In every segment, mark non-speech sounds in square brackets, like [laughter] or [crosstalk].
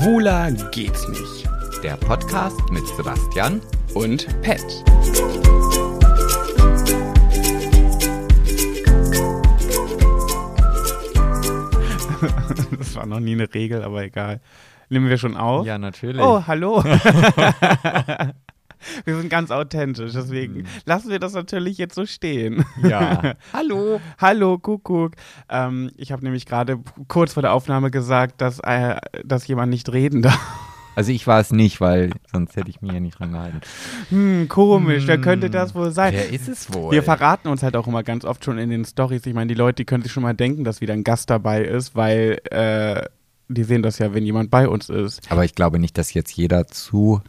Schwuler geht's nicht. Der Podcast mit Sebastian Und Pet. [laughs] Das war noch nie eine Regel, aber egal. Nehmen wir schon auf? Ja, natürlich. Oh, hallo. [laughs] [laughs] wir sind ganz authentisch, deswegen lassen wir das natürlich jetzt so stehen. Ja. [laughs] Hallo. Hallo, Kuckuck. Ähm, ich habe nämlich gerade kurz vor der Aufnahme gesagt, dass, äh, dass jemand nicht reden darf. [laughs] Also ich war es nicht, weil sonst hätte ich mich ja nicht dran gehalten. Hm, komisch, wer könnte das wohl sein? Wer ist es wohl? Wir verraten uns halt auch immer ganz oft schon in den Stories. Ich meine, die Leute, die können sich schon mal denken, dass wieder ein Gast dabei ist, weil äh, die sehen das ja, wenn jemand bei uns ist. Aber ich glaube nicht, dass jetzt jeder zu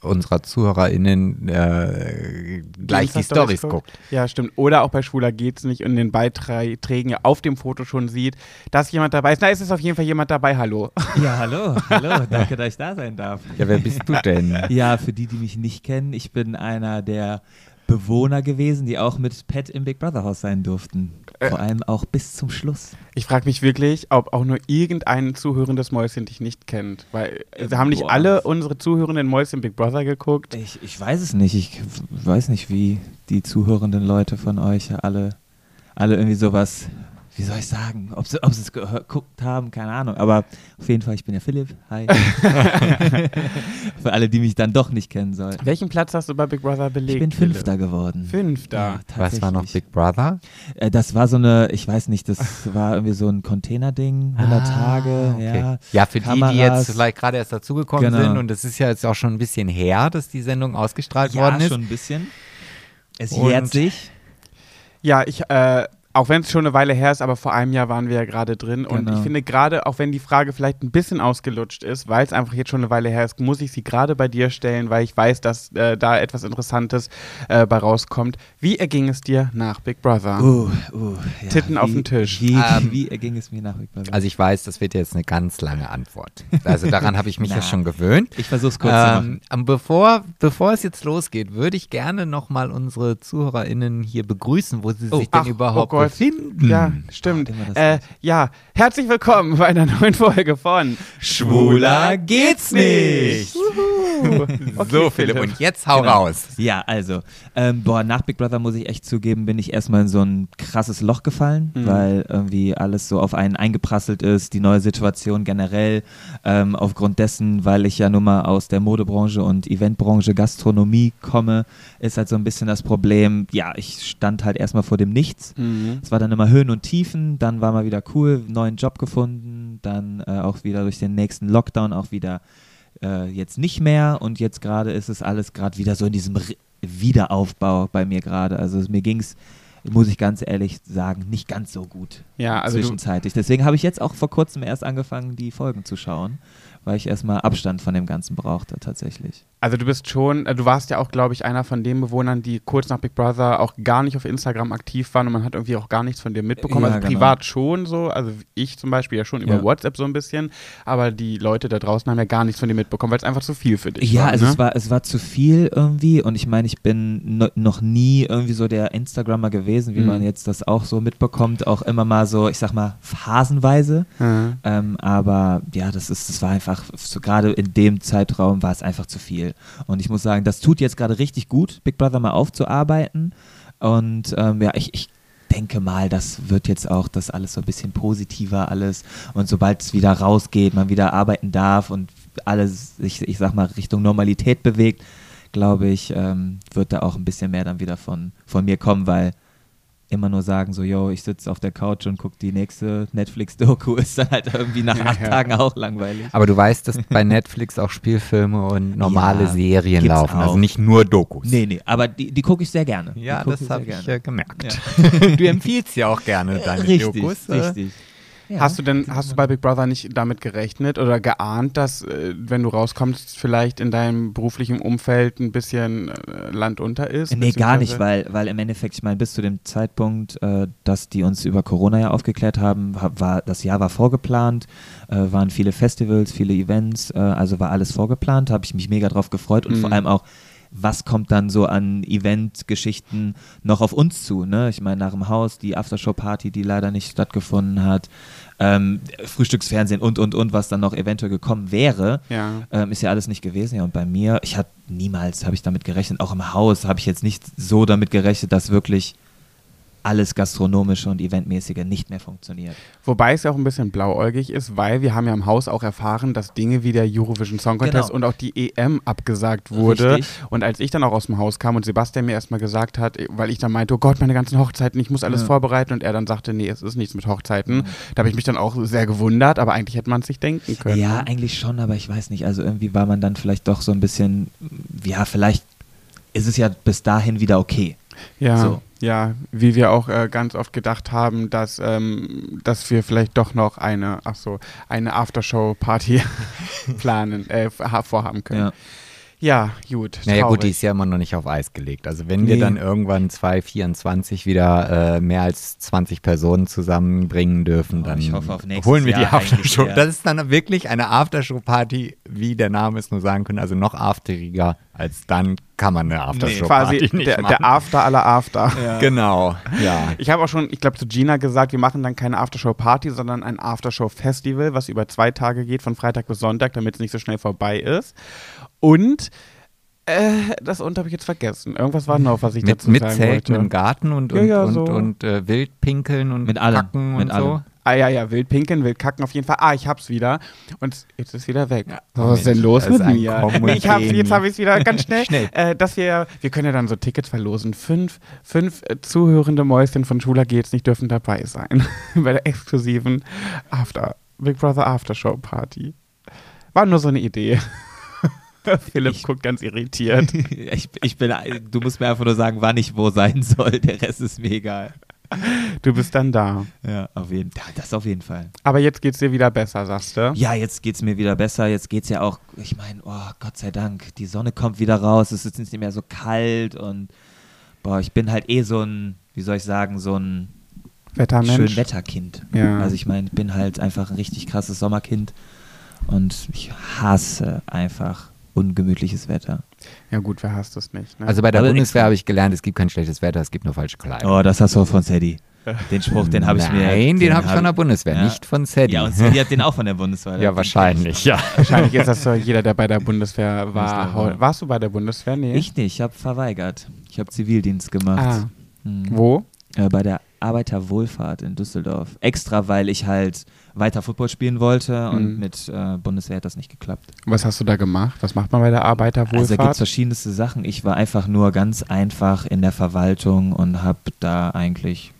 unserer ZuhörerInnen äh, gleich die Stories guckt. Ja, stimmt. Oder auch bei Schwuler geht's nicht in den Beiträgen auf dem Foto schon sieht, dass jemand dabei ist. Na, es ist auf jeden Fall jemand dabei. Hallo. Ja, hallo, hallo, [laughs] danke, dass ich da sein darf. Ja, wer bist du denn? Ja, für die, die mich nicht kennen, ich bin einer der Bewohner gewesen, die auch mit Pet im Big Brother Haus sein durften. Vor allem auch bis zum Schluss. Ich frage mich wirklich, ob auch nur irgendein zuhörendes Mäuschen dich nicht kennt. Weil äh, haben nicht Boah. alle unsere zuhörenden Mäuschen Big Brother geguckt? Ich, ich weiß es nicht. Ich weiß nicht, wie die zuhörenden Leute von euch alle, alle irgendwie sowas, wie soll ich sagen, ob sie, ob sie es geguckt haben, keine Ahnung. Aber auf jeden Fall, ich bin der Philipp. Hi. [laughs] Für alle, die mich dann doch nicht kennen sollen. Welchen Platz hast du bei Big Brother belegt? Ich bin Philipp? Fünfter geworden. Fünfter. Ja, Was war noch. Big Brother? Äh, Das war so eine, ich weiß nicht, das war irgendwie so ein Container-Ding, 100 Ah, Tage, okay. ja. Ja, für die, die Kameras. jetzt vielleicht gerade erst dazugekommen Genau. sind und es ist ja jetzt auch schon ein bisschen her, dass die Sendung ausgestrahlt Ja, worden ist. schon ein bisschen. Es jährt sich. Ja, ich, äh, auch wenn es schon eine Weile her ist, aber vor einem Jahr waren wir ja gerade drin. Und Genau. ich finde gerade, auch wenn die Frage vielleicht ein bisschen ausgelutscht ist, weil es einfach jetzt schon eine Weile her ist, muss ich sie gerade bei dir stellen, weil ich weiß, dass äh, da etwas Interessantes äh, bei rauskommt. Wie erging es dir nach Big Brother? Uh, uh, ja. Titten auf Wie- dem Tisch. Wie, Ähm, wie erging es mir nach Big Brother? Also ich weiß, das wird jetzt eine ganz lange Antwort. Also daran habe ich mich [laughs] ja schon gewöhnt. ich versuch's kurz zu machen. Ähm, ähm, bevor, bevor es jetzt losgeht, würde ich gerne nochmal unsere ZuhörerInnen hier begrüßen, wo sie Oh, sich denn ach, überhaupt oh Gott. befinden. Ja, stimmt. Das Äh, ja, herzlich willkommen bei einer [laughs] neuen Folge von Schwuler geht's nicht. [laughs] Okay, so, Philipp, und jetzt hau Genau. raus. Ja, also, ähm, boah, nach Big Brother muss ich echt zugeben, bin ich erstmal in so ein krasses Loch gefallen, Mhm. weil irgendwie alles so auf einen eingeprasselt ist, die neue Situation generell, ähm, aufgrund dessen, weil ich ja nun mal aus der Modebranche und Eventbranche, Gastronomie komme, ist halt so ein bisschen das Problem, ja, ich stand halt erstmal vor dem Nichts. Mhm. Es war dann immer Höhen und Tiefen, dann war mal wieder cool, neuen Job gefunden, dann äh, auch wieder durch den nächsten Lockdown auch wieder äh, jetzt nicht mehr und jetzt gerade ist es alles gerade wieder so in diesem Re- Wiederaufbau bei mir gerade. Also mir ging es, muss ich ganz ehrlich sagen, nicht ganz so gut Ja, also zwischenzeitlich. Deswegen habe ich jetzt auch vor kurzem erst angefangen, die Folgen zu schauen, weil ich erstmal Abstand von dem Ganzen brauchte tatsächlich. Also du bist schon, äh, du warst ja auch, glaube ich, einer von den Bewohnern, die kurz nach Big Brother auch gar nicht auf Instagram aktiv waren und man hat irgendwie auch gar nichts von dir mitbekommen. Ja, also genau. privat schon so, also ich zum Beispiel ja schon über Ja. WhatsApp so ein bisschen, aber die Leute da draußen haben ja gar nichts von dir mitbekommen, weil es einfach zu viel für dich Ja, war. also ne? es war es war zu viel irgendwie und ich meine, ich bin no, noch nie irgendwie so der Instagrammer gewesen, wie Mhm. man jetzt das auch so mitbekommt, auch immer mal so, ich sag mal phasenweise. Ja. Ähm, aber ja, das ist, das war einfach, so gerade in dem Zeitraum war es einfach zu viel. Und ich muss sagen, das tut jetzt gerade richtig gut, Big Brother mal aufzuarbeiten. Und ähm, ja, ich, ich denke mal, das wird jetzt auch das alles so ein bisschen positiver alles. Und sobald es wieder rausgeht, man wieder arbeiten darf und alles sich, ich sag mal, Richtung Normalität bewegt, glaube ich, ähm, wird da auch ein bisschen mehr dann wieder von, von mir kommen, weil immer nur sagen, so, yo, ich sitze auf der Couch und gucke die nächste Netflix-Doku, [laughs] ist dann halt irgendwie nach acht Ja. Tagen auch langweilig. Aber du weißt, dass bei Netflix auch Spielfilme und normale Ja, Serien laufen, also auch. nicht nur Dokus. Nee, nee, aber die, die gucke ich sehr gerne. Ja, das habe ich gerne. äh, gemerkt. [laughs] du empfiehlst ja auch gerne [laughs] deine richtig, Dokus. äh. richtig. Ja. Hast du denn, hast du bei Big Brother nicht damit gerechnet oder geahnt, dass, äh, wenn du rauskommst, vielleicht in deinem beruflichen Umfeld ein bisschen äh, Land unter ist? Nee, gar nicht, weil, weil im Endeffekt, ich meine, bis zu dem Zeitpunkt, äh, dass die uns über Corona ja aufgeklärt haben, ha- war das Jahr war vorgeplant, äh, waren viele Festivals, viele Events, äh, also war alles vorgeplant, habe ich mich mega drauf gefreut und Mhm. vor allem auch was kommt dann so an Event-Geschichten noch auf uns zu? Ne? Ich meine, nach dem Haus, die Aftershow-Party, die leider nicht stattgefunden hat, ähm, Frühstücksfernsehen und, und, und, was dann noch eventuell gekommen wäre, Ja. ähm, ist ja alles nicht gewesen. Ja, und bei mir, ich hatte niemals, habe ich damit gerechnet, auch im Haus habe ich jetzt nicht so damit gerechnet, dass wirklich alles gastronomische und eventmäßige nicht mehr funktioniert. Wobei es ja auch ein bisschen blauäugig ist, weil wir haben ja im Haus auch erfahren, dass Dinge wie der Eurovision Song Contest Genau. und auch die EM abgesagt wurde. Richtig. Und als ich dann auch aus dem Haus kam und Sebastian mir erstmal gesagt hat, weil ich dann meinte, oh Gott, meine ganzen Hochzeiten, ich muss alles Ja. vorbereiten und er dann sagte, nee, es ist nichts mit Hochzeiten. Da habe ich mich dann auch sehr gewundert, aber eigentlich hätte man es sich denken können. Ja, ne? eigentlich schon, aber ich weiß nicht. Also irgendwie war man dann vielleicht doch so ein bisschen, ja, vielleicht ist es ja bis dahin wieder okay. Ja, So. Ja, wie wir auch äh, ganz oft gedacht haben, dass, ähm, dass wir vielleicht doch noch eine, ach so, eine Aftershow-Party [laughs] planen, äh, ha- vorhaben können. Ja. Ja, gut. Naja gut, die traurig. ist ja immer noch nicht auf Eis gelegt. Also wenn wir Nee. dann irgendwann 2024 wieder äh, mehr als 20 Personen zusammenbringen dürfen, Oh, dann nächstes holen wir die Jahr eigentlich Aftershow. Das ist dann wirklich eine Aftershow-Party, wie der Name es nur sagen könnte, also noch afteriger als dann kann man eine Aftershow-Party Quasi nicht der, machen. der After aller After. [laughs] Genau, ja. Ich habe auch schon, ich glaube, zu Gina gesagt, wir machen dann keine Aftershow-Party, sondern ein Aftershow-Festival, was über zwei Tage geht, von Freitag bis Sonntag, damit es nicht so schnell vorbei ist. Und äh, das und habe ich jetzt vergessen. Irgendwas war noch, was ich Mit, dazu mit sagen Zelten wollte. im Garten und, Ja, und, ja, und, so. und äh, Wildpinkeln und Mit allem, Kacken mit und so. allem. Ah ja, ja, wild pinkeln, wild kacken auf jeden Fall. Ah, ich hab's wieder. Und jetzt ist wieder weg. Was ist denn los mit mir? [laughs] Ich hab's, jetzt habe ich es wieder ganz schnell. [laughs] Schnell. Äh, dass wir, wir können ja dann so Tickets verlosen. Fünf, fünf äh, zuhörende Mäuschen von Schula geht's nicht dürfen dabei sein. [laughs] Bei der exklusiven After, Big Brother Aftershow Party. War nur so eine Idee. Philipp Ich- guckt ganz irritiert. ich, ich bin, du musst mir einfach nur sagen, wann ich wo sein soll. Der Rest ist mir egal. Du bist dann da. Ja, auf jeden Fall. Das auf jeden Fall. Aber jetzt geht's dir wieder besser, sagst du? Ja, jetzt geht's mir wieder besser. Jetzt geht's ja auch, ich meine, oh Gott sei Dank, die Sonne kommt wieder raus. Es ist jetzt nicht mehr so kalt und boah, ich bin halt eh so ein, wie soll ich sagen, so ein Wettermensch. schön Wetterkind. Ja. Also ich meine, ich bin halt einfach ein richtig krasses Sommerkind und ich hasse einfach ungemütliches Wetter. Ja gut, wer hasst es nicht? Ne? Also bei der Aber Bundeswehr habe ich gelernt, es gibt kein schlechtes Wetter, es gibt nur falsche Kleidung. Oh, das hast du von Sadie. Den Spruch, den habe ich mir. Nein, den habe ich von der Bundeswehr, ja. nicht von Sadie. Ja, und Sadie hat den auch von der Bundeswehr. Ja, wahrscheinlich, ja. Wahrscheinlich ist das so jeder, der bei der Bundeswehr [laughs] war. Warst du bei der Bundeswehr? Nee. Ich nicht, ich habe verweigert. Ich habe Zivildienst gemacht. Ah, Hm. wo? Äh, bei der Arbeiterwohlfahrt in Düsseldorf. Extra, weil ich halt weiter Football spielen wollte und Mhm. mit äh, Bundeswehr hat das nicht geklappt. Was hast du da gemacht? Was macht man bei der Also da gibt es Arbeiterwohlfahrt? verschiedenste Sachen. Ich war einfach nur ganz einfach in der Verwaltung und habe da eigentlich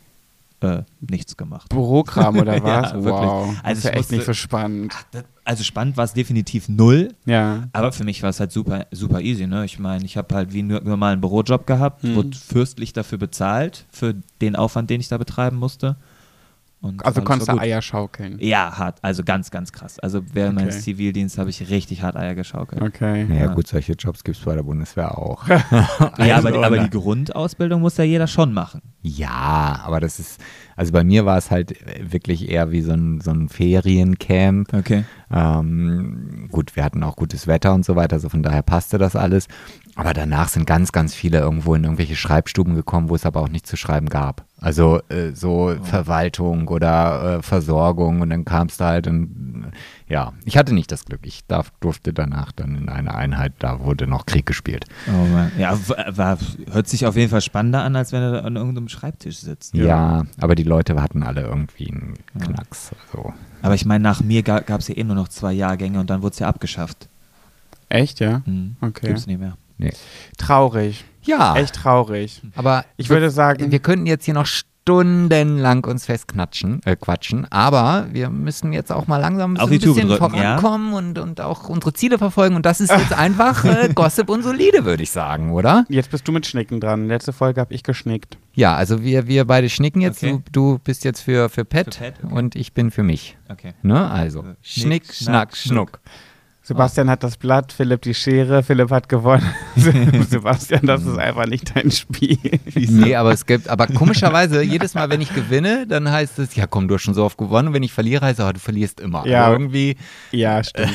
äh, nichts gemacht. Bürokram oder [laughs] was? Ja, wirklich. wow. Also das ist ja echt nicht musste- so spannend. Das- Also spannend war es definitiv null, Ja. aber für mich war es halt super, super easy. Ne? Ich meine, ich habe halt wie einen normalen Bürojob gehabt, Mhm. wurde fürstlich dafür bezahlt, für den Aufwand, den ich da betreiben musste. Und Also konntest du. Eier schaukeln. Ja, hart. Also ganz, ganz krass. Also während Okay. meines Zivildienstes habe ich richtig hart Eier geschaukelt. Okay. Naja, Ja. gut, solche Jobs gibt es bei der Bundeswehr auch. [laughs] Ja, aber, die, Also, aber ne? die Grundausbildung muss ja jeder schon machen. Ja, aber das ist, also bei mir war es halt wirklich eher wie so ein, so ein Feriencamp. Okay. Ähm, gut, wir hatten auch gutes Wetter und so weiter, also von daher passte das alles. Aber danach sind ganz, ganz viele irgendwo in irgendwelche Schreibstuben gekommen, wo es aber auch nichts zu schreiben gab. Also äh, so Verwaltung oder äh, Versorgung und dann kam es da halt und ja, ich hatte nicht das Glück. Ich darf, durfte danach dann in eine Einheit, da wurde noch Krieg gespielt. Oh Mann. Ja, war, hört sich auf jeden Fall spannender an, als wenn er an irgendeinem Schreibtisch sitzt. Ja, aber die Leute hatten alle irgendwie einen Knacks. Also. Aber ich meine, nach mir ga, gab es ja eh nur noch zwei Jahrgänge und dann wurde es ja abgeschafft. Echt, ja? Hm. Okay. Gibt's nicht mehr. Nee. Traurig. Ja, Echt traurig. aber Ich würde sagen, wir könnten jetzt hier noch stundenlang uns festknatschen, äh, quatschen, aber wir müssen jetzt auch mal langsam Auf so ein bisschen drücken, ja? vorankommen und, und auch unsere Ziele verfolgen und das ist jetzt einfach äh, [laughs] Gossip und solide, würde ich sagen, oder? jetzt bist du mit Schnicken dran. Letzte Folge habe ich geschnickt. Ja, also wir, wir beide schnicken jetzt, Okay. du, du bist jetzt für, für Pet, Für Pet, okay. und ich bin für mich. Okay. Ne? Also, Also, Schnick, Schnack, Schnack, Schnuck. Sebastian hat das Blatt, Philipp die Schere, Philipp hat gewonnen. Sebastian, das ist einfach nicht dein Spiel. Nee, aber es gibt, aber komischerweise, jedes Mal, wenn ich gewinne, dann heißt es, ja komm, du hast schon so oft gewonnen. Und wenn ich verliere, heißt es, oh, du verlierst immer. Ja. Aber irgendwie, Ja, stimmt.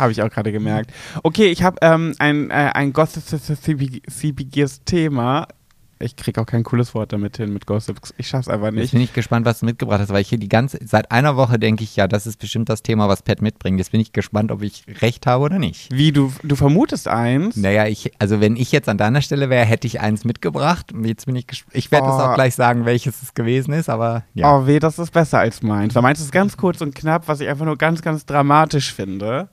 habe ich auch gerade gemerkt. Okay, ich habe ähm, ein, äh, ein gossipiges Thema. Ich kriege auch kein cooles Wort damit hin mit Gossips. Ich schaff's einfach jetzt nicht. bin ich gespannt, was du mitgebracht hast, weil ich hier die ganze, seit einer Woche denke ich, ja, das ist bestimmt das Thema, was Pat mitbringt. Jetzt bin ich gespannt, ob ich recht habe oder nicht. Wie, du, du vermutest eins? Naja, ich, also wenn ich jetzt an deiner Stelle wäre, hätte ich eins mitgebracht. Jetzt bin ich gespannt. Ich werde es Oh. auch gleich sagen, welches es gewesen ist, aber ja. Oh weh, das ist besser als meins. Weil meins ist ganz kurz und knapp, was ich einfach nur ganz, ganz dramatisch finde.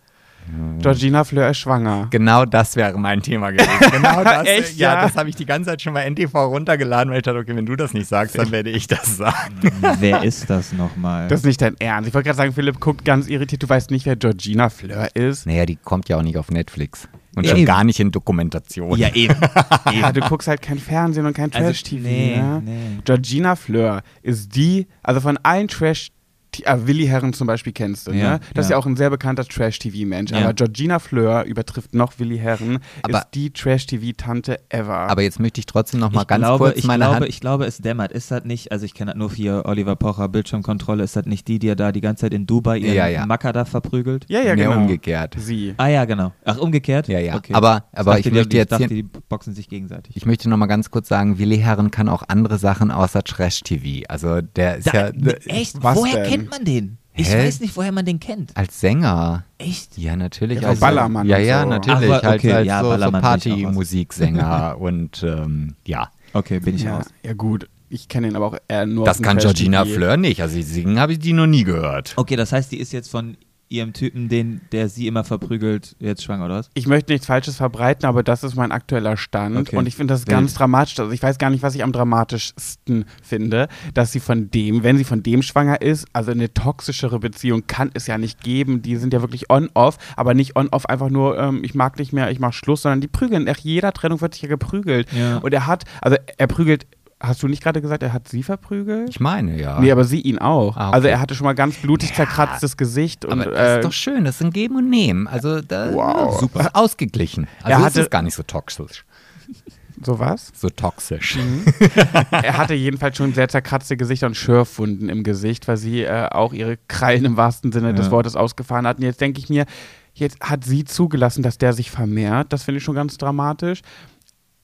Georgina Fleur ist schwanger. Genau das wäre mein Thema gewesen. [laughs] Genau das. [laughs] Echt, ja, ja? das habe ich die ganze Zeit schon bei NTV runtergeladen, weil ich dachte, okay, wenn du das nicht sagst, dann werde ich das sagen. [laughs] Wer ist das nochmal? Das ist nicht dein Ernst. Ich wollte gerade sagen, Philipp guckt ganz irritiert. Du weißt nicht, wer Georgina Fleur ist. Naja, die kommt ja auch nicht auf Netflix. Und schon eben. gar nicht in Dokumentation. ja, eben. Ja, du guckst halt kein Fernsehen und kein Also, Trash-TV. nee, ne? nee. Georgina Fleur ist die, also von allen Trash- Ah, Willi Herren zum Beispiel kennst du, Ja, ne? Das ist ja. ja auch ein sehr bekannter Trash-TV-Mensch. Ja. Aber Georgina Fleur übertrifft noch Willi Herren, Aber- ist die Trash-TV-Tante ever. Aber jetzt möchte ich trotzdem noch mal ich ganz glaube, kurz ich meine glaube, Hand. ich glaube, es dämmert. Ist das nicht, also ich kenne das nur für Oliver Pocher Bildschirmkontrolle, ist das nicht die, die ja da die ganze Zeit in Dubai ihren Ja, ja. Macker da verprügelt? ja, ja, Nee, genau. umgekehrt. Sie. Ah ja, genau. Ach, umgekehrt? Ja, ja. Okay. Aber, aber dachte, ich die- möchte jetzt dachte, hier, die boxen sich gegenseitig. ich möchte noch mal ganz kurz sagen, Willi Herren kann auch andere Sachen außer Trash-TV. Also der ist ja Da, echt? was woher denn? kennt man den? Ich Hä? weiß nicht, woher man den kennt. als Sänger. Echt? Ja, natürlich. Ja, als Ballermann Ja, und ja, so. natürlich. Ach, halt okay, als ja, so, so. Party-Musiksänger [laughs] und ähm, ja. Okay, bin ich Ja, raus. ja, gut. Ich kenne ihn aber auch eher nur Das aus dem kann Georgina. Fleur nicht. Also singen habe ich die noch nie gehört. Okay, das heißt, die ist jetzt von ihrem Typen, den, der sie immer verprügelt, jetzt schwanger, oder was? Ich möchte nichts Falsches verbreiten, aber das ist mein aktueller Stand. Okay. Und ich finde das Wild. ganz dramatisch. Also ich weiß gar nicht, was ich am dramatischsten finde, dass sie von dem, wenn sie von dem schwanger ist, also eine toxischere Beziehung kann es ja nicht geben. Die sind ja wirklich on-off, aber nicht on-off einfach nur, ähm, ich mag nicht mehr, ich mach Schluss, sondern die prügeln. Nach jeder Trennung wird sich ja geprügelt. Ja. Und er hat, also er prügelt, hast du nicht gerade gesagt, er hat sie verprügelt? Ich meine, ja. Nee, aber sie ihn auch. Ah, okay. Also er hatte schon mal ganz blutig zerkratztes Gesicht. Und, aber das äh, ist doch schön, das ist ein Geben und Nehmen. Also da, Wow. super ausgeglichen. Er Also es hatte- ist gar nicht so toxisch. sowas? So toxisch. [laughs] er hatte jedenfalls schon sehr zerkratzte Gesichter und Schürfwunden im Gesicht, weil sie äh, auch ihre Krallen im wahrsten Sinne des Ja. Wortes ausgefahren hatten. Jetzt denke ich mir, jetzt hat sie zugelassen, dass der sich vermehrt. Das finde ich schon ganz dramatisch.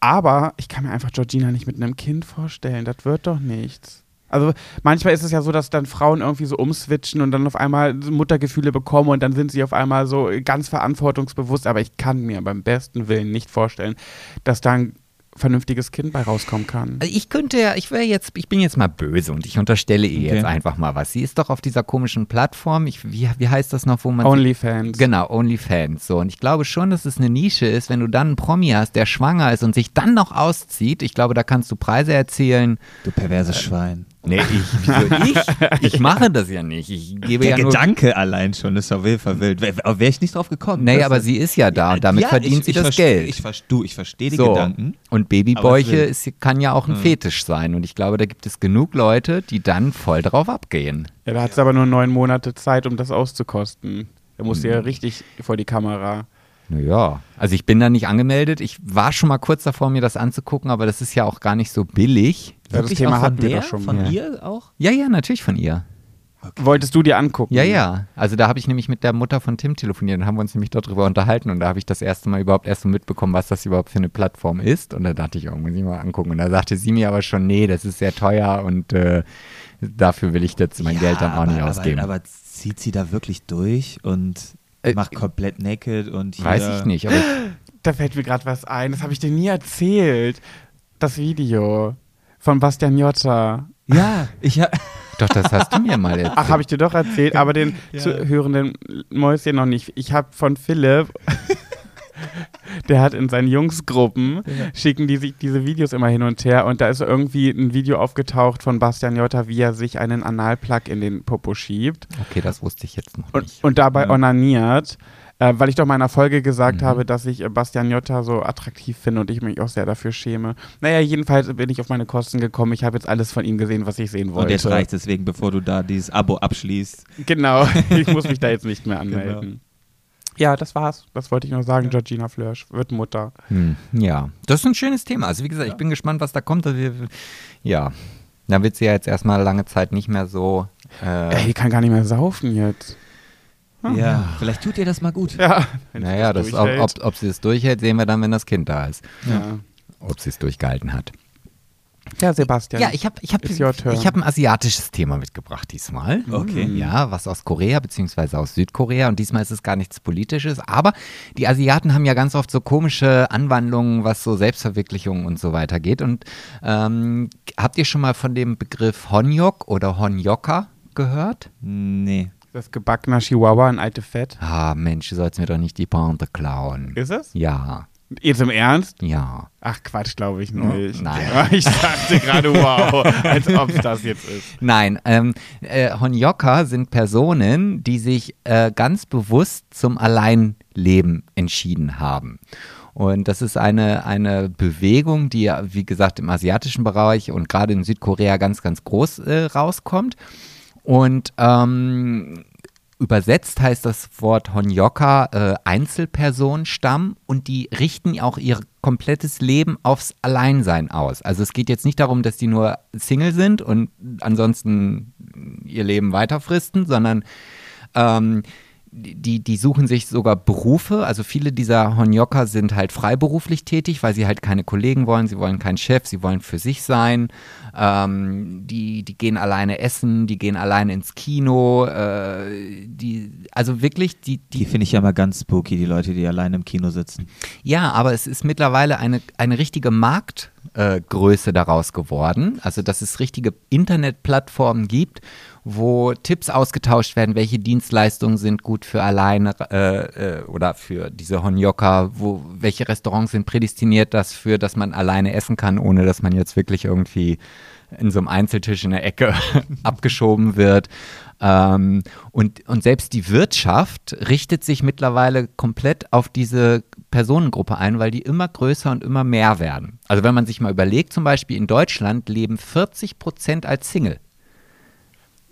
Aber ich kann mir einfach Georgina nicht mit einem Kind vorstellen. Das wird doch nichts. Also manchmal ist es ja so, dass dann Frauen irgendwie so umswitchen und dann auf einmal Muttergefühle bekommen und dann sind sie auf einmal so ganz verantwortungsbewusst. Aber ich kann mir beim besten Willen nicht vorstellen, dass da ein vernünftiges Kind bei rauskommen kann. Also ich könnte ja, ich wäre jetzt, ich bin jetzt mal böse und ich unterstelle ihr Okay. jetzt einfach mal was. Sie ist doch auf dieser komischen Plattform, ich, wie, wie heißt das noch, wo man Onlyfans. Genau, OnlyFans. So. Und ich glaube schon, dass es eine Nische ist, wenn du dann einen Promi hast, der schwanger ist und sich dann noch auszieht. Ich glaube, da kannst du Preise erzielen. Du perverses Schwein. Nee, ich, wieso ich? Ich mache das ja nicht. Ich gebe Der ja nur. Gedanke allein schon ist auf jeden Fall wild. Wäre wär ich nicht drauf gekommen. Nee, aber sie ist ja da und damit Ja, verdient ich, sie ich das versteh- Geld. Ich, du, ich verstehe die so. Gedanken. Und Babybäuche es ist, kann ja auch ein Hm. Fetisch sein. Und ich glaube, da gibt es genug Leute, die dann voll drauf abgehen. Ja, da hat sie aber nur neun Monate Zeit, um das auszukosten. Da musste Hm. ja richtig vor die Kamera. Naja, also ich bin da nicht angemeldet. Ich war schon mal kurz davor, mir das anzugucken, aber das ist ja auch gar nicht so billig. Ja, das Wirklich Thema hatten wir der? doch schon Von mal. ihr auch? Ja, ja, natürlich von ihr. Wolltest du dir angucken? Ja, ja. Also da habe ich nämlich mit der Mutter von Tim telefoniert und haben uns nämlich darüber unterhalten und da habe ich das erste Mal überhaupt erst so mitbekommen, was das überhaupt für eine Plattform ist. Und da dachte ich, oh, muss ich mal angucken. Und da sagte sie mir aber schon, nee, das ist sehr teuer und äh, dafür will ich jetzt mein Ja, Geld dann auch aber, nicht ausgeben. Aber, aber zieht sie da wirklich durch und Äh, macht komplett naked und hier Weiß ich nicht, aber [gasps] Da fällt mir gerade was ein. Das habe ich dir nie erzählt. Das Video von Bastian Jotta. Ja, ich ha [laughs] doch, das hast du mir mal erzählt. Ach, habe ich dir doch erzählt, aber den Ja. zu hörenden Mäuschen noch nicht. Ich habe von Philipp, der hat in seinen Jungsgruppen, schicken die sich diese Videos immer hin und her und da ist irgendwie ein Video aufgetaucht von Bastian Jotta, wie er sich einen Analplug in den Popo schiebt Okay, das wusste ich jetzt noch und, nicht. und dabei Ja. onaniert. Äh, weil ich doch mal in einer Folge gesagt Mhm. habe, dass ich äh, Bastian Jotta so attraktiv finde und ich mich auch sehr dafür schäme. Naja, jedenfalls bin ich auf meine Kosten gekommen. Ich habe jetzt alles von ihm gesehen, was ich sehen wollte. und jetzt reicht deswegen, bevor du da dieses Abo abschließt. Genau, [laughs] ich muss mich da jetzt nicht mehr Genau. Ja, das war's. Das wollte ich nur sagen. Georgina Flörsch wird Mutter. Hm, ja, das ist ein schönes Thema. Also wie gesagt, ich bin gespannt, was da kommt. Also ja, da wird sie ja jetzt erstmal lange Zeit nicht mehr so. Äh, Ey, die kann gar nicht mehr saufen jetzt. Ja, vielleicht tut ihr das mal gut. Ja. naja, das, ob, durchhält. ob, ob sie es durchhält, sehen wir dann, wenn das Kind da ist. ja. Ob sie es durchgehalten hat. Ja, Sebastian. Ja, ich habe ich hab, ich hab ein asiatisches Thema mitgebracht diesmal. Okay. Ja, was aus Korea beziehungsweise aus Südkorea. Und diesmal ist es gar nichts Politisches. Aber die Asiaten haben ja ganz oft so komische Anwandlungen, was so Selbstverwirklichung und so weiter geht. Und ähm, habt ihr schon mal von dem Begriff Honyok oder Honyoka gehört? Nee. Das gebackener Chihuahua, ein alte Fett. Ah, Mensch, du sollst mir doch nicht die Pointe klauen. Ist es? Ja, Jetzt im Ernst? ja. Ach Quatsch, glaube ich nicht. Nein. Ich dachte gerade, wow, als ob es das jetzt ist. Nein, ähm, äh, Honyoka sind Personen, die sich äh, ganz bewusst zum Alleinleben entschieden haben. Und das ist eine, eine Bewegung, die wie gesagt, im asiatischen Bereich und gerade in Südkorea ganz, ganz groß äh, rauskommt. Und ähm, übersetzt heißt das Wort Honyoka äh, Einzelpersonenstamm und die richten auch ihr komplettes Leben aufs Alleinsein aus. Also es geht jetzt nicht darum, dass die nur Single sind und ansonsten ihr Leben weiterfristen, sondern ähm, die, die suchen sich sogar Berufe. Also viele dieser Honyoka sind halt freiberuflich tätig, weil sie halt keine Kollegen wollen, sie wollen keinen Chef, sie wollen für sich sein. Ähm, die, die gehen alleine essen, die gehen alleine ins Kino. Äh, die, also wirklich, die, Die die, finde ich ja mal ganz spooky, die Leute, die allein im Kino sitzen. ja, aber es ist mittlerweile eine, eine richtige Marktgröße äh, daraus geworden. Also, dass es richtige Internetplattformen gibt, wo Tipps ausgetauscht werden, welche Dienstleistungen sind gut für alleine äh, äh, oder für diese Honyoka, wo, welche Restaurants sind prädestiniert dafür, dass man alleine essen kann, ohne dass man jetzt wirklich irgendwie in so einem Einzeltisch in der Ecke [laughs] abgeschoben wird. Ähm, und, und selbst die Wirtschaft richtet sich mittlerweile komplett auf diese Personengruppe ein, weil die immer größer und immer mehr werden. Also wenn man sich mal überlegt, zum Beispiel in Deutschland leben 40 Prozent als Single.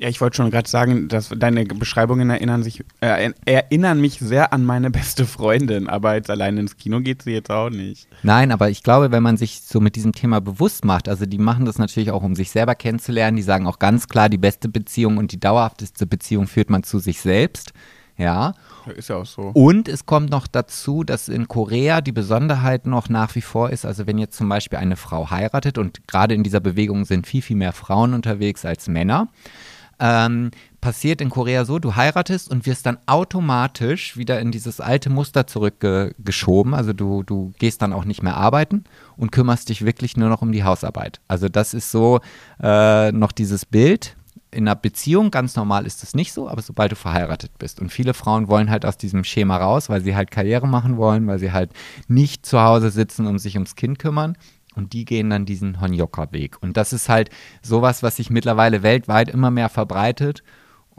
Ja, ich wollte schon gerade sagen, dass deine Beschreibungen erinnern, sich, äh, erinnern mich sehr an meine beste Freundin, aber jetzt allein ins Kino geht sie jetzt auch nicht. Nein, aber ich glaube, wenn man sich so mit diesem Thema bewusst macht, also die machen das natürlich auch, um sich selber kennenzulernen, die sagen auch ganz klar, die beste Beziehung und die dauerhafteste Beziehung führt man zu sich selbst. Ja, Ist ja auch so. Und es kommt noch dazu, dass in Korea die Besonderheit noch nach wie vor ist, also wenn jetzt zum Beispiel eine Frau heiratet und gerade in dieser Bewegung sind viel, viel mehr Frauen unterwegs als Männer, ähm, passiert in Korea so, du heiratest und wirst dann automatisch wieder in dieses alte Muster zurückgeschoben. Also du, du gehst dann auch nicht mehr arbeiten und kümmerst dich wirklich nur noch um die Hausarbeit. Also das ist so äh, noch dieses Bild. In einer Beziehung, ganz normal ist das nicht so, aber sobald du verheiratet bist. Und viele Frauen wollen halt aus diesem Schema raus, weil sie halt Karriere machen wollen, weil sie halt nicht zu Hause sitzen und sich ums Kind kümmern. Und die gehen dann diesen Honyoka-Weg. Und das ist halt sowas, was sich mittlerweile weltweit immer mehr verbreitet.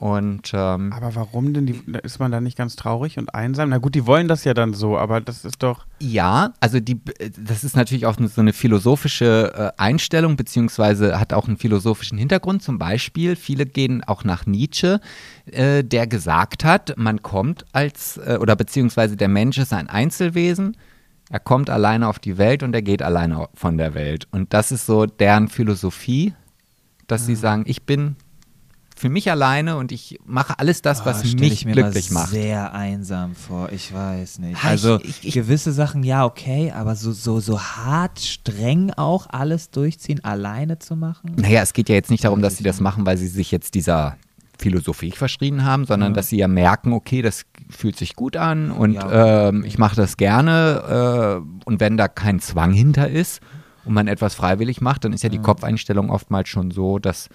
Und ähm, Aber warum denn? Die, ist man da nicht ganz traurig und einsam? Na gut, die wollen das ja dann so, aber das ist doch. ja, also die, das ist natürlich auch so eine philosophische äh, Einstellung, beziehungsweise hat auch einen philosophischen Hintergrund. Zum Beispiel, viele gehen auch nach Nietzsche, äh, der gesagt hat, man kommt als, äh, oder beziehungsweise der Mensch ist ein Einzelwesen. Er kommt alleine auf die Welt und er geht alleine von der Welt. Und das ist so deren Philosophie, dass sie sagen, ich bin für mich alleine und ich mache alles das, was Oh, stell mich glücklich macht. sehr einsam vor. Ich weiß nicht. Also ich- ich- gewisse Sachen ja okay, aber so so so hart streng auch alles durchziehen, alleine zu machen. Naja, es geht ja jetzt nicht darum, dass sie das machen, weil sie sich jetzt dieser Philosophie verschrieben haben, sondern dass sie ja merken, okay, das fühlt sich gut an und Ja. ähm, ich mache das gerne äh, und wenn da kein Zwang hinter ist und man etwas freiwillig macht, dann ist ja die Kopfeinstellung oftmals schon so, dass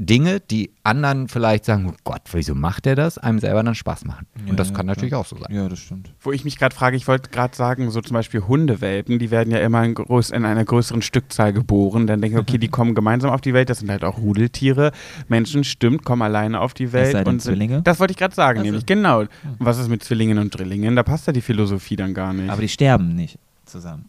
Dinge, die anderen vielleicht sagen, oh Gott, wieso macht der das, einem selber dann Spaß machen. Ja, und das ja, kann klar. natürlich auch so sein. Ja, das stimmt. Wo ich mich gerade frage, ich wollte gerade sagen, so zum Beispiel Hundewelpen, die werden ja immer in, groß, in einer größeren Stückzahl geboren. Dann denke ich, okay, die [laughs] kommen gemeinsam auf die Welt, das sind halt auch Rudeltiere. Menschen, stimmt, kommen alleine auf die Welt. sei denn und sind- Zwillinge? Das wollte ich gerade sagen, Also. nämlich genau. Und was ist mit Zwillingen und Drillingen? Da passt ja die Philosophie dann gar nicht. Aber die sterben nicht zusammen.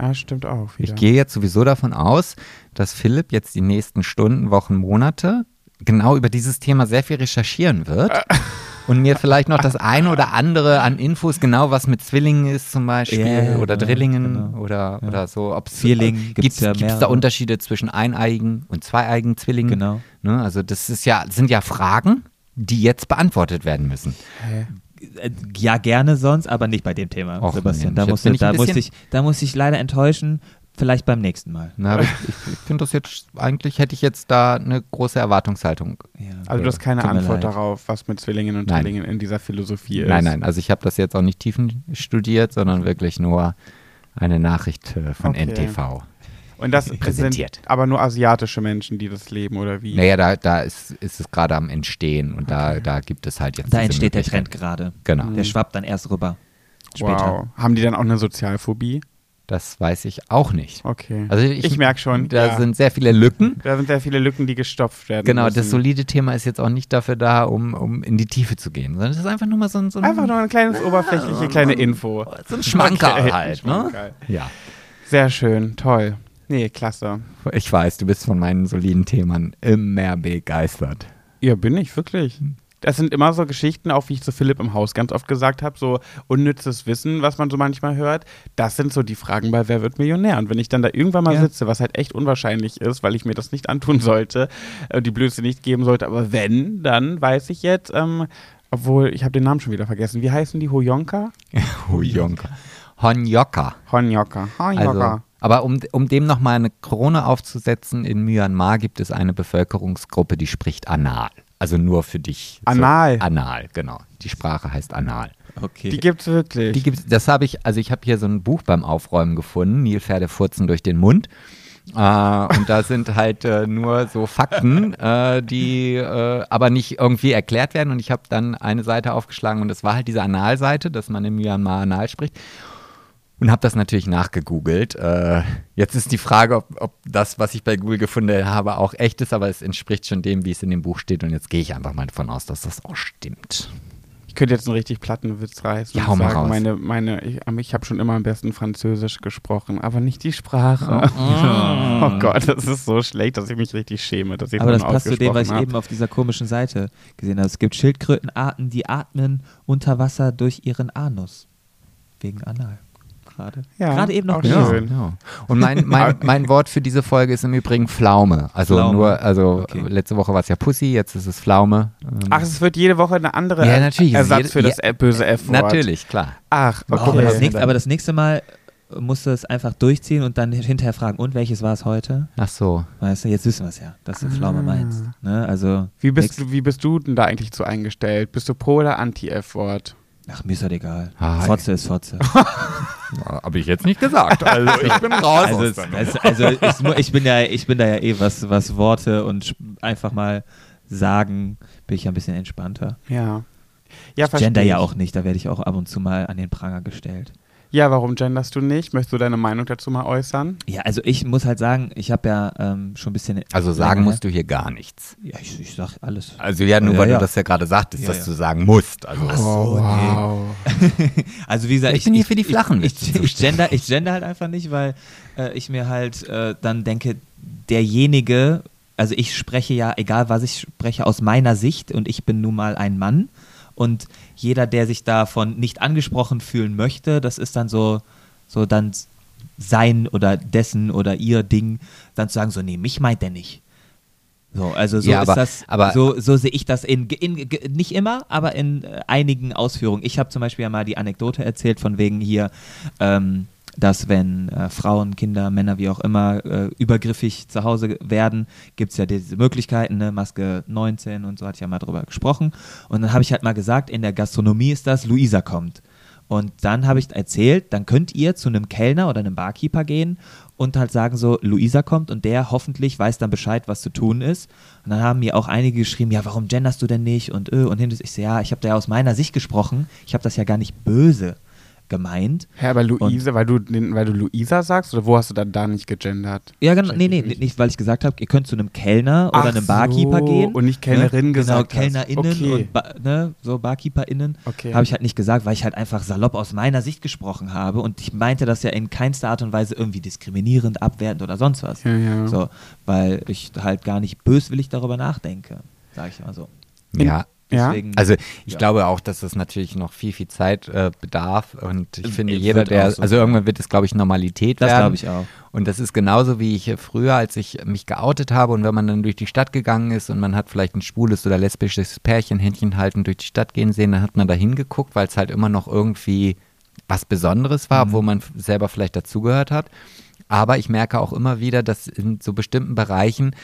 Ja, stimmt auch wieder. Ich gehe jetzt sowieso davon aus, dass Philipp jetzt die nächsten Stunden, Wochen, Monate genau über dieses Thema sehr viel recherchieren wird. [laughs] und mir vielleicht noch das eine oder andere an Infos, genau was mit Zwillingen ist zum Beispiel ja, oder Drillingen genau. oder, Ja. oder so. Ob's, Vierlingen gibt gibt's es ja da. Unterschiede zwischen eineigen und zweieigen Zwillingen? Genau. Ne? Also das ist ja, sind ja Fragen, die jetzt beantwortet werden müssen. Äh, Ja, gerne sonst, aber nicht bei dem Thema, Och, Sebastian. Mensch, Da, jetzt musst bin du, ich ein da, muss bisschen- ich, da muss ich leider enttäuschen. Vielleicht beim nächsten Mal. Na, aber ich ich, finde das jetzt, eigentlich hätte ich jetzt da eine große Erwartungshaltung. Ja. Also du hast keine Antwort leid. darauf, was mit Zwillingen und. Drillingen in dieser Philosophie ist. Nein, nein, also ich habe das jetzt auch nicht tiefen studiert, sondern wirklich nur eine Nachricht äh, von Okay. NTV. Und das sind Präsentiert. aber nur asiatische Menschen, die das leben, oder wie? Naja, da, da ist, ist es gerade am Entstehen und da, da gibt es halt jetzt. Da entsteht der. Trend gerade. Genau, Der schwappt dann erst rüber. Später. Wow. Haben die dann auch eine Sozialphobie? das weiß ich auch nicht. Okay. Also ich merke schon. Da ja. sind sehr viele Lücken. da sind sehr viele Lücken, die gestopft werden. Genau, müssen. das solide Thema ist jetzt auch nicht dafür da, um, um in die Tiefe zu gehen, sondern es ist einfach nur mal so ein, so ein, Einfach nur eine kleine oberflächliche kleine Info. so ein Schmankerl Okay, halt. Ne? Schmankerl. Ja, Sehr schön, toll. Nee, klasse. ich weiß, du bist von meinen soliden Themen immer begeistert. Ja, bin ich, wirklich. Das sind immer so Geschichten, auch wie ich zu Philipp im Haus ganz oft gesagt habe, so unnützes Wissen, was man so manchmal hört. Das sind so die Fragen bei Wer wird Millionär? Und wenn ich dann da irgendwann mal Ja. sitze, was halt echt unwahrscheinlich ist, weil ich mir das nicht antun sollte, äh, die Blöße nicht geben sollte, aber wenn, dann weiß ich jetzt, ähm, obwohl, ich habe den Namen schon wieder vergessen. Wie heißen die? Hoyonka? [laughs] Hujonka. Honjoka. Honjoka. Honjoka. Also, aber um, um dem nochmal eine Krone aufzusetzen, in Myanmar gibt es eine Bevölkerungsgruppe, die spricht Anal. Also nur für dich. Anal? So, Anal, genau. Die Sprache heißt Anal. Okay. die gibt's wirklich. Die gibt's, das habe ich, also ich habe hier so ein Buch beim Aufräumen gefunden, Nilpferde furzen durch den Mund. Äh, und da sind halt äh, nur so Fakten, [laughs] äh, die äh, aber nicht irgendwie erklärt werden. Und ich habe dann eine Seite aufgeschlagen und das war halt diese Analseite, dass man in Myanmar Anal spricht. Und habe das natürlich nachgegoogelt. Äh, jetzt ist die Frage, ob, ob das, was ich bei Google gefunden habe, auch echt ist, aber es entspricht schon dem, wie es in dem Buch steht. Und jetzt gehe ich einfach mal davon aus, dass das auch stimmt. Ich könnte jetzt einen richtig platten Witz reißen. Ja, und hau mal sagen, raus. Meine, meine, ich, ich habe schon immer am besten Französisch gesprochen, aber nicht die Sprache. [laughs] Oh, Gott, das ist so schlecht, dass ich mich richtig schäme, dass ich Aber das passt zu dem, was ich ausgesprochen eben auf dieser komischen Seite gesehen habe. Es gibt Schildkrötenarten, die atmen unter Wasser durch ihren Anus. Wegen Anal. Gerade. Ja, Gerade eben noch auch gelesen. schön. Ja. Und mein, mein, [laughs] mein Wort für diese Folge ist im Übrigen Pflaume. Also Pflaume. nur, also Okay. letzte Woche war es ja Pussy, jetzt ist es Pflaume. Ähm, Ach, es wird jede Woche eine andere Ja, natürlich. Ersatz Jede- für das ja, F- böse F-Wort. Natürlich, klar. Ach, okay. aber, das Ja. nächste, aber das nächste Mal musst du es einfach durchziehen und dann hinterher fragen, und welches war es heute? Ach so. Weißt du, jetzt wissen wir es ja, dass du Pflaume meinst. Ne? Also, Wie bist, du, wie bist du denn da eigentlich so eingestellt? Bist du pro oder anti-F-Wort? Ach, mir ist das egal. Ah, Fotze ist Fotze. [laughs] Habe ich jetzt nicht gesagt. Also ich bin raus. also, es, es, also ich, ich, bin ja, ich bin da ja eh, was, was Worte und einfach mal sagen, bin ich ja ein bisschen entspannter. Ja. Ja, ich gender ja auch nicht, da werde ich auch ab und zu mal an den Pranger gestellt. Ja, warum genderst du nicht? Möchtest du deine Meinung dazu mal äußern? Ja, also ich muss halt sagen, ich habe ja ähm, schon ein bisschen. Also sagen musst du hier gar nichts. Ja, ich, ich sag alles. Also ja, nur Ja, weil ja. du das ja gerade sagtest, Ja, dass ja. du sagen musst. Also Oh, wow. [laughs] Also wie gesagt, Ich bin hier für die flachen ich, ich, ich, gender, ich gender halt einfach nicht, weil äh, ich mir halt äh, dann denke, derjenige, also ich spreche ja, egal was ich spreche, aus meiner Sicht und ich bin nun mal ein Mann und jeder, der sich davon nicht angesprochen fühlen möchte, das ist dann so, so dann sein oder dessen oder ihr Ding, dann zu sagen so, nee, mich meint der nicht. So, also so Ja, ist aber- das, aber- so, so sehe ich das in, in, nicht immer, aber in äh, einigen Ausführungen. Ich habe zum Beispiel ja mal die Anekdote erzählt von wegen hier, ähm, dass wenn äh, Frauen, Kinder, Männer, wie auch immer, äh, übergriffig zu Hause werden, gibt es ja diese Möglichkeiten, ne? Maske 19 und so hatte ich ja mal drüber gesprochen. Und dann habe ich halt mal gesagt, in der Gastronomie ist das, Luisa kommt. Und dann habe ich erzählt, dann könnt ihr zu einem Kellner oder einem Barkeeper gehen und halt sagen so, Luisa kommt und der hoffentlich weiß dann Bescheid, was zu tun ist. Und dann haben mir auch einige geschrieben, ja, warum genderst du denn nicht? Und äh, und. Ich so, ja, ich habe da ja aus meiner Sicht gesprochen. Ich habe das ja gar nicht böse gemeint. Hä, aber Luise, weil du, weil du Luisa sagst, oder wo hast du dann da nicht gegendert? Ja, genau. Nee, nee, ich nicht. nicht, weil ich gesagt habe, ihr könnt zu einem Kellner oder Ach einem Barkeeper so, gehen. und nicht Kellnerin ne? gesagt Genau. KellnerInnen Okay. und ba ne, so BarkeeperInnen. Okay. Habe ich halt nicht gesagt, weil ich halt einfach salopp aus meiner Sicht gesprochen habe und ich meinte das ja in keinster Art und Weise irgendwie diskriminierend, abwertend oder sonst was. Ja, ja. So, weil ich halt gar nicht böswillig darüber nachdenke, sage ich mal so. ja, Ja? Deswegen, Also ich Ja. glaube auch, dass das natürlich noch viel, viel Zeit äh, bedarf. Und ich Äh, finde, wird jeder, der, so also irgendwann wird es, glaube ich, Normalität das werden. glaube ich auch. Und das ist genauso wie ich früher, als ich mich geoutet habe und wenn man dann durch die Stadt gegangen ist und man hat vielleicht ein schwules oder lesbisches Pärchen Händchen halten durch die Stadt gehen sehen, dann hat man da hingeguckt, weil es halt immer noch irgendwie was Besonderes war, obwohl man f- selber vielleicht dazugehört hat. Aber ich merke auch immer wieder, dass in so bestimmten Bereichen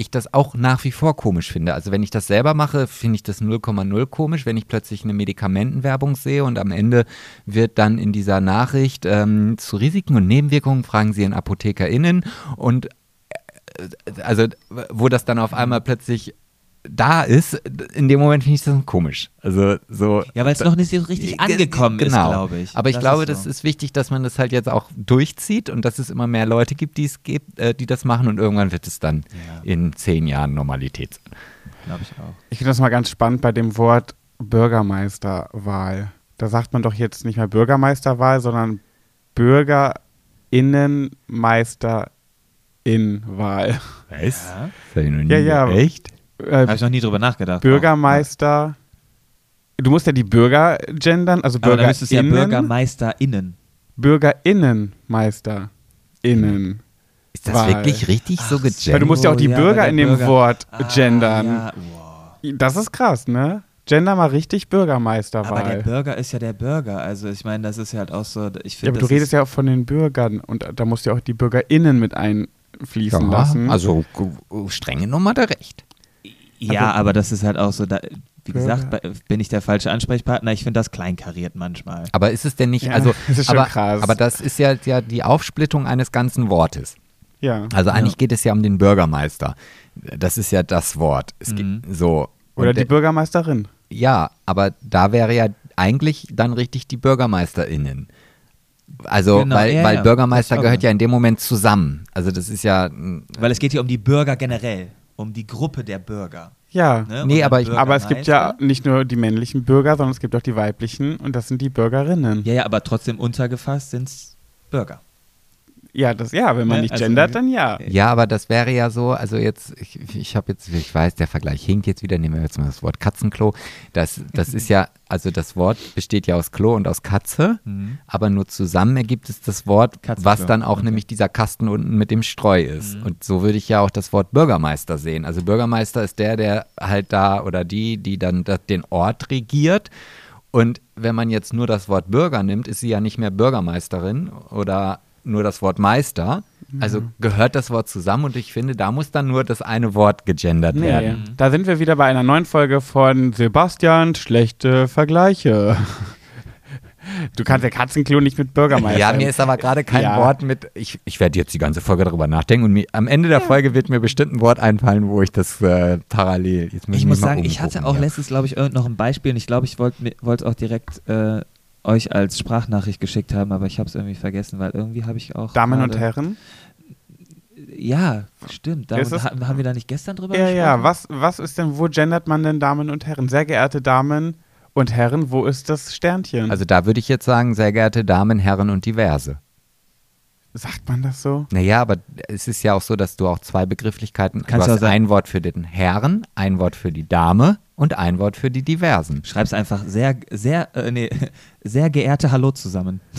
ich das auch nach wie vor komisch finde. Also wenn ich das selber mache, finde ich das 0,0 komisch, wenn ich plötzlich eine Medikamentenwerbung sehe und am Ende wird dann in dieser Nachricht ähm, zu Risiken und Nebenwirkungen fragen Sie Ihren ApothekerInnen und äh, also wo das dann auf einmal plötzlich da ist, in dem Moment finde ich das komisch. Also so Ja, weil es noch nicht so richtig angekommen ist, Genau. glaube ich. Aber ich Das glaube, ist das so. ist wichtig, dass man das halt jetzt auch durchzieht und dass es immer mehr Leute gibt, die es gibt, äh, die das machen und irgendwann wird es dann Ja. in zehn Jahren Normalität sein. Glaube ich auch. Ich finde das mal ganz spannend bei dem Wort Bürgermeisterwahl. Da sagt man doch jetzt nicht mehr Bürgermeisterwahl, sondern Bürgerinnenmeisterinwahl. Was? Ja. Das hab ich noch nie Ja, ja. Echt? Äh, Habe ich noch nie drüber nachgedacht. Bürgermeister. Du musst ja die Bürger gendern, also Aber dann es ja BürgerInnen. BürgermeisterInnen. BürgerInnenmeisterinnen. Ist das Wahl. wirklich richtig so Ach so. gegendert? Weil du musst ja auch die ja, Bürger in der dem Bürger- Wort Ah, gendern. Ja, wow. Das ist krass, ne? Gender mal richtig Bürgermeisterwahl. Aber der Bürger ist ja der Bürger. Also ich meine, das ist ja halt auch so. Ich ja, finde, aber du redest ist, ja auch von den Bürgern und da musst du ja auch die BürgerInnen mit einfließen ja, lassen. Also strenge Nummer der Recht. Ja, aber das ist halt auch so. Da, wie gesagt, bei, bin ich der falsche Ansprechpartner. Ich finde das kleinkariert manchmal. Aber ist es denn nicht, Ja, also, das ist schon aber, krass. aber das ist ja, ja die Aufsplittung eines ganzen Wortes. ja. Also eigentlich Ja. geht es ja um den Bürgermeister. Das ist ja das Wort. Es Mhm. geht so. Oder die Bürgermeisterin. Ja, aber da wäre ja eigentlich dann richtig die BürgermeisterInnen. Also, Genau, weil, ja, weil ja, Bürgermeister gehört ja in dem Moment zusammen. Also das ist ja. Weil es geht hier um die Bürger generell. Um die Gruppe der Bürger. Ja. Ne? Nee, aber ich- Aber es gibt ja nicht nur die männlichen Bürger, sondern es gibt auch die weiblichen und das sind die Bürgerinnen. Ja, ja, aber trotzdem untergefasst sind es Bürger. Ja, das, ja, wenn man Ne, nicht also- gendert, dann ja. Ja, aber das wäre ja so, also jetzt, ich, ich habe jetzt, ich weiß, der Vergleich hinkt jetzt wieder, nehmen wir jetzt mal das Wort Katzenklo. Das, das ist ja, also das Wort besteht ja aus Klo und aus Katze, Mhm. aber nur zusammen ergibt es das Wort, Katzenklo, was dann auch okay. nämlich dieser Kasten unten mit dem Streu ist. Mhm. Und so würde ich ja auch das Wort Bürgermeister sehen. Also Bürgermeister ist der, der halt da oder die, die dann da, den Ort regiert. Und wenn man jetzt nur das Wort Bürger nimmt, ist sie ja nicht mehr Bürgermeisterin oder nur das Wort Meister. Also gehört das Wort zusammen und ich finde, da muss dann nur das eine Wort gegendert Nee, werden. da sind wir wieder bei einer neuen Folge von Sebastian schlechte Vergleiche. [laughs] Du kannst ja Katzenklo nicht mit Bürgermeister. Ja, mir ist aber gerade kein Ja. Wort mit. Ich, ich werde jetzt die ganze Folge darüber nachdenken und mir, am Ende der Folge wird mir bestimmt ein Wort einfallen, wo ich das äh, parallel. Jetzt Ich muss sagen, ich hatte auch hier. letztens, glaube ich, irgend noch ein Beispiel und ich glaube, ich wollte es auch direkt äh, euch als Sprachnachricht geschickt haben, aber ich habe es irgendwie vergessen, weil irgendwie habe ich auch. Damen und Herren. Ja, stimmt. Damen, ha- haben wir da nicht gestern drüber Ja, gesprochen? ja. Was, was ist denn, wo gendert man denn Damen und Herren? Sehr geehrte Damen und Herren, wo ist das Sternchen? Also da würde ich jetzt sagen, sehr geehrte Damen, Herren und diverse. Sagt man das so? Naja, aber es ist ja auch so, dass du auch zwei Begrifflichkeiten Kannst du du hast ein Wort für den Herren, ein Wort für die Dame und ein Wort für die Diversen. Schreib's einfach sehr, sehr, äh, nee, [laughs] sehr geehrte Hallo zusammen. [laughs]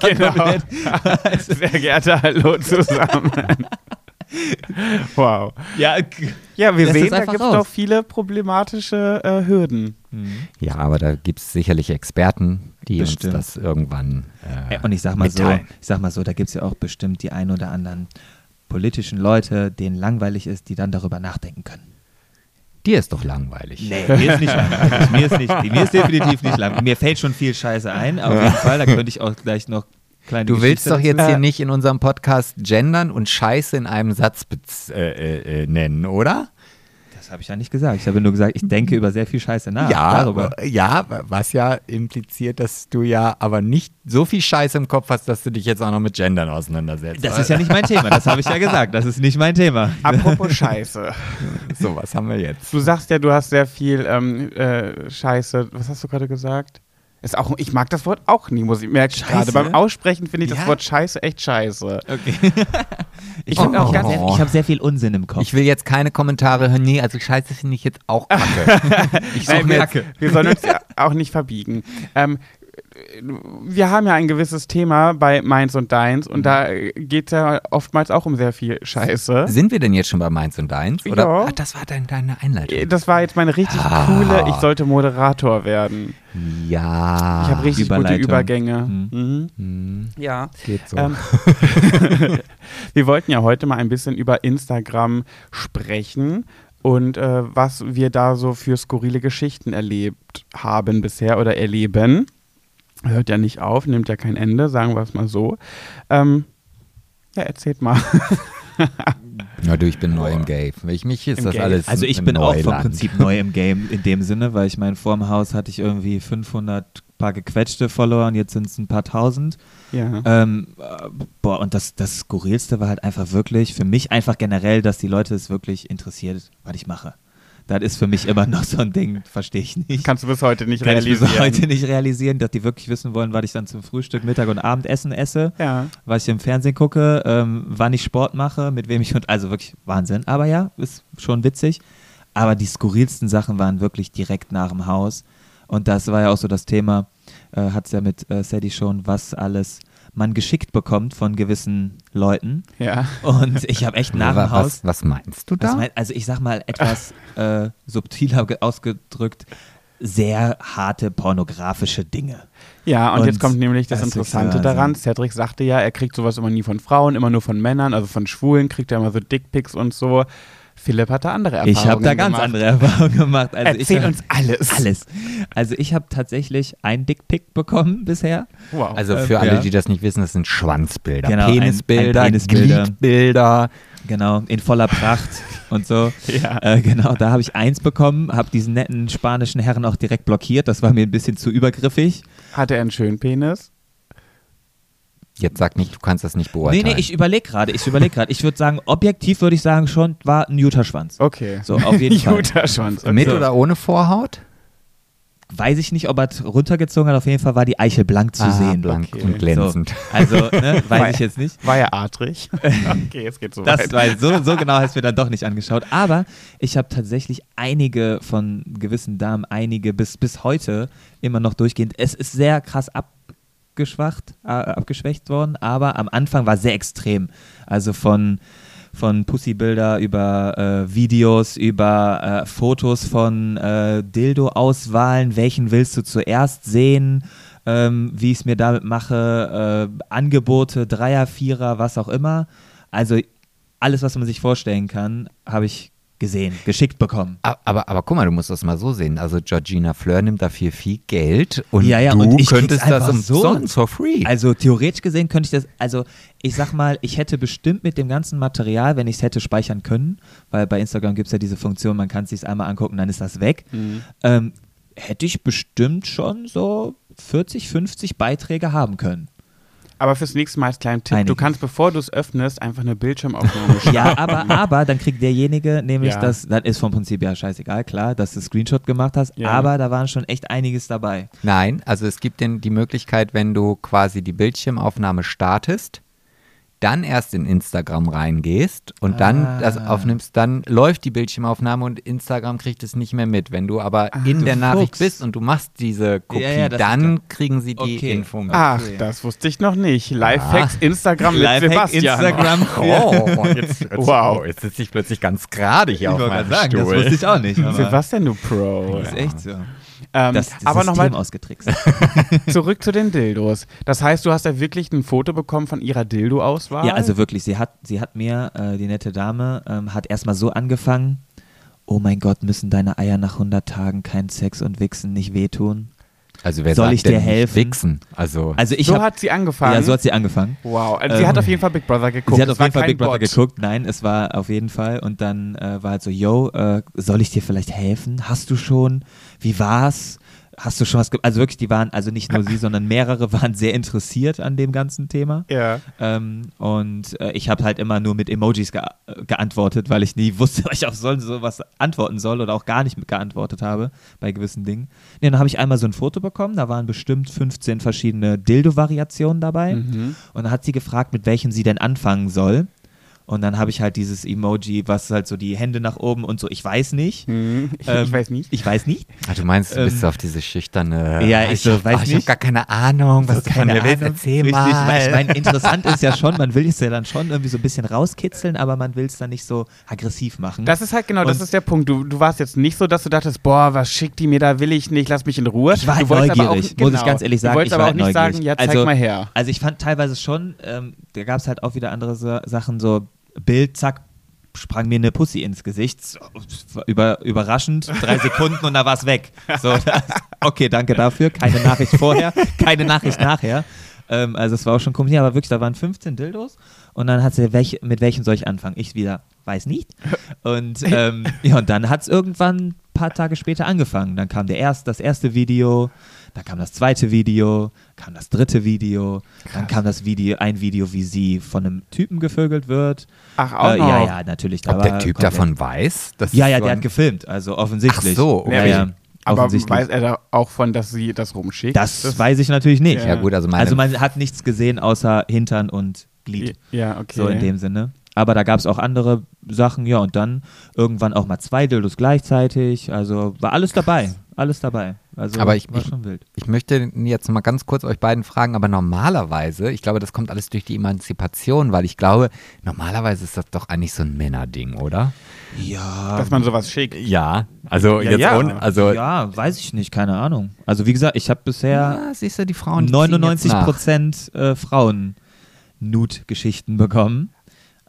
Genau. Sehr geehrte Hallo zusammen. [laughs] wow. Ja, Ja, wir sehen, da gibt es doch viele problematische äh, Hürden. Ja, aber da gibt es sicherlich Experten, die Bestimmt. uns das irgendwann äh, und ich sag mal so, mitteilen. ich sag mal so, da gibt es ja auch bestimmt die ein oder anderen politischen Leute, denen langweilig ist, die dann darüber nachdenken können. Dir ist doch langweilig. Nee, mir ist nicht langweilig. Mir ist, nicht, mir ist definitiv nicht langweilig. Mir fällt schon viel Scheiße ein, auf jeden Fall. Da könnte ich auch gleich noch kleine Du willst Geschichte doch jetzt hier nicht in unserem Podcast gendern und Scheiße in einem Satz äh, äh, äh, nennen, oder? Das habe ich ja nicht gesagt. Ich habe nur gesagt, ich denke über sehr viel Scheiße nach. darüber. aber- ja, was ja impliziert, dass du ja aber nicht so viel Scheiße im Kopf hast, dass du dich jetzt auch noch mit Gendern auseinandersetzt. Das ist ja nicht mein Thema, das habe ich ja gesagt. Das ist nicht mein Thema. Apropos Scheiße. [laughs] so, was haben wir jetzt? Du sagst ja, du hast sehr viel ähm, äh, Scheiße. Was hast du gerade gesagt? Ist auch, ich mag das Wort auch nie, muss ich merken. Gerade beim Aussprechen finde ich das Ja? Wort Scheiße echt scheiße. Okay. [laughs] ich find auch ich habe sehr, ich hab sehr viel Unsinn im Kopf. Ich will jetzt keine Kommentare hören. Nee, also scheiße finde ich jetzt auch [laughs] kacke. ich suche Nein, mir wir, jetzt, wir sollen uns ja auch nicht verbiegen. Ähm, wir haben ja ein gewisses Thema bei Meins und Deins und da geht es ja oftmals auch um sehr viel Scheiße. sind wir denn jetzt schon bei Meins und Deins? Oder? Ja. Ach, das war dein, deine Einleitung. Das war jetzt meine richtig Ah. coole, ich sollte Moderator werden. Ja. Ich habe richtig gute. Übergänge. Hm. Mhm. Hm, Ja. geht so. Ähm, [laughs] wir wollten ja heute mal ein bisschen über Instagram sprechen und äh, was wir da so für skurrile Geschichten erlebt haben bisher oder erleben. Hört ja nicht auf, nimmt ja kein Ende, sagen wir es mal so. Ähm, ja, erzählt mal. [laughs] Na du, ich bin neu im Game. Für mich ist Im das Game. alles Also ich bin auch vom Neuland. Prinzip neu im Game in dem Sinne, weil ich meine, vor dem Haus hatte ich irgendwie 500 paar gequetschte Follower und jetzt sind es ein paar tausend. Ja. Ähm, äh, boah, und das, das Skurrilste war halt einfach wirklich, für mich einfach generell, dass die Leute es wirklich interessiert, was ich mache. Das ist für mich immer noch so ein Ding, verstehe ich nicht. Kannst du bis heute nicht Kann ich bis realisieren. heute nicht realisieren, dass die wirklich wissen wollen, was ich dann zum Frühstück, Mittag und Abendessen esse, Ja. was ich im Fernsehen gucke, ähm, wann ich Sport mache, mit wem ich und also wirklich Wahnsinn. Aber ja, ist schon witzig. Aber die skurrilsten Sachen waren wirklich direkt nach dem Haus. Und das war ja auch so das Thema, äh, hat es ja mit äh, Sadie schon, was alles man geschickt bekommt von gewissen Leuten. Ja. Und ich habe echt nach dem Haus. was, was meinst du Was da? mein, also ich sag mal etwas äh, subtiler ge- ausgedrückt, sehr harte pornografische Dinge. Ja, und, Und jetzt kommt nämlich das das Interessante daran. Cedric sagte ja, er kriegt sowas immer nie von Frauen, immer nur von Männern, also von Schwulen kriegt er immer so Dickpics und so. Philipp hat da andere Erfahrungen Ich habe da ganz gemacht. andere Erfahrungen gemacht. Also Erzähl ich, uns alles. alles. Also ich habe tatsächlich ein Dickpick bekommen bisher. Wow. Also Ähm, für alle, ja. die das nicht wissen, das sind Schwanzbilder, Genau, ein- Penisbilder, ein Penisbilder. Gliedbilder. Genau, in voller Pracht und so. [laughs] Ja. Äh, genau, da habe ich eins bekommen, habe diesen netten spanischen Herren auch direkt blockiert. Das war mir ein bisschen zu übergriffig. Hat er einen schönen Penis? Jetzt sag nicht, du kannst das nicht Nee, beurteilen. nee, ich überlege gerade. Ich überlege gerade. Ich würde sagen, objektiv würde ich sagen, schon war ein Utah-Schwanz. Okay. So, auf jeden [laughs] Fall. Jutterschwanz. Okay. Mit oder ohne Vorhaut? Weiß ich nicht, ob er runtergezogen hat. Auf jeden Fall war die Eichel blank zu Ah, sehen. blank Okay. und glänzend. So, also, ne, [laughs] weiß ich jetzt nicht. War er adrig? [laughs] okay, es geht so Das weit. war, so, so genau hast du mir dann doch nicht angeschaut. Aber ich habe tatsächlich einige von gewissen Damen, einige bis, bis heute immer noch durchgehend. Es ist sehr krass abgeschwacht, äh, abgeschwächt worden, aber am Anfang war sehr extrem. Also von von Pussybilder über äh, Videos, über äh, Fotos von äh, Dildo-Auswahlen, welchen willst du zuerst sehen, ähm, wie ich es mir damit mache, äh, Angebote, Dreier, Vierer, was auch immer. Also alles, was man sich vorstellen kann, habe ich gesehen, geschickt bekommen. A- Aber, aber guck mal, du musst das mal so sehen. Also Georgina Fleur nimmt dafür viel Geld und Ja, ja, du und könntest das umsonst for free. Also theoretisch gesehen könnte ich das, also ich sag mal, ich hätte bestimmt mit dem ganzen Material, wenn ich es hätte speichern können, weil bei Instagram gibt es ja diese Funktion, man kann es sich einmal angucken, dann ist das weg, Mhm. ähm, hätte ich bestimmt schon so 40, 50 Beiträge haben können. Aber fürs nächste Mal als kleinen Tipp, Einige. du kannst, bevor du es öffnest, einfach eine Bildschirmaufnahme [laughs] starten. Ja, aber, aber dann kriegt derjenige nämlich Ja. das, das ist vom Prinzip ja scheißegal, klar, dass du Screenshot gemacht hast, Ja. aber da waren schon echt einiges dabei. Nein, also es gibt denn die Möglichkeit, wenn du quasi die Bildschirmaufnahme startest, dann erst in Instagram reingehst und dann Ah. das aufnimmst, dann läuft die Bildschirmaufnahme und Instagram kriegt es nicht mehr mit. Wenn du aber in du der Nachricht Fuchs. bist und du machst diese Kopie, Ja, ja, dann kriegen sie die Okay. Info mit. Ach, Okay. das wusste ich noch nicht. Lifehacks Instagram mit Lifehack Sebastian. Instagram [laughs] Oh, jetzt, jetzt, [laughs] Wow. jetzt sitze ich plötzlich ganz gerade hier auf wollte meinem gerade sagen, das Stuhl. wusste ich auch nicht. Sebastian, du Pro. das ist echt so. Ähm, Das, aber nochmal ausgetrickst. [laughs] zurück zu den Dildos. Das heißt, du hast ja wirklich ein Foto bekommen von ihrer Dildo-Auswahl? Ja, also wirklich, sie hat, sie hat mir, äh, die nette Dame, ähm, hat erstmal so angefangen, oh mein Gott, müssen deine Eier nach 100 Tagen kein Sex und Wichsen nicht wehtun? Also wer Soll sagt ich dir helfen? Wichsen? Also Also ich so hab, hat sie angefangen. ja, so hat sie angefangen. wow. Also sie Ähm, hat auf jeden Fall Big Brother geguckt. sie hat auf jeden Fall Big Brother Bot. geguckt. Nein, es war auf jeden Fall. Und dann äh, war halt so, yo, äh, soll ich dir vielleicht helfen? Hast du schon? Wie war's? Hast du schon was, also wirklich, die waren, also nicht nur sie, sondern mehrere [laughs] waren sehr interessiert an dem ganzen Thema. Ja. Ähm, und äh, ich habe halt immer nur mit Emojis ge geantwortet, weil ich nie [laughs] wusste, was ich auf so, sowas antworten soll oder auch gar nicht mit geantwortet habe bei gewissen Dingen. Nee, dann habe ich einmal so ein Foto bekommen, da waren bestimmt 15 verschiedene Dildo-Variationen dabei. Mhm. Und dann hat sie gefragt, mit welchen sie denn anfangen soll. Und dann habe ich halt dieses Emoji, was halt so die Hände nach oben und so, ich weiß nicht. Hm, [laughs] Ich, Ähm, ich weiß nicht. Ich weiß nicht. Ah, du meinst, du bist Ähm, so auf diese schüchterne. ja, ah, ich so, hab- weiß ah, Ich habe nicht. gar keine Ahnung, was So, du von mir willst. Erzähl Richtig, mal. Ich meine, interessant ist ja [laughs] schon, man will es ja dann schon irgendwie so ein bisschen rauskitzeln, aber man will es dann nicht so aggressiv machen. Das ist halt genau, das Und- ist der Punkt. Du, du warst jetzt nicht so, dass du dachtest, boah, was schickt die mir da, will ich nicht, lass mich in Ruhe. Ich war du wolltest aber neugierig, auch, muss ich ganz ehrlich sagen, Du wolltest ich aber auch nicht sagen, neugierig. ja, zeig Also- mal her. Also ich fand teilweise schon, ähm, da gab es halt auch wieder andere Sa Sachen, so Bild, zack, sprang mir eine Pussy ins Gesicht, über, überraschend, drei Sekunden und da war es weg. So, das, [laughs] okay, danke dafür, keine Nachricht vorher, keine Nachricht nachher. Ähm, also es war auch schon komisch, aber wirklich, da waren 15 Dildos und dann hat sie, welche, mit welchen soll ich anfangen? Ich wieder, weiß nicht. Und ähm, ja, und dann hat es irgendwann ein paar Tage später angefangen. Dann kam der erst, das erste Video, dann kam das zweite Video, kam das dritte Video, dann kam das Video, ein Video, wie sie von einem Typen gevögelt wird. Ach, auch Äh, noch. ja, ja, natürlich. Da Ob der Typ komplett- davon weiß? dass Ja, ja, so der hat gefilmt, also offensichtlich. Ach so, ja, okay. ja, aber offensichtlich. weiß er da auch von, dass sie das rumschickt? das, weiß ich natürlich nicht. Ja. Ja, gut, also meine. Also man hat nichts gesehen außer Hintern und Glied. Ja, okay. So in dem Sinne. Aber da gab es auch andere Sachen, ja, und dann irgendwann auch mal zwei Dildos gleichzeitig. Also war alles dabei. Alles dabei. Also Aber ich- war ich- schon wild. Ich möchte jetzt mal ganz kurz euch beiden fragen, aber normalerweise, ich glaube, das kommt alles durch die Emanzipation, weil ich glaube, normalerweise ist das doch eigentlich so ein Männerding, oder? Ja. Dass man sowas schickt. Ja, also Ja, jetzt ja. ohne- also ja, weiß ich nicht, keine Ahnung. Also wie gesagt, ich habe bisher ja, siehst du, die Frauen die ziehen 99 jetzt nach. Prozent äh, Frauen-Nude-Geschichten bekommen.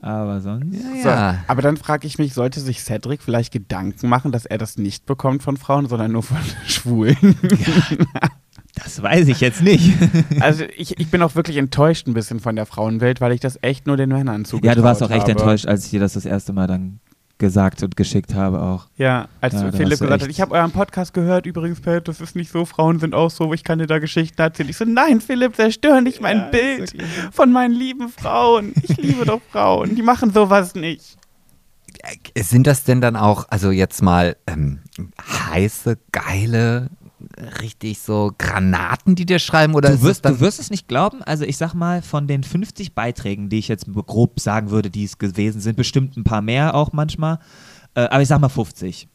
Aber sonst. So, Ja. aber dann frage ich mich, sollte sich Cedric vielleicht Gedanken machen, dass er das nicht bekommt von Frauen, sondern nur von [laughs] Schwulen? Das weiß ich jetzt nicht. [laughs] also ich, ich bin auch wirklich enttäuscht ein bisschen von der Frauenwelt, weil ich das echt nur den Männern zugetraut ja, du warst auch echt habe. enttäuscht, als ich dir das das erste Mal dann gesagt und geschickt habe auch. Ja, als Ja, Philipp gesagt hat, ich habe euren Podcast gehört, übrigens, Pat, das ist nicht so, Frauen sind auch so, ich kann dir da Geschichten erzählen. Ich so, nein, Philipp, zerstör nicht mein Ja, Bild wirklich- von meinen lieben Frauen. Ich liebe doch Frauen, die machen sowas nicht. Sind das denn dann auch, also jetzt mal ähm, heiße, geile, richtig so Granaten, die dir schreiben? Oder Du das wirst, du wirst es nicht glauben, also ich sag mal, von den 50 Beiträgen, die ich jetzt grob sagen würde, die es gewesen sind, bestimmt ein paar mehr auch manchmal, äh, aber ich sag mal 50.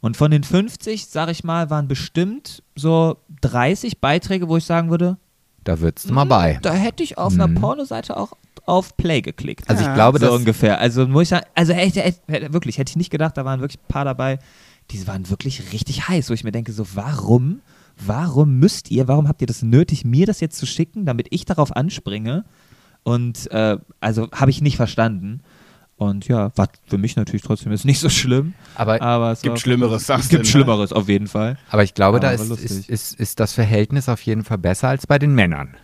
Und von den 50, sag ich mal, waren bestimmt so 30 Beiträge, wo ich sagen würde, da würdest du mal bei. da hätte ich auf einer Mhm. Pornoseite auch auf Play geklickt. Also ich glaube, so dass ungefähr. Also muss ich sagen, also echt, echt, wirklich, hätte ich nicht gedacht, da waren wirklich ein paar dabei, die waren wirklich richtig heiß, wo ich mir denke, so, warum, warum müsst ihr, warum habt ihr das nötig, mir das jetzt zu schicken, damit ich darauf anspringe? Und äh, also habe ich nicht verstanden. Und ja, war für mich natürlich trotzdem jetzt nicht so schlimm. aber Aber es Gibt Schlimmeres, Es sagst gibt du, ne? Schlimmeres auf jeden Fall. Aber ich glaube, Aber da ist, ist, ist, ist das Verhältnis auf jeden Fall besser als bei den Männern.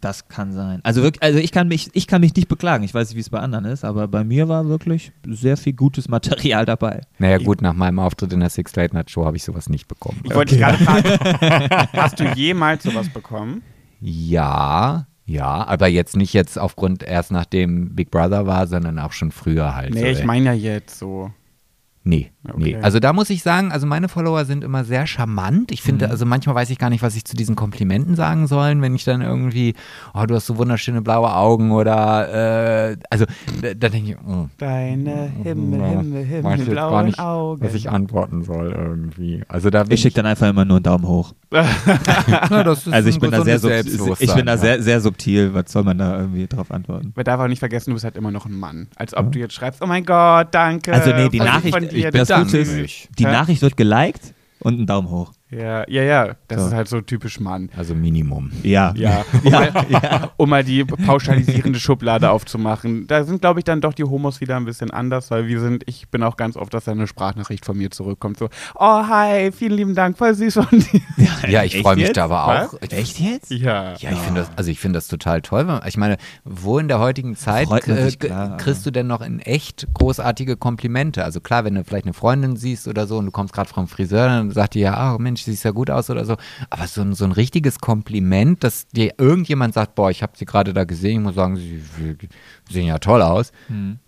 Das kann sein. Also wirklich, also ich kann mich, ich kann mich nicht beklagen. Ich weiß nicht, wie es bei anderen ist, aber bei mir war wirklich sehr viel gutes [laughs] Material dabei. Naja, gut, nach meinem Auftritt in der Six Late Night Show habe ich sowas nicht bekommen. Ich wollte dich gerade fragen, [laughs] hast du jemals sowas bekommen? Ja, ja, aber jetzt nicht jetzt aufgrund erst nachdem Big Brother war, sondern auch schon früher halt. so, Nee, ich ey. meine ja jetzt so. Nee, nee. Okay. Also da muss ich sagen, also meine Follower sind immer sehr charmant. Ich finde, Mhm. also manchmal weiß ich gar nicht, was ich zu diesen Komplimenten sagen sollen, wenn ich dann irgendwie, oh, du hast so wunderschöne blaue Augen oder, äh, also da, da denke ich, oh, Deine Himmel, Ja, Himmel, weiß Himmel, jetzt gar blauen nicht, Augen. was ich antworten soll irgendwie. Also da bin Ich schicke dann einfach immer nur einen Daumen hoch. [laughs] Na, das ist Also ich ein bin da sehr, ich bin da ja. sehr, sehr subtil. Was soll man da irgendwie drauf antworten? Man darf auch nicht vergessen, du bist halt immer noch ein Mann. Als ob du jetzt schreibst, oh mein Gott, danke. Also nee, die ich Nachricht, dir ich, das bedanke Gute ist, die Hä? Nachricht wird geliked und ein Daumen hoch. Ja, ja, ja. Das So. ist halt so typisch Mann. Also Minimum. Ja. Ja, um, mal, um mal die pauschalisierende [laughs] Schublade aufzumachen. Da sind, glaube ich, dann doch die Homos wieder ein bisschen anders, weil wir sind, ich bin auch ganz oft, dass da eine Sprachnachricht von mir zurückkommt. So, oh hi, vielen lieben Dank, voll süß von dir. Ja, ich Echt freue mich jetzt? da aber Was? auch. Echt jetzt? Ja. Ja, ich finde das, also ich finde das total toll. Ich meine, wo in der heutigen Zeit äh, klar, kriegst du denn noch in echt großartige Komplimente? Also klar, wenn du vielleicht eine Freundin siehst oder so und du kommst gerade vom Friseur, dann sagt die ja, ah Mensch, Mensch, siehst ja gut aus oder so. Aber so, ein- so ein richtiges Kompliment, dass dir irgendjemand sagt, boah, ich habe sie gerade da gesehen, ich muss sagen, sie, sie sehen ja toll aus, Hm.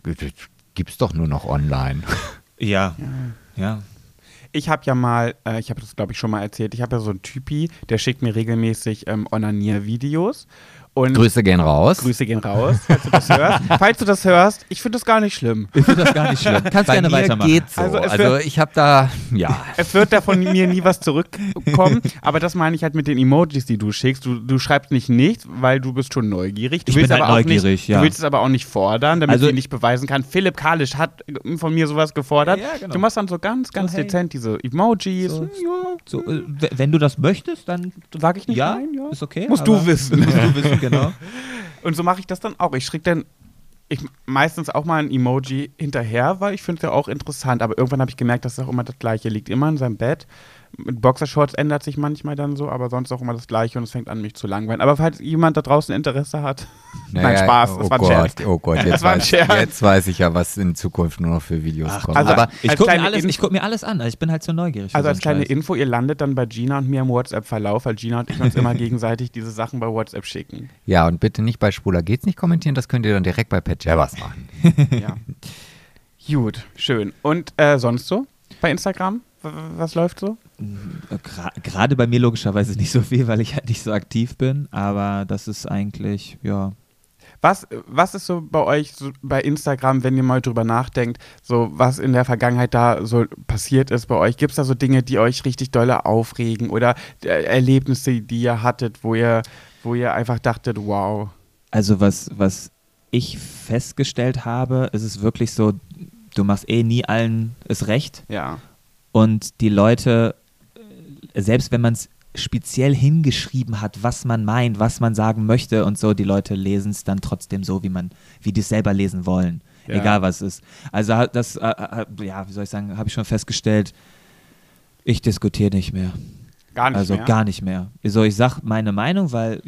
gibt's doch nur noch online. [laughs] Ja. Ja. Ich habe ja mal, äh, ich habe das glaube ich schon mal erzählt, ich habe ja so einen Typi, der schickt mir regelmäßig ähm, Onanier-Videos. Und Grüße gehen raus. Grüße gehen raus, falls du das hörst. [laughs] falls du das hörst, ich finde das gar nicht schlimm. Ich finde das gar nicht schlimm. Kannst Bei gerne mir weitermachen. geht's so. Also Also, es wird- ich habe da, ja. Es wird da von mir nie was zurückkommen, aber das meine ich halt mit den Emojis, die du schickst. Du, du schreibst nicht nichts, weil du bist schon neugierig. Du Ich willst bin halt aber auch neugierig, nicht, ja. Du willst es aber auch nicht fordern, damit Also- sie nicht beweisen kann. Philipp Kalisch hat von mir sowas gefordert. Ja, genau. Du machst dann so ganz, ganz hey. dezent diese Emojis. So- ja, So, äh, wenn du das möchtest, dann sag ich nicht ja, nein, ja. ist okay. Musst du wissen. Musst du wissen, genau. [laughs] Und so mache ich das dann auch. Ich schicke dann ich, meistens auch mal ein Emoji hinterher, weil ich finde es ja auch interessant. Aber irgendwann habe ich gemerkt, dass es auch immer das Gleiche liegt. Immer in seinem Bett. Mit Boxershorts ändert sich manchmal dann so, aber sonst auch immer das Gleiche und es fängt an, mich zu langweilen. Aber falls jemand da draußen Interesse hat, [laughs] Nein, Spaß, das oh war ein Gott, Scherz. Oh Gott, [laughs] jetzt, Das war ein weiß, Scherz. jetzt weiß ich ja, was in Zukunft nur noch für Videos kommen. also- aber Ich gucke mir, alles- ich guck mir alles an. Also ich bin halt so neugierig. also so als kleine Scheiß. Info, ihr landet dann bei Gina und mir im WhatsApp-Verlauf, weil Gina und ich uns immer [laughs] gegenseitig diese Sachen bei WhatsApp schicken. ja, und bitte nicht bei Schwuler geht's nicht kommentieren, das könnt ihr dann direkt bei Pat Jabbers machen. Ja. Gut, schön. Und äh, sonst so? Bei Instagram? Was läuft so? Gerade bei mir logischerweise nicht so viel, weil ich halt nicht so aktiv bin. Aber das ist eigentlich, ja. Was, was ist so bei euch so bei Instagram, wenn ihr mal drüber nachdenkt, so was in der Vergangenheit da so passiert ist bei euch? Gibt es da so Dinge, die euch richtig dolle aufregen oder äh, Erlebnisse, die ihr hattet, wo ihr, wo ihr einfach dachtet, wow. Also was, was ich festgestellt habe, ist es wirklich so, du machst eh nie allen es recht. Ja. Und die Leute, selbst wenn man es speziell hingeschrieben hat, was man meint, was man sagen möchte und so, die Leute lesen es dann trotzdem so, wie man, wie die es selber lesen wollen. Ja. Egal was es ist. Also das, ja, wie soll ich sagen, habe ich schon festgestellt, ich diskutiere nicht mehr. Gar nicht also mehr. gar nicht mehr. Also ich sag meine Meinung, weil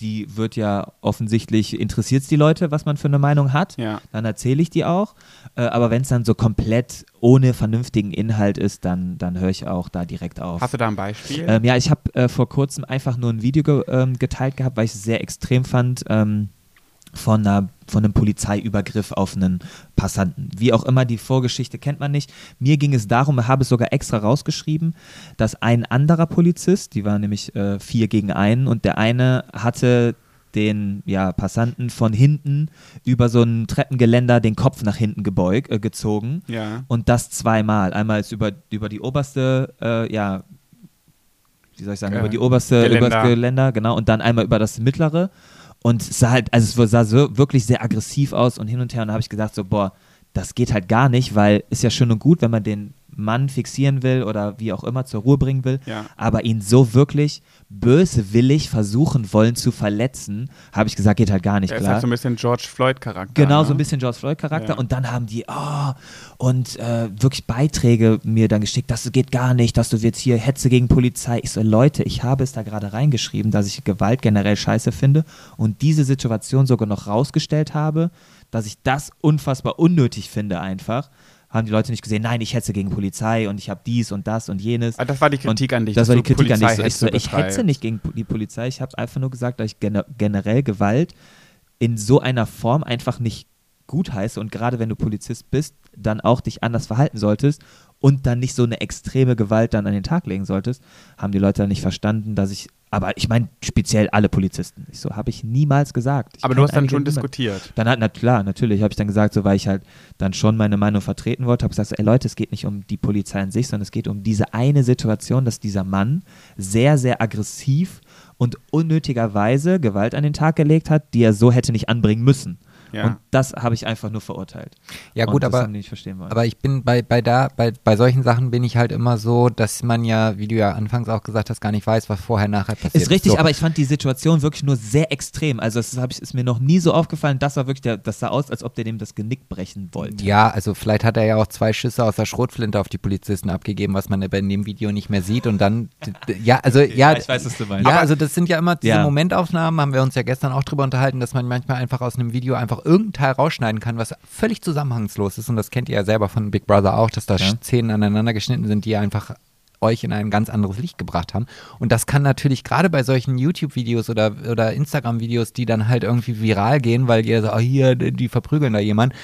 die wird ja offensichtlich, interessiert es die Leute, was man für eine Meinung hat. Ja. Dann erzähle ich die auch. Äh, aber wenn es dann so komplett ohne vernünftigen Inhalt ist, dann, dann höre ich auch da direkt auf. Hast du da ein Beispiel? Ähm, ja, ich habe äh, vor kurzem einfach nur ein Video ge ähm, geteilt gehabt, weil ich es sehr extrem fand. Ähm, von, einer, von einem Polizeiübergriff auf einen Passanten. Wie auch immer, die Vorgeschichte kennt man nicht. Mir ging es darum, ich habe es sogar extra rausgeschrieben, dass ein anderer Polizist, die war nämlich äh, vier gegen einen, und der eine hatte den ja, Passanten von hinten über so ein Treppengeländer den Kopf nach hinten gebeug, äh, gezogen. ja. Und das zweimal. Einmal ist über, über die oberste, äh, ja, wie soll ich sagen, über die oberste, Geländer. über das Geländer, genau, und dann einmal über das mittlere. Und es sah halt, also es sah so wirklich sehr aggressiv aus und hin und her. Und da habe ich gedacht, so, boah, das geht halt gar nicht, weil ist ja schön und gut, wenn man den Mann fixieren will oder wie auch immer zur Ruhe bringen will. Ja. Aber ihn so wirklich bösewillig versuchen wollen zu verletzen, habe ich gesagt, geht halt gar nicht Der ist klar. halt so ein bisschen George Floyd-Charakter. Genau, ne? so ein bisschen George Floyd-Charakter. Ja. Und dann haben die, oh, und äh, wirklich Beiträge mir dann geschickt, das geht gar nicht, dass du jetzt hier Hetze gegen Polizei. Ich so, Leute, ich habe es da gerade reingeschrieben, dass ich Gewalt generell scheiße finde und diese Situation sogar noch rausgestellt habe, dass ich das unfassbar unnötig finde einfach. Haben die Leute nicht gesehen, nein, ich hetze gegen Polizei und ich habe dies und das und jenes. Ah, das war die Kritik Und an dich. Das war die Kritik an dich. So, ich, so, ich hetze nicht gegen die Polizei. Ich habe einfach nur gesagt, dass ich gene generell Gewalt in so einer Form einfach nicht gut heiße und gerade wenn du Polizist bist, dann auch dich anders verhalten solltest und dann nicht so eine extreme Gewalt dann an den Tag legen solltest, haben die Leute dann nicht verstanden, dass ich, aber ich meine speziell alle Polizisten. Ich so, habe ich niemals gesagt. Ich Aber du hast dann schon diskutiert. Dann hat, na klar, natürlich habe ich dann gesagt, so weil ich halt dann schon meine Meinung vertreten wollte, habe gesagt, so, ey Leute, es geht nicht um die Polizei an sich, sondern es geht um diese eine Situation, dass dieser Mann sehr, sehr aggressiv und unnötigerweise Gewalt an den Tag gelegt hat, die er so hätte nicht anbringen müssen. Ja. Und das habe ich einfach nur verurteilt. Ja gut, das aber haben die nicht verstehen wollen. Aber ich bin bei, bei da, bei, bei solchen Sachen bin ich halt immer so, dass man ja, wie du ja anfangs auch gesagt hast, gar nicht weiß, was vorher nachher passiert. ist richtig, so. aber ich fand die Situation wirklich nur sehr extrem. Also es ich, ist mir noch nie so aufgefallen, das war wirklich, der, das sah aus, als ob der dem das Genick brechen wollte. Ja, also vielleicht hat er ja auch zwei Schüsse aus der Schrotflinte auf die Polizisten abgegeben, was man aber in dem Video nicht mehr sieht und dann, ja, also ja, ich weiß, was du meinst. Ja, also das sind ja immer diese Ja. Momentaufnahmen, haben wir uns ja gestern auch drüber unterhalten, dass man manchmal einfach aus einem Video einfach irgendein Teil rausschneiden kann, was völlig zusammenhangslos ist und das kennt ihr ja selber von Big Brother auch, dass da Ja. Szenen aneinander geschnitten sind, die einfach euch in ein ganz anderes Licht gebracht haben. Und das kann natürlich gerade bei solchen YouTube-Videos oder, oder Instagram-Videos, die dann halt irgendwie viral gehen, weil ihr sagt, oh, hier, die verprügeln da jemand.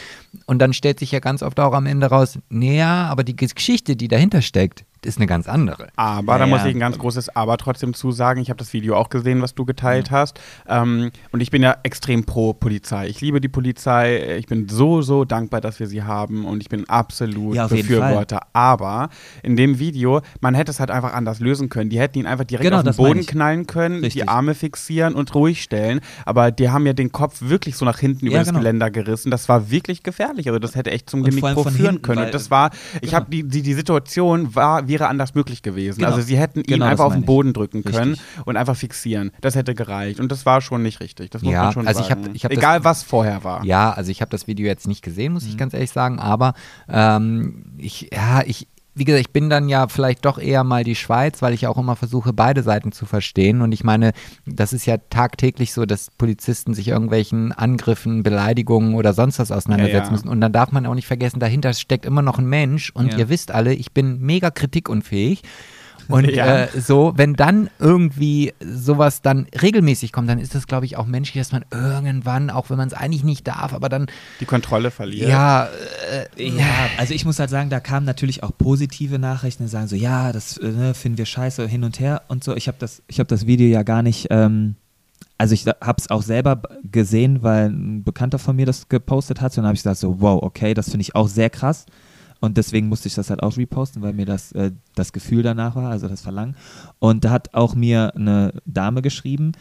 Und dann stellt sich ja ganz oft auch am Ende raus, naja, aber die Geschichte, die dahinter steckt, ist eine ganz andere. Aber ja, da muss ich ein ganz großes Aber trotzdem zusagen. Ich habe das Video auch gesehen, was du geteilt ja. hast. Ähm, und ich bin ja extrem pro Polizei. Ich liebe die Polizei. Ich bin so, so dankbar, dass wir sie haben. Und ich bin absolut ja, Befürworter. Aber in dem Video, man hätte es halt einfach anders lösen können. Die hätten ihn einfach direkt genau, auf den Boden knallen können, Richtig. die Arme fixieren und ruhig stellen. Aber die haben ja den Kopf wirklich so nach hinten über das genau. Geländer gerissen. Das war wirklich gefährlich. Also das hätte echt zum Genick führen können. Und das war, ich genau. habe die, die, die Situation war, wäre anders möglich gewesen. Genau. Also sie hätten ihn genau, einfach auf den Boden drücken können richtig. und einfach fixieren. Das hätte gereicht. Und das war schon nicht richtig. Das muss ja, man schon also sagen. Ich hab, ich hab Egal, das, was vorher war. Ja, also ich habe das Video jetzt nicht gesehen, muss mhm. ich ganz ehrlich sagen. Aber ähm, ich, ja, ich, wie gesagt, ich bin dann ja vielleicht doch eher mal die Schweiz, weil ich auch immer versuche, beide Seiten zu verstehen. Und ich meine, das ist ja tagtäglich so, dass Polizisten sich irgendwelchen Angriffen, Beleidigungen oder sonst was auseinandersetzen ja, ja. müssen. Und dann darf man auch nicht vergessen, dahinter steckt immer noch ein Mensch. Und ja. ihr wisst alle, ich bin mega kritikunfähig. Und ja. äh, so, wenn dann irgendwie sowas dann regelmäßig kommt, dann ist das, glaube ich, auch menschlich, dass man irgendwann, auch wenn man es eigentlich nicht darf, aber dann die Kontrolle verliert. Ja, äh, ja, also ich muss halt sagen, da kamen natürlich auch positive Nachrichten, die sagen so, ja, das äh, ne, finden wir scheiße hin und her und so. Ich habe das, ich das Video ja gar nicht. Ähm, also ich habe es auch selber gesehen, weil ein Bekannter von mir das gepostet hat und dann habe ich gesagt so, wow, okay, das finde ich auch sehr krass. Und deswegen musste ich das halt auch reposten, weil mir das, äh, das Gefühl danach war, also das Verlangen. Und da hat auch mir eine Dame geschrieben,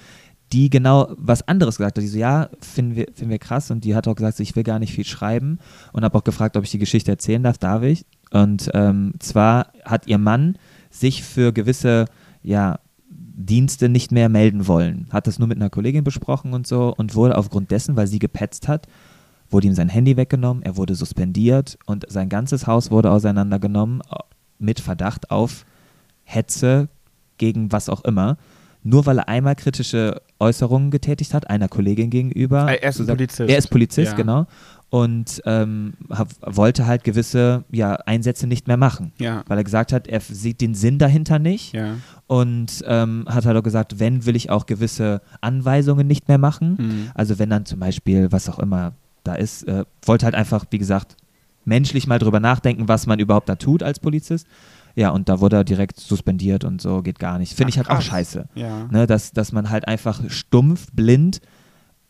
die genau was anderes gesagt hat. Die so, ja, finden wir, finden wir krass. Und die hat auch gesagt, so, ich will gar nicht viel schreiben. Und habe auch gefragt, ob ich die Geschichte erzählen darf. Darf ich? Und ähm, zwar hat ihr Mann sich für gewisse, ja, Dienste nicht mehr melden wollen. Hat das nur mit einer Kollegin besprochen und so und wurde aufgrund dessen, weil sie gepetzt hat, wurde ihm sein Handy weggenommen, er wurde suspendiert und sein ganzes Haus wurde auseinandergenommen äh, mit Verdacht auf Hetze gegen was auch immer. Nur weil er einmal kritische Äußerungen getätigt hat, einer Kollegin gegenüber. Er ist Polizist. Er ist Polizist, ja. genau. Und ähm, hab, wollte halt gewisse ja, Einsätze nicht mehr machen. Ja. Weil er gesagt hat, er sieht den Sinn dahinter nicht. Ja. Und ähm, hat halt auch gesagt, wenn, will ich auch gewisse Anweisungen nicht mehr machen. Mhm. Also wenn dann zum Beispiel, was auch immer, da ist, äh, wollte halt einfach, wie gesagt, menschlich mal drüber nachdenken, was man überhaupt da tut als Polizist. Ja, und da wurde er direkt suspendiert und so, geht gar nicht. Finde ich halt auch scheiße. Ja. Ne, dass, dass man halt einfach stumpf, blind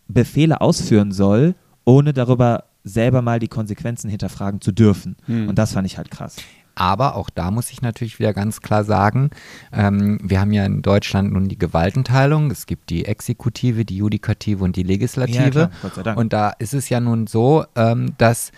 Befehle ausführen soll, ohne darüber selber mal die Konsequenzen hinterfragen zu dürfen. Hm. Und das fand ich halt krass. Aber auch da muss ich natürlich wieder ganz klar sagen, ähm, wir haben ja in Deutschland nun die Gewaltenteilung. Es gibt die Exekutive, die Judikative und die Legislative. Ja, und da ist es ja nun so, ähm, dass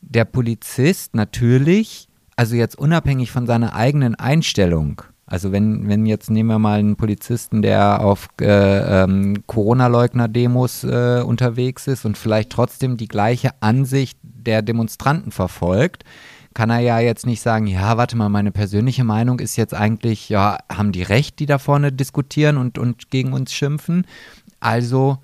der Polizist natürlich, also jetzt unabhängig von seiner eigenen Einstellung, also wenn, wenn jetzt nehmen wir mal einen Polizisten, der auf äh, ähm, Corona-Leugner-Demos äh, unterwegs ist und vielleicht trotzdem die gleiche Ansicht der Demonstranten verfolgt, kann er ja jetzt nicht sagen, ja, warte mal, meine persönliche Meinung ist jetzt eigentlich, ja, haben die recht, die da vorne diskutieren und, und gegen uns schimpfen. Also,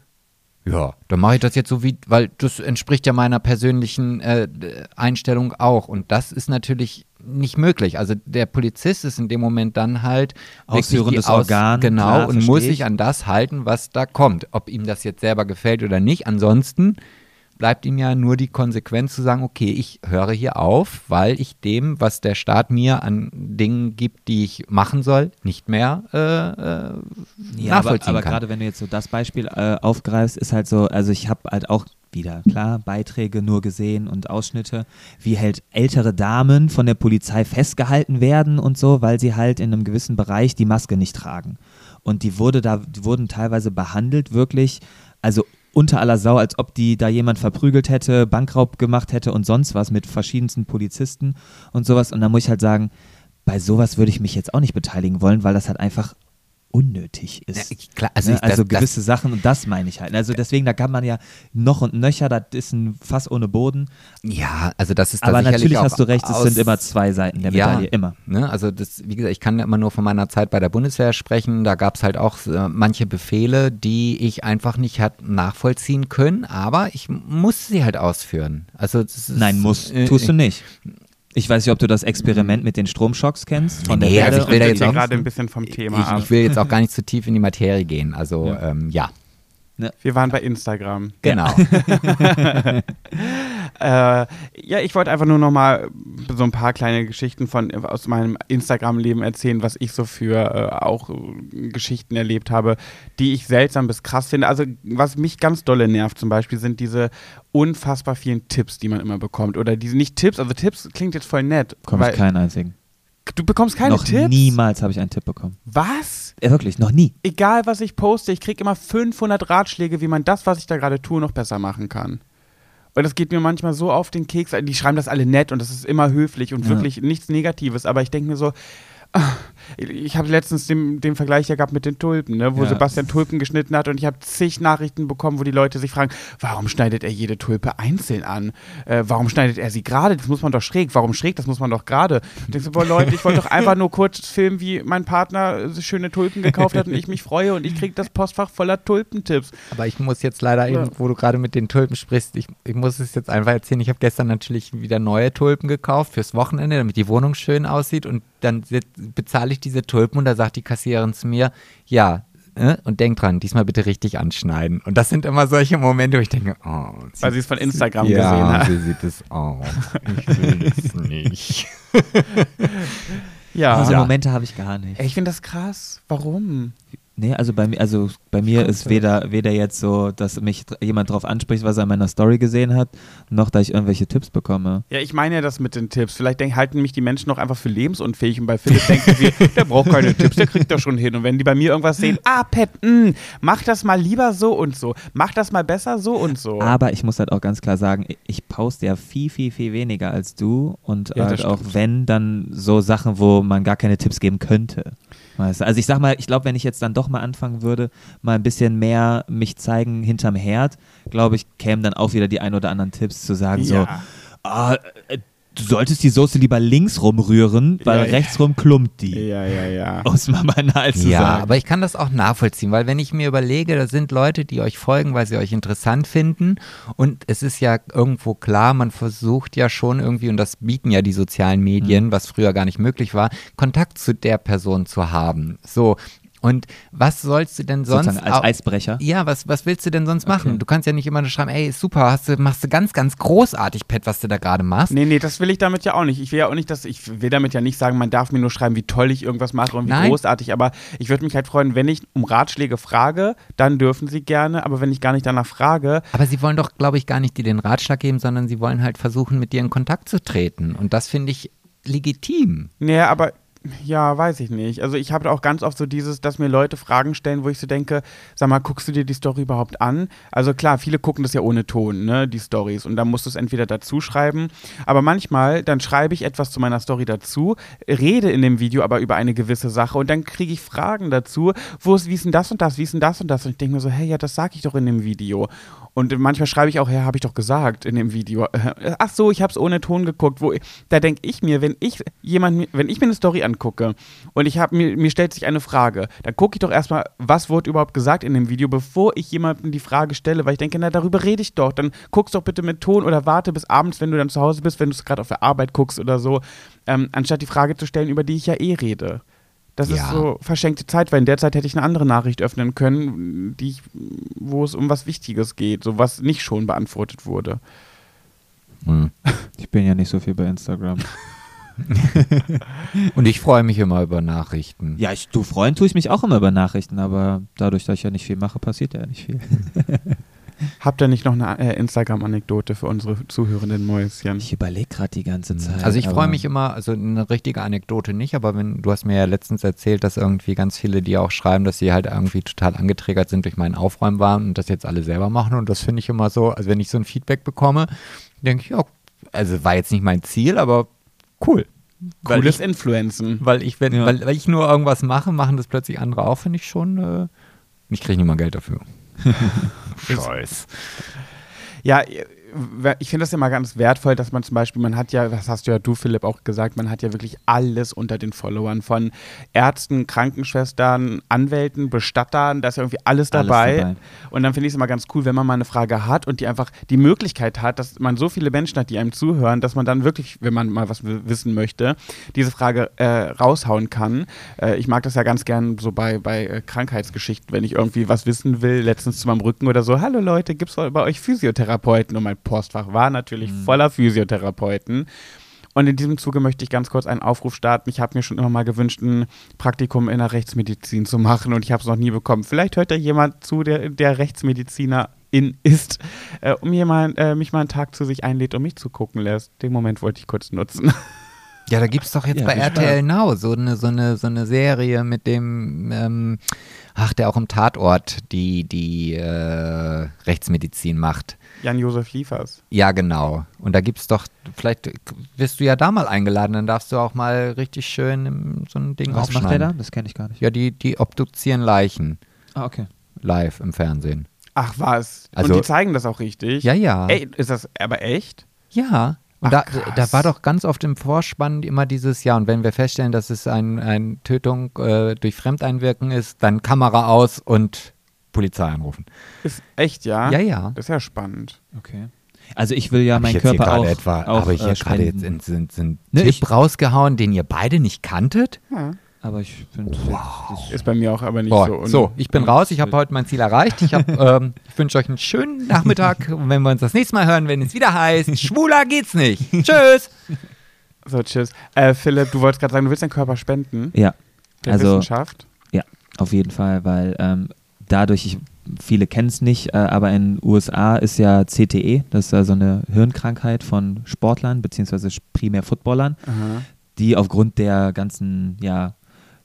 ja, dann mache ich das jetzt so wie, weil das entspricht ja meiner persönlichen äh, Einstellung auch. Und das ist natürlich nicht möglich. Also der Polizist ist in dem Moment dann halt ausführendes Aus, Organ, genau klar, und muss sich an das halten, was da kommt. Ob ihm das jetzt selber gefällt oder nicht. Ansonsten bleibt ihm ja nur die Konsequenz zu sagen, okay, ich höre hier auf, weil ich dem, was der Staat mir an Dingen gibt, die ich machen soll, nicht mehr äh, äh, ja, nachvollziehen aber, aber gerade wenn du jetzt so das Beispiel äh, aufgreifst, ist halt so, also ich habe halt auch wieder, klar, Beiträge nur gesehen und Ausschnitte, wie halt ältere Damen von der Polizei festgehalten werden und so, weil sie halt in einem gewissen Bereich die Maske nicht tragen. Und die wurde da, die wurden teilweise behandelt, wirklich, also unter aller Sau, als ob die da jemand verprügelt hätte, Bankraub gemacht hätte und sonst was mit verschiedensten Polizisten und sowas. Und da muss ich halt sagen, bei sowas würde ich mich jetzt auch nicht beteiligen wollen, weil das halt einfach unnötig ist. Ja, klar, also, ne? also das, gewisse das, Sachen und das meine ich halt. Also deswegen, da kann man ja noch und nöcher, das ist ein Fass ohne Boden. Ja, also das ist Aber natürlich hast du recht, es sind immer zwei Seiten der Medaille, ja, immer. Ne? Also das, wie gesagt, ich kann immer nur von meiner Zeit bei der Bundeswehr sprechen. Da gab es halt auch äh, manche Befehle, die ich einfach nicht hat nachvollziehen können, aber ich muss sie halt ausführen. Also Nein, muss, äh, tust du nicht Ich weiß nicht, ob du das Experiment mit den Stromschocks kennst. Von Nee, der also Welle ich will da jetzt auch- gerade ein bisschen vom Thema Ich, ab. ich will jetzt auch gar nicht zu tief in die Materie gehen. Also Ja. ähm, ja, Wir waren bei Instagram. genau. [laughs] Äh, ja, ich wollte einfach nur noch mal so ein paar kleine Geschichten von aus meinem Instagram-Leben erzählen, was ich so für äh, auch äh, Geschichten erlebt habe, die ich seltsam bis krass finde. Also was mich ganz dolle nervt zum Beispiel sind diese unfassbar vielen Tipps, die man immer bekommt. Oder diese nicht Tipps, also Tipps klingt jetzt voll nett. Bekomme ich keinen einzigen. Du bekommst keine noch Tipps? niemals habe ich einen Tipp bekommen. Was? Ja, wirklich, noch nie. Egal, was ich poste, ich kriege immer 500 Ratschläge, wie man das, was ich da gerade tue, noch besser machen kann. Und das geht mir manchmal so auf den Keks. Die schreiben das alle nett und das ist immer höflich und Ja. wirklich nichts Negatives. Aber ich denke mir so, ich habe letztens den, den Vergleich ja gehabt mit den Tulpen, ne, wo Ja. Sebastian Tulpen geschnitten hat und ich habe zig Nachrichten bekommen, wo die Leute sich fragen, warum schneidet er jede Tulpe einzeln an? Äh, warum schneidet er sie gerade? Das muss man doch schräg. Warum schräg? Das muss man doch gerade. Ich denke so, boah Leute, ich wollte doch einfach nur kurz filmen, wie mein Partner schöne Tulpen gekauft hat und ich mich freue und ich kriege das Postfach voller Tulpentipps. Aber ich muss jetzt leider eben, wo du gerade mit den Tulpen sprichst, ich, ich muss es jetzt einfach erzählen. Ich habe gestern natürlich wieder neue Tulpen gekauft fürs Wochenende, damit die Wohnung schön aussieht. Und dann bezahle ich diese Tulpen und da sagt die Kassiererin zu mir, ja, äh, und denk dran, diesmal bitte richtig anschneiden. Und das sind immer solche Momente, wo ich denke, oh, Weil sie es von Instagram ja, gesehen hat. sie sieht es auch. [laughs] Ich will es nicht. Ja. Diese Ja. Momente habe ich gar nicht. Ich finde das krass. Warum? Nee, also bei mir, also bei mir ist weder, weder jetzt so, dass mich jemand drauf anspricht, was er in meiner Story gesehen hat, noch dass ich irgendwelche Tipps bekomme. Ja, ich meine ja das mit den Tipps. Vielleicht denk, halten mich die Menschen noch einfach für lebensunfähig und bei Philipp denken sie, [laughs] der braucht keine Tipps, der kriegt das schon hin. Und wenn die bei mir irgendwas sehen, ah, Pet, mh, mach das mal lieber so und so, mach das mal besser so und so. Aber ich muss halt auch ganz klar sagen, ich- poste ja viel, viel, viel weniger als du und Ja, halt auch wenn, dann so Sachen, wo man gar keine Tipps geben könnte. Weißt du? Also ich sag mal, ich glaube, wenn ich jetzt dann doch mal anfangen würde, mal ein bisschen mehr mich zeigen hinterm Herd, glaube ich, kämen dann auch wieder die ein oder anderen Tipps zu sagen, so, ja. ah, äh, du solltest die Soße lieber links rumrühren, weil Ja, rechts rum klumpt die. ja, ja, ja. Es mal banal zu Ja, sagen. aber ich kann das auch nachvollziehen, weil wenn ich mir überlege, da sind Leute, die euch folgen, weil sie euch interessant finden und es ist ja irgendwo klar, man versucht ja schon irgendwie, und das bieten ja die sozialen Medien, was früher gar nicht möglich war, Kontakt zu der Person zu haben. So. Und was sollst du denn sonst Sozusagen als Eisbrecher. ja, was, was willst du denn sonst machen? Okay. Du kannst ja nicht immer nur schreiben, ey, super, hast du, machst du ganz, ganz großartig, Pat, was du da gerade machst. Nee, nee, das will ich damit ja auch nicht. Ich will ja auch nicht, dass ich will damit ja nicht sagen, man darf mir nur schreiben, wie toll ich irgendwas mache und wie Nein. großartig, aber ich würde mich halt freuen, wenn ich um Ratschläge frage, dann dürfen sie gerne, aber wenn ich gar nicht danach frage, Aber sie wollen doch, glaube ich, gar nicht dir den Ratschlag geben, sondern sie wollen halt versuchen, mit dir in Kontakt zu treten. Und das finde ich legitim. Nee, aber ja, weiß ich nicht. Also ich habe auch ganz oft so dieses, dass mir Leute Fragen stellen, wo ich so denke, sag mal, guckst du dir die Story überhaupt an? Also klar, viele gucken das ja ohne Ton, ne, die Stories. Und dann musst du es entweder dazu schreiben. Aber manchmal, dann schreibe ich etwas zu meiner Story dazu, rede in dem Video aber über eine gewisse Sache und dann kriege ich Fragen dazu, wo ist, wie ist denn das und das, wie ist denn das und das? Und ich denke mir so, hey, ja, das sage ich doch in dem Video. Und manchmal schreibe ich auch, ja, habe ich doch gesagt in dem Video. [laughs] Ach so, ich habe es ohne Ton geguckt. Wo, da denke ich mir, wenn ich jemand, wenn ich mir eine Story angucke und ich habe mir, mir stellt sich eine Frage, dann gucke ich doch erstmal, was wurde überhaupt gesagt in dem Video, bevor ich jemandem die Frage stelle, weil ich denke, na, darüber rede ich doch. Dann guckst doch bitte mit Ton oder warte bis abends, wenn du dann zu Hause bist, wenn du es gerade auf der Arbeit guckst oder so, ähm, anstatt die Frage zu stellen, über die ich ja eh rede. Das Ja. ist so verschenkte Zeit, weil in der Zeit hätte ich eine andere Nachricht öffnen können, die ich, wo es um was Wichtiges geht, so was nicht schon beantwortet wurde. Hm. Ich bin ja nicht so viel bei Instagram. [laughs] [laughs] Und ich freue mich immer über Nachrichten. Ja, ich, du freuen tue ich mich auch immer über Nachrichten, aber dadurch, dass ich ja nicht viel mache, passiert ja nicht viel. [laughs] Habt ihr nicht noch eine äh, Instagram-Anekdote für unsere zuhörenden Mäuschen? Ich überlege gerade die ganze Zeit. Also ich freue mich immer, also eine richtige Anekdote nicht, aber wenn du hast mir ja letztens erzählt, dass irgendwie ganz viele, die auch schreiben, dass sie halt irgendwie total angetriggert sind durch meinen Aufräumwahn und das jetzt alle selber machen und das finde ich immer so, also wenn ich so ein Feedback bekomme, denke ich, ja, also war jetzt nicht mein Ziel, aber cool. Weil Cooles ich, Influenzen. weil ich, wenn, Ja. weil, weil ich nur irgendwas mache, machen das plötzlich andere auch, finde ich schon, äh, ich kriege nicht mal Geld dafür. [laughs] [laughs] Scheiß. Ja, ich finde das immer ganz wertvoll, dass man zum Beispiel, man hat ja, das hast du ja du, Philipp, auch gesagt, man hat ja wirklich alles unter den Followern von Ärzten, Krankenschwestern, Anwälten, Bestattern, da ist ja irgendwie alles dabei. Alles dabei. Und dann finde ich es immer ganz cool, wenn man mal eine Frage hat und die einfach die Möglichkeit hat, dass man so viele Menschen hat, die einem zuhören, dass man dann wirklich, wenn man mal was wissen möchte, diese Frage äh, raushauen kann. Äh, ich mag das ja ganz gern so bei, bei äh, Krankheitsgeschichten, wenn ich irgendwie was wissen will, letztens zu meinem Rücken oder so, hallo Leute, gibt es bei euch Physiotherapeuten? Und mein Postfach war natürlich mhm. voller Physiotherapeuten. Und in diesem Zuge möchte ich ganz kurz einen Aufruf starten. Ich habe mir schon immer mal gewünscht, ein Praktikum in der Rechtsmedizin zu machen und ich habe es noch nie bekommen. Vielleicht hört da jemand zu, der, der Rechtsmediziner in ist, äh, um jemand, äh, mich mal einen Tag zu sich einlädt und mich zu gucken lässt. Den Moment wollte ich kurz nutzen. [laughs] Ja, da gibt es doch jetzt ja, bei RTL Now so eine, so, eine, so eine Serie mit dem, ähm, ach, der auch im Tatort die, die äh, Rechtsmedizin macht. Jan-Josef Liefers. Ja, genau. Und da gibt es doch, vielleicht wirst du ja da mal eingeladen, dann darfst du auch mal richtig schön so ein Ding Was macht der da? Das kenne ich gar nicht. Ja, die, die obduzieren Leichen. Ah, okay. Live im Fernsehen. Ach was. Also, Und die zeigen das auch richtig? Ja, ja. Ey, ist das aber echt? Ja. Und Ach, da, da, war doch ganz oft im Vorspann immer dieses Ja. Und wenn wir feststellen, dass es eine ein Tötung äh, durch Fremdeinwirken ist, dann Kamera aus und Polizei anrufen. Ist echt, ja? Ja, ja. Das ist ja spannend. Okay. Also ich will ja meinen Körper auch, etwa, auch Habe ich hier äh, gerade jetzt einen, einen, einen ne, Tipp ich, rausgehauen, den ihr beide nicht kanntet? Ja. Aber ich finde, wow. ist bei mir auch aber nicht Boah, so. So, ich bin raus. Ich habe heute mein Ziel erreicht. Ich, [laughs] ähm, ich wünsche euch einen schönen Nachmittag. [laughs] Und wenn wir uns das nächste Mal hören, wenn es wieder heißt, schwuler geht's nicht. [laughs] Tschüss. So, tschüss. Äh, Philipp, du wolltest gerade sagen, du willst deinen Körper spenden? Ja. Der also, Wissenschaft? Ja, auf jeden Fall, weil ähm, dadurch, ich, viele kennen es nicht, äh, aber in den USA ist ja CTE, das ist also eine Hirnkrankheit von Sportlern, beziehungsweise primär Footballern, Aha. die aufgrund der ganzen, ja,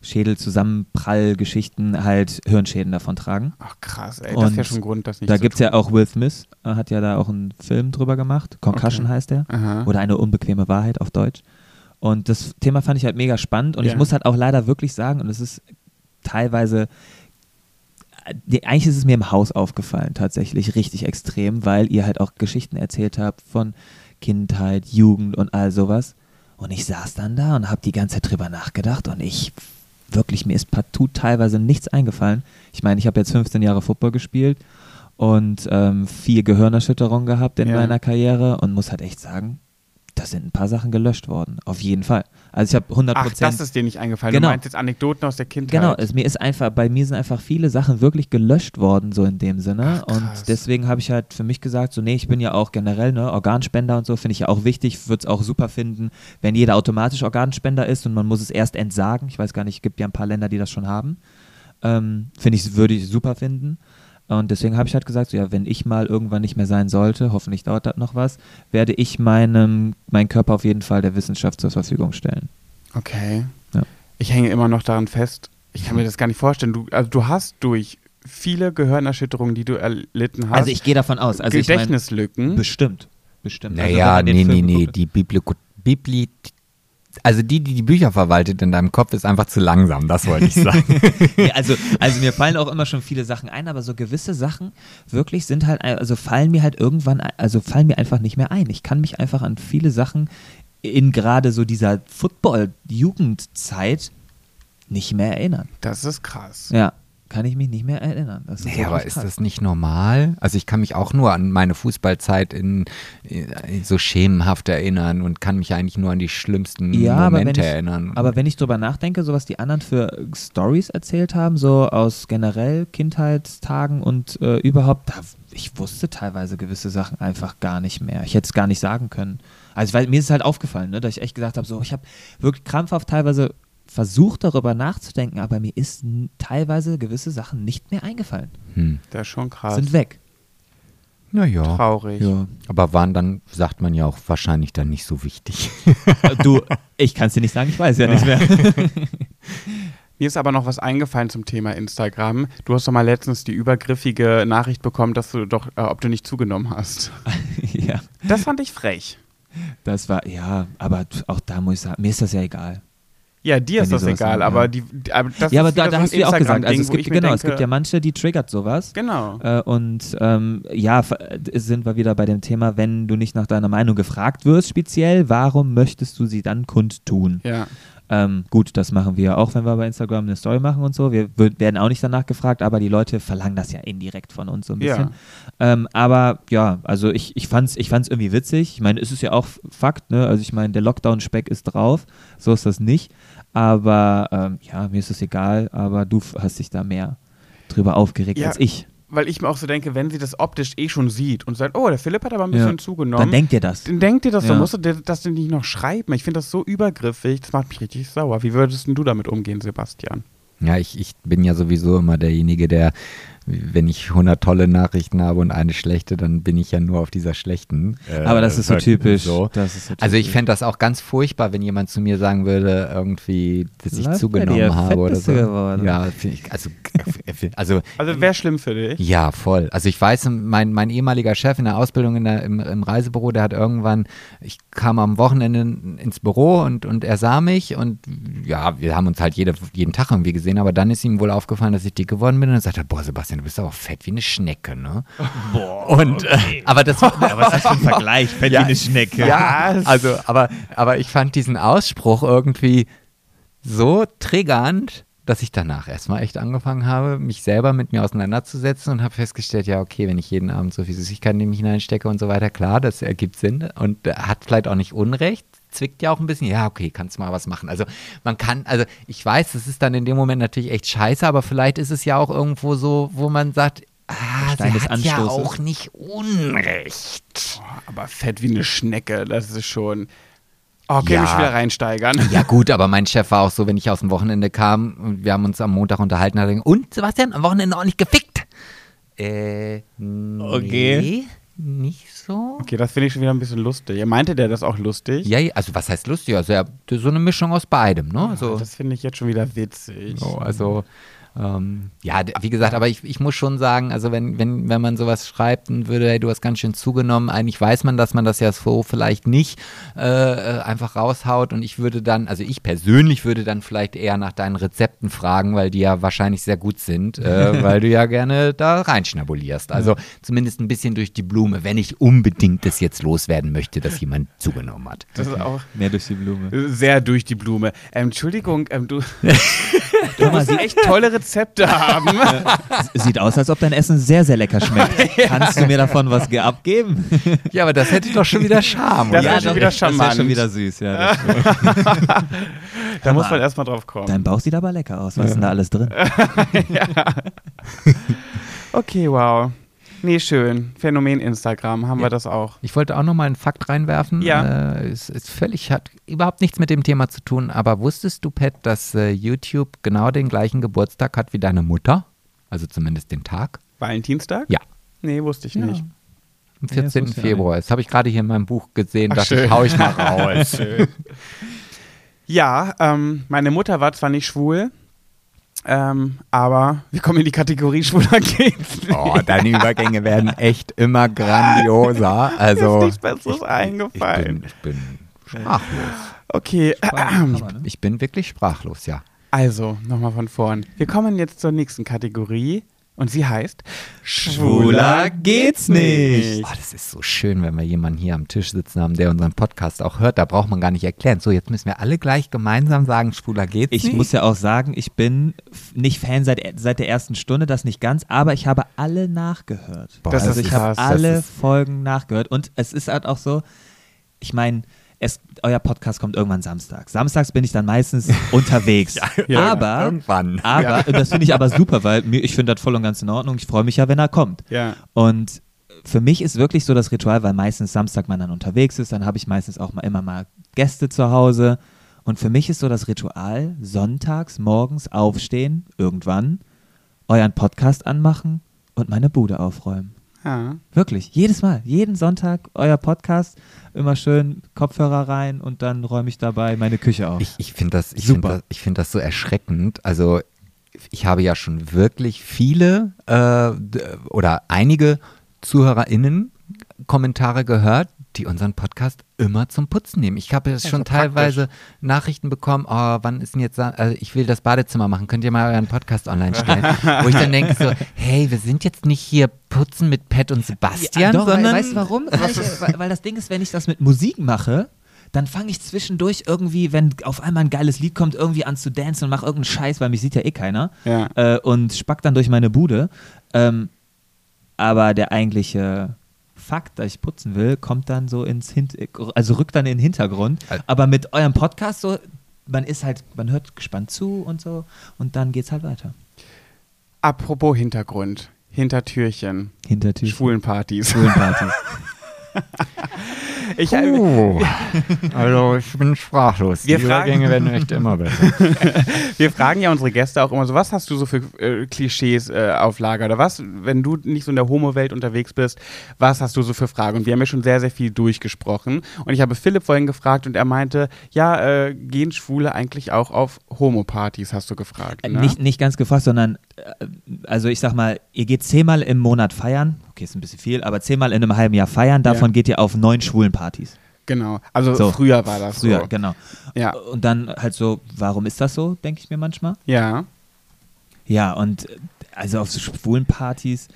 Schädelzusammenprall-Geschichten halt Hirnschäden davon tragen. Ach krass, ey, das ist ja schon Grund, das nicht Da gibt es ja auch Will Smith, äh, hat ja da auch einen Film drüber gemacht. Concussion okay. heißt der. Aha. Oder eine unbequeme Wahrheit auf Deutsch. Und das Thema fand ich halt mega spannend und ja. ich muss halt auch leider wirklich sagen, und es ist teilweise, eigentlich ist es mir im Haus aufgefallen, tatsächlich richtig extrem, weil ihr halt auch Geschichten erzählt habt von Kindheit, Jugend und all sowas. Und ich saß dann da und habe die ganze Zeit drüber nachgedacht und ich wirklich, mir ist partout teilweise nichts eingefallen. Ich meine, ich habe jetzt 15 Jahre Football gespielt und ähm, vier Gehirnerschütterungen gehabt in ja. meiner Karriere und muss halt echt sagen, da sind ein paar Sachen gelöscht worden. Auf jeden Fall. Also ich habe 100 Ach, das ist dir nicht eingefallen. Genau. Du meinst jetzt Anekdoten aus der Kindheit. Genau, es, mir ist einfach, bei mir sind einfach viele Sachen wirklich gelöscht worden, so in dem Sinne. Ach, und deswegen habe ich halt für mich gesagt, so nee, ich bin ja auch generell ne, Organspender und so, finde ich ja auch wichtig. Würde es auch super finden, wenn jeder automatisch Organspender ist und man muss es erst entsagen. Ich weiß gar nicht, es gibt ja ein paar Länder, die das schon haben. Ähm, finde ich, würde ich super finden. Und deswegen habe ich halt gesagt, so, ja, wenn ich mal irgendwann nicht mehr sein sollte, hoffentlich dauert das noch was, werde ich meinem, meinen Körper auf jeden Fall der Wissenschaft zur Verfügung stellen. Okay. Ja. Ich hänge immer noch daran fest. Ich kann mir das gar nicht vorstellen. Du, also du hast durch viele Gehirnerschütterungen, die du erlitten hast. Also ich gehe davon aus. Also Gedächtnislücken. Ich mein, bestimmt. Bestimmt. Naja, also nee, nee, nee. Die Bibliothek Bibli also die, die die Bücher verwaltet in deinem Kopf, ist einfach zu langsam, das wollte ich sagen. [laughs] ja, also, also mir fallen auch immer schon viele Sachen ein, aber so gewisse Sachen wirklich sind halt, also fallen mir halt irgendwann, also fallen mir einfach nicht mehr ein. Ich kann mich einfach an viele Sachen in gerade so dieser Football-Jugendzeit nicht mehr erinnern. Das ist krass. Ja kann ich mich nicht mehr erinnern. Das nee, aber ist das nicht normal? Also ich kann mich auch nur an meine Fußballzeit in, in, so schemenhaft erinnern und kann mich eigentlich nur an die schlimmsten ja, Momente aber ich, erinnern. Aber wenn ich drüber nachdenke, so was die anderen für Stories erzählt haben, so aus generell Kindheitstagen und äh, überhaupt, da, ich wusste teilweise gewisse Sachen einfach gar nicht mehr. Ich hätte es gar nicht sagen können. Also weil, mir ist es halt aufgefallen, ne, dass ich echt gesagt habe, so ich habe wirklich krampfhaft teilweise versucht darüber nachzudenken, aber mir ist teilweise gewisse Sachen nicht mehr eingefallen. Hm. Das ist schon krass. Sind weg. Naja. Traurig. Ja. Aber waren dann, sagt man ja auch, wahrscheinlich dann nicht so wichtig. du, ich kann es dir nicht sagen, ich weiß ja, ja. nicht mehr. [laughs] Mir ist aber noch was eingefallen zum Thema Instagram. Du hast doch mal letztens die übergriffige Nachricht bekommen, dass du doch, äh, ob du nicht zugenommen hast. [laughs] ja. Das fand ich frech. Das war, ja, aber auch da muss ich sagen, mir ist das ja egal. Ja, dir ist das egal, sagen, aber, ja. die, aber das ja, aber ist da, da hast du ja auch gesagt, also es gibt, genau, denke, es gibt ja manche, die triggert sowas. Genau. Äh, und ähm, ja, äh, sind wir wieder bei dem Thema, wenn du nicht nach deiner Meinung gefragt wirst, speziell, warum möchtest du sie dann kundtun? Ja. Ähm, gut, das machen wir auch, wenn wir bei Instagram eine Story machen und so. Wir werden auch nicht danach gefragt, aber die Leute verlangen das ja indirekt von uns so ein bisschen. Ähm, aber ja, also ich, ich fand's, ich fand's irgendwie witzig. Ich meine, es ist ja auch Fakt, ne? Also ich meine, der Lockdown-Speck ist drauf, so ist das nicht. Aber ähm, ja, mir ist es egal, aber du hast dich da mehr drüber aufgeregt Ja, als ich. Weil ich mir auch so denke, wenn sie das optisch eh schon sieht und sagt, oh, der Philipp hat aber ein Ja. bisschen zugenommen. Dann denkt ihr das. dann denkt ihr das, so Ja. musst du das denn nicht noch schreiben. Ich finde das so übergriffig, das macht mich richtig sauer. Wie würdest denn du damit umgehen, Sebastian? Ja, ich, ich bin ja sowieso immer derjenige, der, wenn ich 100 tolle Nachrichten habe und eine schlechte, dann bin ich ja nur auf dieser schlechten. Äh, Aber das ist so typisch. So. Das ist so Also ich typisch. fände das auch ganz furchtbar, wenn jemand zu mir sagen würde, irgendwie, dass ich Läuft zugenommen dir, habe oder so. geworden. Ja, find ich, also, also Also wäre schlimm für dich. ja, voll. Also ich weiß, mein, mein ehemaliger Chef in der Ausbildung in der, im, im Reisebüro, der hat irgendwann, ich kam am Wochenende ins Büro und, und er sah mich und ja, wir haben uns halt jede, jeden Tag irgendwie gesehen, aber dann ist ihm wohl aufgefallen, dass ich dick geworden bin und dann sagt er, boah Sebastian, du bist aber fett wie eine Schnecke, ne? [laughs] Boah, Und, äh, aber das [laughs] war, was ist das für ein Vergleich? Fett Ja, wie eine Schnecke. Ja, [laughs] also, aber, aber ich fand diesen Ausspruch irgendwie so triggernd, dass ich danach erstmal echt angefangen habe, mich selber mit mir auseinanderzusetzen und habe festgestellt, ja, okay, wenn ich jeden Abend so viel Süßigkeiten in mich hineinstecke und so weiter, klar, das ergibt Sinn und äh, hat vielleicht auch nicht Unrecht. Zwickt ja auch ein bisschen, ja, okay, kannst mal was machen. Also man kann, also ich weiß, das ist dann in dem Moment natürlich echt scheiße, aber vielleicht ist es ja auch irgendwo so, wo man sagt, ah, sie hat ja Anstoßes. auch nicht Unrecht. Boah, aber fett wie eine Schnecke, das ist schon. Oh, okay, Ja. mich wieder reinsteigern. Ja gut, aber mein Chef war auch so, wenn ich aus dem Wochenende kam und wir haben uns am Montag unterhalten, hat er gesagt, und Sebastian, am Wochenende ordentlich gefickt? Äh, nee, Okay. nicht so. Okay, das finde ich schon wieder ein bisschen lustig. Ja, meinte der das auch lustig? Ja, also was heißt lustig? Also ja, so eine Mischung aus beidem, ne? Also, Das finde ich jetzt schon wieder witzig. so, also ähm, ja, wie gesagt, aber ich, ich muss schon sagen, also wenn, wenn, wenn man sowas schreibt und würde, hey, du hast ganz schön zugenommen, eigentlich weiß man, dass man das ja so vielleicht nicht äh, äh, einfach raushaut und ich würde dann, also ich persönlich würde dann vielleicht eher nach deinen Rezepten fragen, weil die ja wahrscheinlich sehr gut sind, äh, [laughs] weil du ja gerne da reinschnabulierst. Also zumindest ein bisschen durch die Blume, wenn ich unbedingt das jetzt loswerden möchte, dass jemand zugenommen hat. Das ist auch Mehr durch die Blume. sehr durch die Blume. Ähm, Entschuldigung, ähm, du, [laughs] [laughs] musst sie, echt tolle Rezepte haben. [laughs] sieht aus, als ob dein Essen sehr, sehr lecker schmeckt. [laughs] Kannst du mir davon was ge- abgeben? Ja, aber das hätte doch schon wieder Charme. Das oder? wär schon wieder Das wäre charmant. schon wieder süß, ja. Das [laughs] da muss man erstmal drauf kommen. Dein Bauch sieht aber lecker aus. Was ist denn da alles drin? Okay, wow. Nee, schön. Phänomen Instagram haben wir das auch. Ich wollte auch noch mal einen Fakt reinwerfen. Ja. Äh, es ist völlig, hat überhaupt nichts mit dem Thema zu tun, aber wusstest du, Pat, dass äh, YouTube genau den gleichen Geburtstag hat wie deine Mutter? Also zumindest den Tag? Valentinstag? Ja. Nee, wusste ich Ja. nicht. Am Ja, das 14. wusste ich Februar. Das habe ich gerade hier in meinem Buch gesehen, Ach, dachte schön. ich, hau ich mal raus. [laughs] Ja, ähm, meine Mutter war zwar nicht schwul, ähm, aber wir kommen in die Kategorie schwuler geht's nicht. oh, deine Übergänge werden echt immer grandioser. [laughs] Also, ist nichts Besseres ich, ich, eingefallen. bin, ich bin sprachlos. Okay, Ich bin wirklich sprachlos, ja. also nochmal von vorn. Wir kommen jetzt zur nächsten Kategorie und sie heißt Schwuler geht's nicht. Oh, das ist so schön, wenn wir jemanden hier am Tisch sitzen haben, der unseren Podcast auch hört. Da braucht man gar nicht erklären. So, jetzt müssen wir alle gleich gemeinsam sagen, schwuler geht's Ich nicht. muss ja auch sagen, ich bin nicht Fan seit, seit der ersten Stunde, das nicht ganz, aber ich habe alle nachgehört. Boah, Das also ist ich habe alle Folgen nachgehört und es ist halt auch so, ich meine, es, euer Podcast kommt irgendwann Samstag. Samstags bin ich dann meistens [laughs] unterwegs. aber, irgendwann. aber das finde ich aber super, weil ich finde das voll und ganz in Ordnung. Ich freue mich ja, wenn er kommt. Ja. Und für mich ist wirklich so das Ritual, weil meistens Samstag man dann unterwegs ist, dann habe ich meistens auch mal immer mal Gäste zu Hause. Und für mich ist so das Ritual, sonntags morgens aufstehen, irgendwann, euren Podcast anmachen und meine Bude aufräumen. Ja. Wirklich, jedes Mal, jeden Sonntag euer Podcast, immer schön Kopfhörer rein und dann räume ich dabei meine Küche auf. Ich, ich finde das, ich Super. find das, ich find das so erschreckend. Also ich habe ja schon wirklich viele äh, oder einige ZuhörerInnen Kommentare gehört, die unseren Podcast immer zum Putzen nehmen. Ich habe jetzt Ja, schon doch praktisch. teilweise Nachrichten bekommen, oh, wann ist denn jetzt, also ich will das Badezimmer machen, könnt ihr mal euren Podcast online stellen? Wo ich dann denke so, hey, wir sind jetzt nicht hier putzen mit Pat und Sebastian, doch, sondern weißt du warum? Weil, ich, weil das Ding ist, wenn ich das mit Musik mache, dann fange ich zwischendurch irgendwie, wenn auf einmal ein geiles Lied kommt, irgendwie an zu dancen und mache irgendeinen Scheiß, weil mich sieht ja eh keiner. Ja. Äh, und spack dann durch meine Bude. Ähm, aber der eigentliche Fakt, dass ich putzen will, kommt dann so ins Hint also rückt dann in den Hintergrund. Al- Aber mit eurem Podcast so, man ist halt, man hört gespannt zu und so und dann geht's halt weiter. Apropos Hintergrund, Hintertürchen, Hintertür. Schwulenpartys. Schwulenpartys. [laughs] Ich, Oh, [laughs] also ich bin sprachlos. Wir Die fragen- Übergänge werden echt immer besser. [laughs] Wir fragen ja unsere Gäste auch immer so, was hast du so für äh, Klischees äh, auf Lager oder was, wenn du nicht so in der Homo-Welt unterwegs bist, was hast du so für Fragen? Und wir haben ja schon sehr, sehr viel durchgesprochen. Und ich habe Philipp vorhin gefragt und er meinte, ja, äh, gehen Schwule eigentlich auch auf Homo-Partys, hast du gefragt. Äh, Ne? Nicht, nicht ganz gefasst, sondern, äh, also ich sag mal, ihr geht zehnmal im Monat feiern. Okay, ist ein bisschen viel, aber zehnmal in einem halben Jahr feiern. Davon Ja. geht ihr auf neun schwulen Partys. Genau. Also So. früher war das Früher, so. genau. Ja. Und dann halt so, warum ist das so, denke ich mir manchmal. Ja. Ja, und also auf so schwulen Partys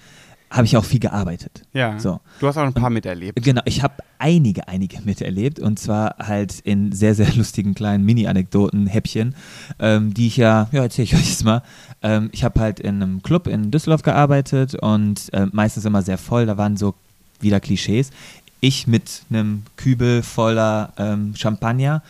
habe ich auch viel gearbeitet. Ja. So. Du hast auch ein paar miterlebt. Genau, ich habe einige, einige miterlebt und zwar halt in sehr, sehr lustigen kleinen Mini-Anekdoten, Häppchen, ähm, die ich ja, ja, erzähle ich euch jetzt mal. Ähm, ich habe halt in einem Club in Düsseldorf gearbeitet und äh, meistens immer sehr voll, da waren so wieder Klischees. Ich mit einem Kübel voller ähm, Champagner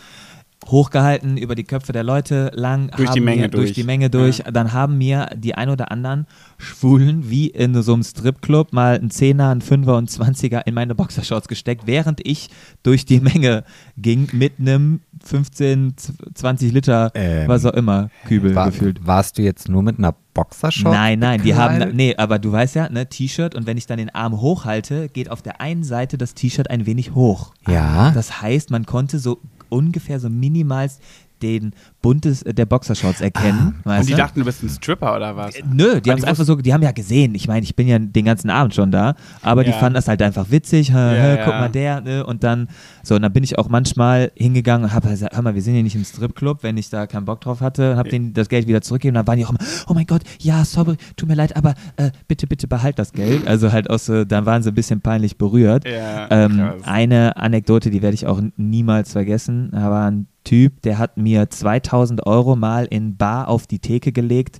hochgehalten über die Köpfe der Leute lang Durch die Menge mir, durch durch. die Menge durch Ja. dann haben mir die ein oder anderen Schwulen wie in so einem Stripclub mal einen Zehner, einen Fünfer und Zwanziger in meine Boxershorts gesteckt, während ich durch die Menge ging mit einem 15, 20 Liter, Ähm, was auch immer, Kübel War, gefühlt. warst du jetzt nur mit einer Boxershort? Nein, nein, die haben, nee, aber du weißt ja, ne, T-Shirt und wenn ich dann den Arm hochhalte, geht auf der einen Seite das T-Shirt ein wenig hoch. Ja. Das heißt, man konnte so ungefähr so minimalst den Bund des, äh, der Boxershorts erkennen. weißt Und die du? dachten, du bist ein Stripper oder was? Äh, Nö, die Ah, haben es die einfach so, die haben ja gesehen. Ich meine, ich bin ja den ganzen Abend schon da, aber die Ja. fanden das halt einfach witzig. Hä, Ja, hä, ja. Guck mal der, ne? Und dann, so, und dann bin ich auch manchmal hingegangen und habe gesagt, hör mal, wir sind hier nicht im Stripclub, wenn ich da keinen Bock drauf hatte, habe denen das Geld wieder zurückgegeben. Dann waren die auch immer, oh mein Gott, ja, sorry, tut mir leid, aber äh, bitte, bitte behalt das Geld. Also halt auch so, dann waren sie ein bisschen peinlich berührt. Ja, Ähm, eine Anekdote, die werde ich auch niemals vergessen. Da war ein Typ, der hat mir 2000 Euro mal in Bar auf die Theke gelegt,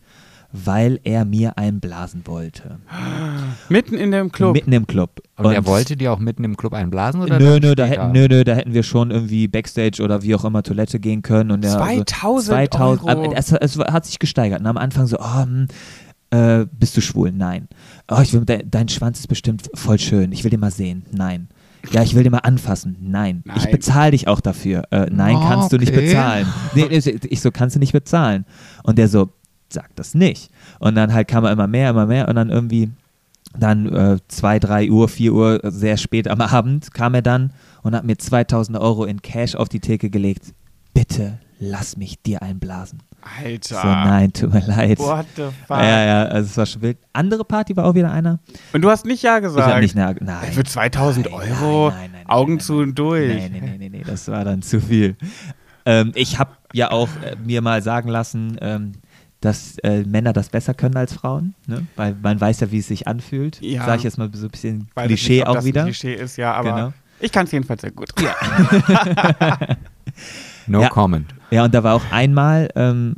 weil er mir einen blasen wollte. Mitten in dem Club. Mitten im Club. Und, er wollte dir auch mitten im Club einblasen? Oder Nö, nö, da hätten, nö, nö, da hätten wir schon irgendwie Backstage oder wie auch immer Toilette gehen können. Und der, 2000 2000 Euro. Es, es hat sich gesteigert. Und am Anfang so, oh, hm, äh, bist du schwul? Nein. Oh, ich will, de, dein Schwanz ist bestimmt voll schön. Ich will den mal sehen. Nein. Ja, ich will den mal anfassen. Nein. Ich Nein. bezahle dich auch dafür. Äh, nein, Oh, kannst du nicht okay. bezahlen. Nee, ich so, kannst du nicht bezahlen. Und der so, sag das nicht. Und dann halt kam er immer mehr, immer mehr und dann irgendwie dann äh, 2, 3 Uhr, 4 Uhr, sehr spät am Abend kam er dann und hat mir 2000 Euro in Cash auf die Theke gelegt. Bitte lass mich dir einblasen. Alter. So, nein, tut mir leid. What the fuck? Ja, ja, also es war schon wild. Andere Party war auch wieder einer. Und du hast nicht Ja Ich gesagt. habe nicht, na, nein. Für 2000 Nein, Euro? nein, nein, nein, Augen nein, zu und durch. Nee, nee, nee, nee, nee, das war dann zu viel. Ähm, ich habe ja auch äh, mir mal sagen lassen, ähm, dass äh, Männer das besser können als Frauen, ne? weil man weiß ja, wie es sich anfühlt. Ja. Sag ich jetzt mal so ein bisschen Weiß Klischee nicht, auch wieder. Klischee ist, ja, aber Genau. ich kann es jedenfalls sehr gut. Ja. [laughs] [laughs] No Ja. comment. Ja, und da war auch einmal ähm,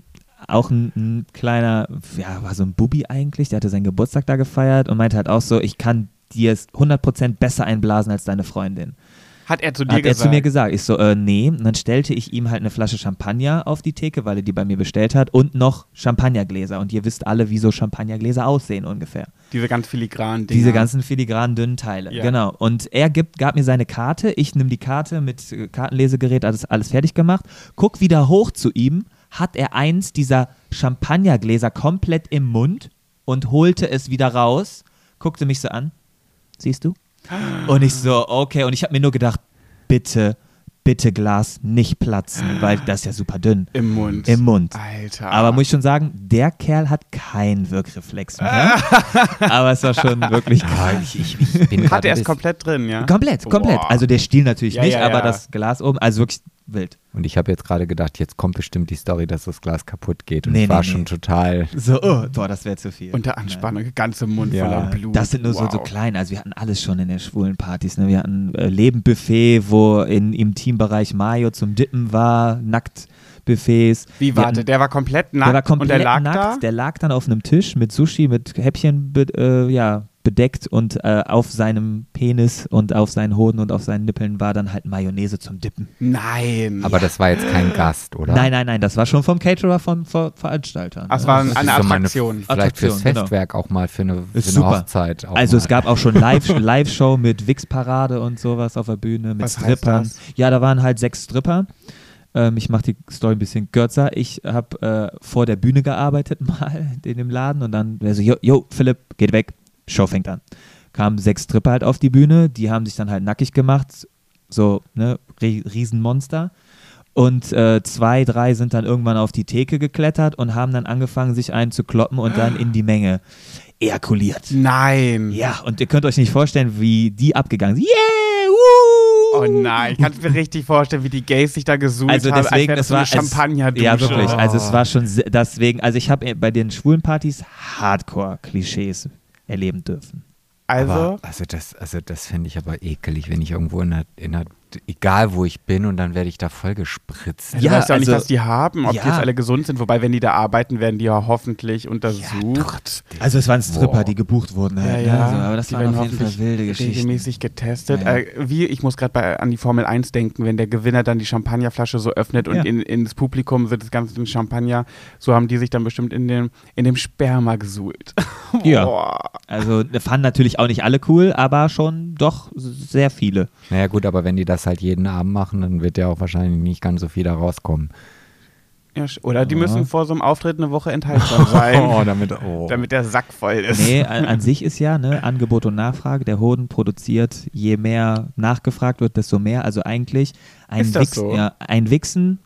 auch ein, ein kleiner, ja, war so ein Bubi eigentlich, der hatte seinen Geburtstag da gefeiert und meinte halt auch so, ich kann dir es 100% besser einblasen als deine Freundin. Hat er zu dir Hat er gesagt? zu mir gesagt. Ich so, äh, nee. Und dann stellte ich ihm halt eine Flasche Champagner auf die Theke, weil er die bei mir bestellt hat und noch Champagnergläser. Und ihr wisst alle, wie so Champagnergläser aussehen ungefähr. Diese ganz filigranen Dinge. Diese ganzen filigranen dünnen Teile. Ja. Genau. Und er gibt, gab mir seine Karte. Ich nehme die Karte mit äh, Kartenlesegerät, alles, alles fertig gemacht. Guck wieder hoch zu ihm. Hat er eins dieser Champagnergläser komplett im Mund und holte es wieder raus. Guckte mich so an. Siehst du? Und ich so, okay. Und ich habe mir nur gedacht, bitte, bitte Glas nicht platzen, weil das ist ja super dünn. Im Mund. Im Mund. Alter. Aber muss ich schon sagen, der Kerl hat keinen Wirkreflex mehr. [laughs] Aber es war schon wirklich Ja, ich, ich, ich bin Hat er es komplett drin, ja? komplett, komplett. Boah. Also der Stiel natürlich Ja, nicht, ja, aber ja. das Glas oben, also wirklich wild. Und ich habe jetzt gerade gedacht, jetzt kommt bestimmt die Story, dass das Glas kaputt geht. Und Nee, ich war nee, schon nee. total. So, oh, boah, das wäre zu viel. Unter Anspannung, ganze Mund Ja. voller Ja, Blut. Das sind nur so, wow. so kleine. Also wir hatten alles schon in den schwulen Partys. Ne? Wir hatten äh, Lebenbuffet, wo in, im Teambereich Mayo zum Dippen war, Nacktbuffets. Wie, Wir warte, hatten- der war komplett nackt der war komplett und der lag nackt. da? Der lag dann auf einem Tisch mit Sushi, mit Häppchen äh, ja, bedeckt und äh, auf seinem Penis und auf seinen Hoden und auf seinen Nippeln war dann halt Mayonnaise zum Dippen. Nein. Aber das war jetzt kein Gast, oder? Nein, nein, nein, das war schon vom Caterer, von Ver es ne? war Das eine ist so meine- Attraktion. Vielleicht fürs Attraktion, genau. Festwerk auch mal für eine, für eine super. Hochzeit. Auch Also mal. es gab auch schon Live- [laughs] Live-Show mit Wix-Parade und sowas auf der Bühne, mit Was heißt Strippern. das? Ja, da waren halt sechs Stripper. Ähm, ich mache die Story ein bisschen kürzer. Ich habe äh, vor der Bühne gearbeitet [laughs] mal in dem Laden und dann wäre so, yo, yo, Philipp, geht weg, Show fängt an. Kamen sechs Stripper halt auf die Bühne, die haben sich dann halt nackig gemacht, so, ne, Rie- Riesenmonster. Und äh, zwei, drei sind dann irgendwann auf die Theke geklettert und haben dann angefangen, sich einzukloppen und dann in die Menge ejakuliert. Nein. Ja, und ihr könnt euch nicht vorstellen, wie die abgegangen sind. Yeah! Woo! Oh nein, ich kann mir richtig vorstellen, wie die Gays sich da gesucht Also haben, deswegen, als es war so eine Champagner-Dusche. Ja, wirklich. Oh. Also es war schon deswegen, also ich habe bei den schwulen Partys Hardcore-Klischees erleben dürfen. Also, aber, also das, also das fände ich aber ekelig, wenn ich irgendwo in einer, in einer, egal wo ich bin und dann werde ich da voll gespritzt. du Ja, weißt ja auch nicht, also- was die haben, ob die Ja. jetzt alle gesund sind. Wobei, wenn die da arbeiten, werden die ja hoffentlich untersucht. Also es waren Stripper, Boah. die gebucht wurden halt. ja, ne? ja. So, aber das die waren werden auf jeden Fall hoffentlich wilde Geschichten. regelmäßig getestet. Ja. Äh, wie, ich muss gerade an die Formel 1 denken, wenn der Gewinner dann die Champagnerflasche so öffnet und Ja. in, ins Publikum wird das ganze Champagner, so haben die sich dann bestimmt in dem, in dem Sperma gesuhlt. [laughs] Ja. Also fanden natürlich auch nicht alle cool, aber schon doch sehr viele. Naja gut, aber wenn die das halt jeden Abend machen, dann wird ja auch wahrscheinlich nicht ganz so viel da rauskommen. Ja, oder die Ja. müssen vor so einem Auftritt eine Woche enthaltsam [laughs] sein, damit, oh. damit der Sack voll ist. Nee, an, an sich ist ja ne, Angebot und Nachfrage. Der Hoden produziert, je mehr nachgefragt wird, desto mehr. Also eigentlich ein, Ist das Wichs, so? ja, ein Wichsen,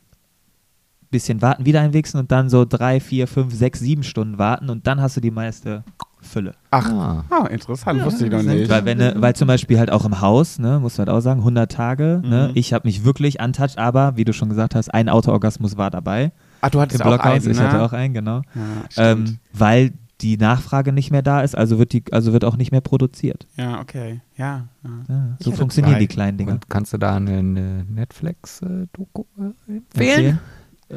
bisschen warten, wieder ein Wichsen und dann so drei, vier, fünf, sechs, sieben Stunden warten und dann hast du die meiste Fülle. Ach, Ah. ah, interessant, wusste ich noch nicht. Weil, wenn, ne- weil zum Beispiel halt auch im Haus, ne, musst du halt auch sagen, 100 Tage, ne, Mhm. ich habe mich wirklich untouched, aber wie du schon gesagt hast, ein Autoorgasmus war dabei Ach, du im hattest auch Blockhaus. einen, Ich ne? hatte auch einen, genau. Ja, stimmt. Ähm, weil die Nachfrage nicht mehr da ist, also wird, die, also wird auch nicht mehr produziert. ja, okay. Ja. ja. Ja, Ich so funktionieren die kleinen Dinger. Und kannst du da eine, eine Netflix-Doku äh, empfehlen? Erzählen?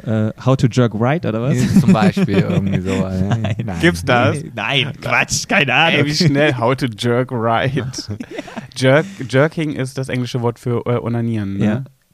Äh, how to jerk right oder was? Zum Beispiel [laughs] irgendwie so. äh, Nein. Gibt's das? Nein, Quatsch, keine Ahnung. Ey, wie schnell. How to jerk right. [laughs] Jerk, jerking ist das englische Wort für äh, onanieren. Ne? Ja,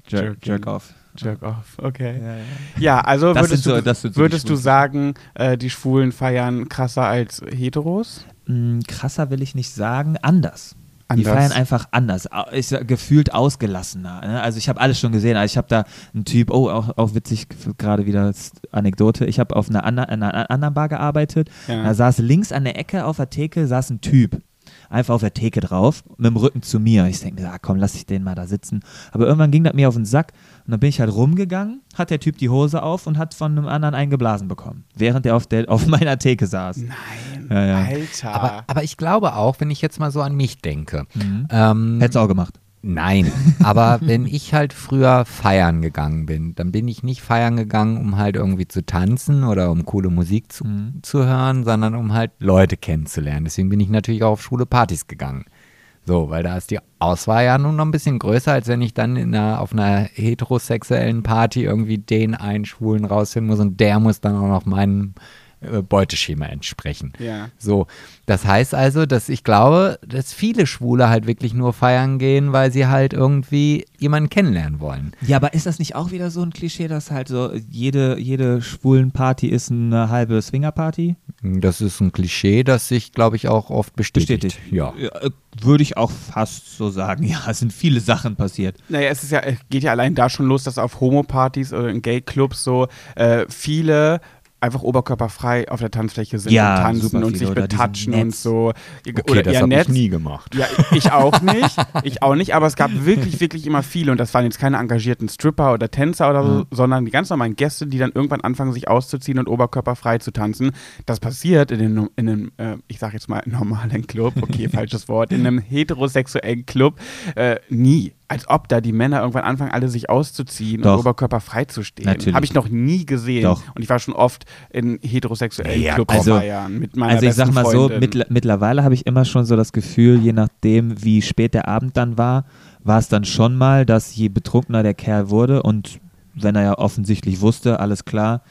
jerk, Jerking. jerk off. Jerk off, okay. Ja, ja. Ja, also Das würdest, so- du, so würdest du sagen, äh, die Schwulen feiern krasser als Heteros? Mm, krasser will ich nicht sagen, anders. Die Anders. feiern einfach anders, ja gefühlt ausgelassener. Ne? Also ich habe alles schon gesehen. Also ich habe da einen Typ, oh, auch, auch witzig, gerade wieder als Anekdote. Ich habe auf einer, ander, einer anderen Bar gearbeitet. Ja. Da saß links an der Ecke auf der Theke saß ein Typ. Einfach auf der Theke drauf, mit dem Rücken zu mir. Ich denke, ah, komm, lass ich den mal da sitzen. Aber irgendwann ging das mir auf den Sack und dann bin ich halt rumgegangen, hat der Typ die Hose auf und hat von einem anderen einen geblasen bekommen, während er auf, der, auf [laughs] meiner Theke saß. Nein, Ja, ja. Alter. Aber, aber ich glaube auch, wenn ich jetzt mal so an mich denke. Mhm. Ähm, Hättest du auch gemacht. Nein, [laughs] aber wenn ich halt früher feiern gegangen bin, dann bin ich nicht feiern gegangen, um halt irgendwie zu tanzen oder um coole Musik zu, Mhm. zu hören, sondern um halt Leute kennenzulernen. Deswegen bin ich natürlich auch auf schwule Partys gegangen. So, weil da ist die Auswahl ja nun noch ein bisschen größer, als wenn ich dann in einer, auf einer heterosexuellen Party irgendwie den einen Schwulen rausfinden muss und der muss dann auch noch meinem äh, Beuteschema entsprechen. Ja. So, das heißt also, dass ich glaube, dass viele Schwule halt wirklich nur feiern gehen, weil sie halt irgendwie jemanden kennenlernen wollen. Ja, aber ist das nicht auch wieder so ein Klischee, dass halt so jede, jede schwulen Party ist eine halbe Swingerparty? Das ist ein Klischee, das sich, glaube ich, auch oft bestätigt. Ja. äh, Würde ich auch fast so sagen. [laughs] Ja, es sind viele Sachen passiert. Naja, es ist ja, es geht ja allein da schon los, dass auf Homo-Partys oder in Gay-Clubs so äh, viele einfach oberkörperfrei auf der Tanzfläche sind Ja, und tanzen und sich betatschen und so. Okay, Oder das habe ich nie gemacht. Ja, ich auch [laughs] nicht. Ich auch nicht, aber es gab wirklich, wirklich immer viele und das waren jetzt keine engagierten Stripper oder Tänzer oder so, sondern die ganz normalen Gäste, die dann irgendwann anfangen, sich auszuziehen und oberkörperfrei zu tanzen. Das passiert in, den, in einem, äh, ich sag jetzt mal, normalen Club, okay, [laughs] falsches Wort, in einem heterosexuellen Club äh, nie. Als ob da die Männer irgendwann anfangen, alle sich auszuziehen Doch. und oberkörperfrei zu stehen. Natürlich. Habe ich noch nie gesehen. Doch. Und ich war schon oft in heterosexuellen Ja, Clubs also- feiern mit meiner Also ich sag mal so, Freundin. mittler- mittlerweile habe ich immer schon so das Gefühl, je nachdem, wie spät der Abend dann war, war es dann schon mal, dass je betrunkener der Kerl wurde und wenn er ja offensichtlich wusste, alles klar,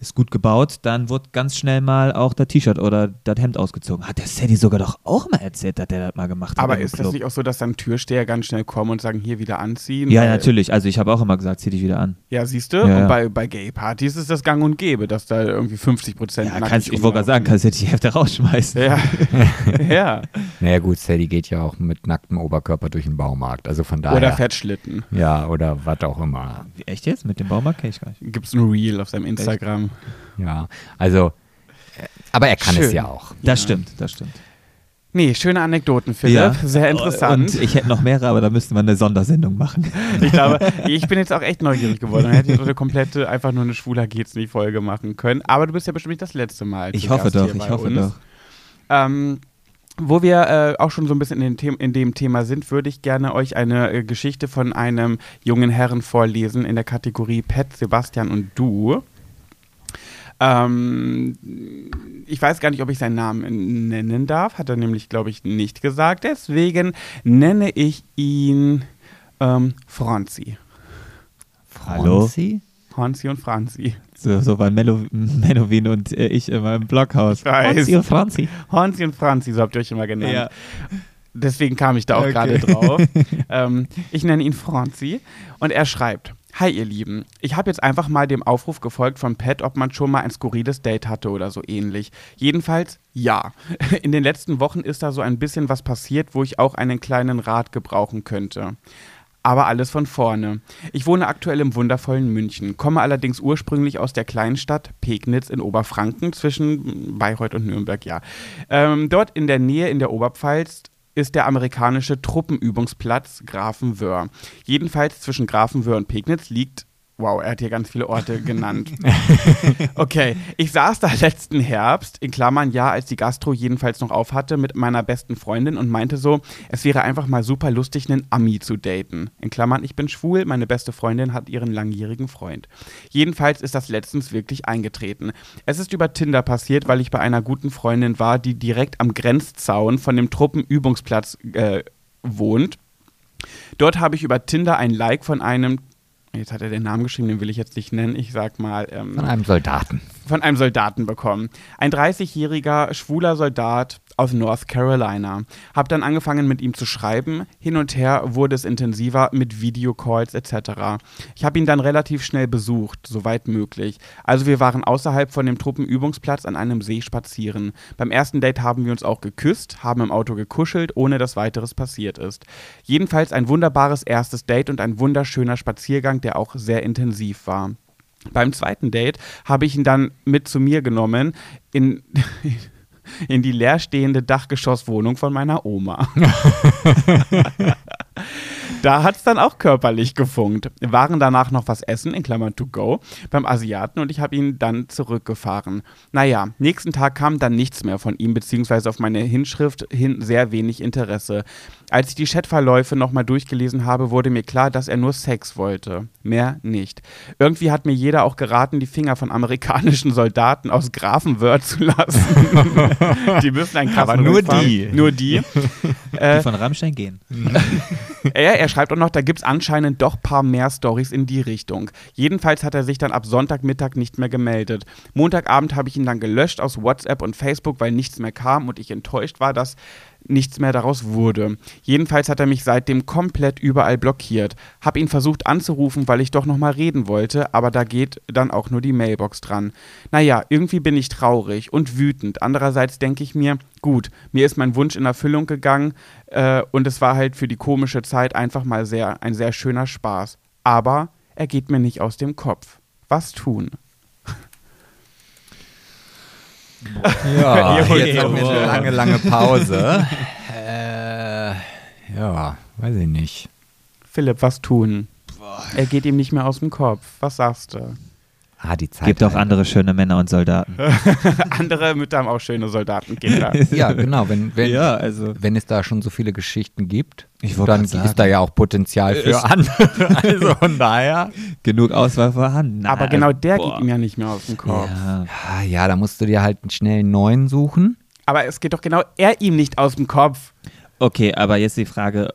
ist gut gebaut, dann wird ganz schnell mal auch das T-Shirt oder das Hemd ausgezogen. Hat der Sadie sogar doch auch mal erzählt, dass der das mal gemacht hat. Aber ist das Club. nicht auch so, dass dann Türsteher ganz schnell kommen und sagen, hier wieder anziehen? Ja, natürlich. Also ich habe auch immer gesagt, zieh dich wieder an. Ja, siehst du? Ja, und ja. bei, bei Gay-Partys ist das gang und gäbe, dass da irgendwie 50 Prozent Ja, kannst, ich wollte gerade sagen, kannst du die Hälfte rausschmeißen. Ja, [laughs] ja. Naja gut, Sadie geht ja auch mit nacktem Oberkörper durch den Baumarkt. Also von daher. Oder Fettschlitten. Ja, oder was auch immer. Wie, Echt jetzt? Mit dem Baumarkt kenn ich gar nicht. Gibt es ein Reel auf seinem Instagram. Ja, also, äh, aber er kann es Schön. ja auch. Das stimmt, das stimmt. Nee, schöne Anekdoten, Philipp. Sehr interessant. Und ich hätte noch mehrere, aber da müsste man eine Sondersendung machen. [laughs] Ich glaube, ich bin jetzt auch echt neugierig geworden. Man hätte jetzt so eine komplette, einfach nur eine schwuler geht's nicht Folge machen können. Aber du bist ja bestimmt nicht das letzte Mal. Ich hoffe Gast doch, hier ich hoffe uns. doch. Ähm, wo wir äh, auch schon so ein bisschen in, den The in dem Thema sind, würde ich gerne euch eine äh, Geschichte von einem jungen Herrn vorlesen in der Kategorie Pet, Sebastian und du. Ähm, ich weiß gar nicht, ob ich seinen Namen nennen darf. Hat er nämlich, glaube ich, nicht gesagt. Deswegen nenne ich ihn ähm, Franzi. Hallo? Franzi? Franzi und Franzi. So, so waren Melo, Menowin und äh, ich immer im Blockhaus. Franzi und Franzi. Franzi und Franzi, so habt ihr euch immer genannt. Ja. Deswegen kam ich da auch Okay. gerade drauf. [laughs] ähm, ich nenne ihn Franzi und er schreibt: Hi, ihr Lieben. Ich habe jetzt einfach mal dem Aufruf gefolgt von Pat, ob man schon mal ein skurriles Date hatte oder so ähnlich. Jedenfalls ja. [laughs] In den letzten Wochen ist da so ein bisschen was passiert, wo ich auch einen kleinen Rat gebrauchen könnte. Aber alles von vorne. Ich wohne aktuell im wundervollen München, komme allerdings ursprünglich aus der Kleinstadt Pegnitz in Oberfranken zwischen Bayreuth und Nürnberg, ja. Ähm, dort in der Nähe in der Oberpfalz ist der amerikanische Truppenübungsplatz Grafenwöhr. Jedenfalls zwischen Grafenwöhr und Pegnitz liegt Wow, er hat hier ganz viele Orte [laughs] genannt. [laughs] Okay, ich saß da letzten Herbst, in Klammern ja, als die Gastro jedenfalls noch auf hatte, mit meiner besten Freundin und meinte so, es wäre einfach mal super lustig, einen Ami zu daten. In Klammern, ich bin schwul, meine beste Freundin hat ihren langjährigen Freund. Jedenfalls ist das letztens wirklich eingetreten. Es ist über Tinder passiert, weil ich bei einer guten Freundin war, die direkt am Grenzzaun von dem Truppenübungsplatz äh, wohnt. Dort habe ich über Tinder ein Like von einem, jetzt hat er den Namen geschrieben, den will ich jetzt nicht nennen, ich sag mal, ähm, Von einem Soldaten. von einem Soldaten bekommen. Ein 30-jähriger schwuler Soldat aus North Carolina. Hab dann angefangen mit ihm zu schreiben. Hin und her wurde es intensiver mit Videocalls etc. Ich habe ihn dann relativ schnell besucht, soweit möglich. Also wir waren außerhalb von dem Truppenübungsplatz an einem See spazieren. Beim ersten Date haben wir uns auch geküsst, haben im Auto gekuschelt, ohne dass weiteres passiert ist. Jedenfalls ein wunderbares erstes Date und ein wunderschöner Spaziergang, der auch sehr intensiv war. Beim zweiten Date habe ich ihn dann mit zu mir genommen in, [laughs] in die leerstehende Dachgeschosswohnung von meiner Oma. [laughs] Da hat es dann auch körperlich gefunkt. Wir waren danach noch was essen, in Klammern to go, beim Asiaten und ich habe ihn dann zurückgefahren. Naja, nächsten Tag kam dann nichts mehr von ihm, beziehungsweise auf meine Hinschrift hin sehr wenig Interesse. Als ich die Chatverläufe nochmal durchgelesen habe, wurde mir klar, dass er nur Sex wollte. Mehr nicht. Irgendwie hat mir jeder auch geraten, die Finger von amerikanischen Soldaten aus Grafenwörth zu lassen. [laughs] die müssen einen krassen Aber nur haben. die. Nur die. [laughs] Die äh, von Rammstein gehen. [laughs] er, er schreibt auch noch, da gibt es anscheinend doch paar mehr Stories in die Richtung. Jedenfalls hat er sich dann ab Sonntagmittag nicht mehr gemeldet. Montagabend habe ich ihn dann gelöscht aus WhatsApp und Facebook, weil nichts mehr kam und ich enttäuscht war, dass nichts mehr daraus wurde. Jedenfalls hat er mich seitdem komplett überall blockiert. Hab ihn versucht anzurufen, weil ich doch nochmal reden wollte, aber da geht dann auch nur die Mailbox dran. Naja, irgendwie bin ich traurig und wütend. Andererseits denke ich mir, gut, mir ist mein Wunsch in Erfüllung gegangen äh, und es war halt für die komische Zeit einfach mal sehr, ein sehr schöner Spaß. Aber er geht mir nicht aus dem Kopf. Was tun? Ja, [laughs] jetzt haben wir jawohl. eine lange, lange Pause. [laughs] äh, ja, weiß ich nicht. Philipp, was tun? Er geht ihm nicht mehr aus dem Kopf. Was sagst du? Ah, die Zeit. Gibt auch halt. andere schöne Männer und Soldaten. [laughs] Andere Mütter haben auch schöne Soldatenkinder. [laughs] Ja, genau. Wenn, wenn, Ja, also. wenn es da schon so viele Geschichten gibt, dann sagen. ist da ja auch Potenzial für Ist- andere. [laughs] Also von daher. Genug Auswahl vorhanden. Aber Na, genau also, der boah. geht ihm ja nicht mehr aus dem Kopf. Ja. Ah, Ja, da musst du dir halt einen schnellen neuen suchen. Aber es geht doch genau er ihm nicht aus dem Kopf. Okay, aber jetzt die Frage,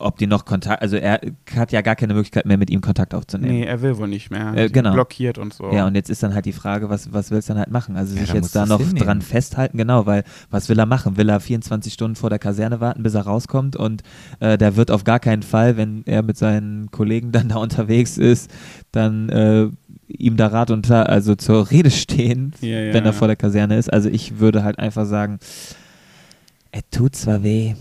ob die noch Kontakt, also er hat ja gar keine Möglichkeit mehr mit ihm Kontakt aufzunehmen. Nee, er will wohl nicht mehr. Äh, genau. Blockiert und so. Ja, und jetzt ist dann halt die Frage, was, was willst du dann halt machen? Also Ja, sich jetzt da noch hinnehmen. dran festhalten, genau, weil was will er machen? Will er 24 Stunden vor der Kaserne warten, bis er rauskommt und äh, der wird auf gar keinen Fall, wenn er mit seinen Kollegen dann da [laughs] unterwegs ist, dann äh, ihm da Rat und Ta- also zur Rede stehen, Ja, ja, wenn er ja. vor der Kaserne ist. Also ich würde halt einfach sagen, er tut zwar weh,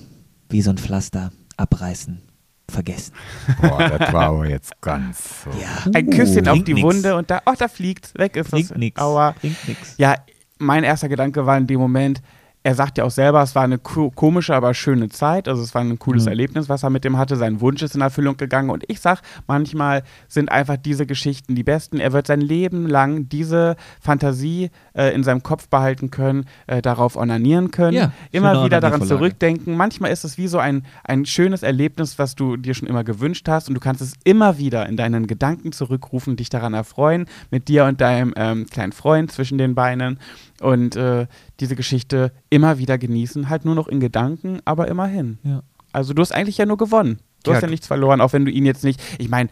wie so ein Pflaster, abreißen, vergessen. Boah, das war aber jetzt ganz so. Ja. Ein Küsschen auf Bringt die nix. Wunde und da, ach, da fliegt's. Weg ist Bringt es. nix. Aua. Bringt nix. Ja, mein erster Gedanke war in dem Moment, er sagt ja auch selber, es war eine ko komische, aber schöne Zeit. Also es war ein cooles Mhm. Erlebnis, was er mit dem hatte. Sein Wunsch ist in Erfüllung gegangen. Und ich sag, manchmal sind einfach diese Geschichten die besten. Er wird sein Leben lang diese Fantasie äh, in seinem Kopf behalten können, äh, darauf onanieren können, Ja, immer wieder daran zurückdenken. Manchmal ist es wie so ein, ein schönes Erlebnis, was du dir schon immer gewünscht hast. Und du kannst es immer wieder in deinen Gedanken zurückrufen, dich daran erfreuen, mit dir und deinem ähm, kleinen Freund zwischen den Beinen. Und äh, diese Geschichte immer wieder genießen, halt nur noch in Gedanken, aber immerhin. Ja. Also du hast eigentlich ja nur gewonnen. Du Ja, hast ja nichts verloren, auch wenn du ihn jetzt nicht. Ich meine,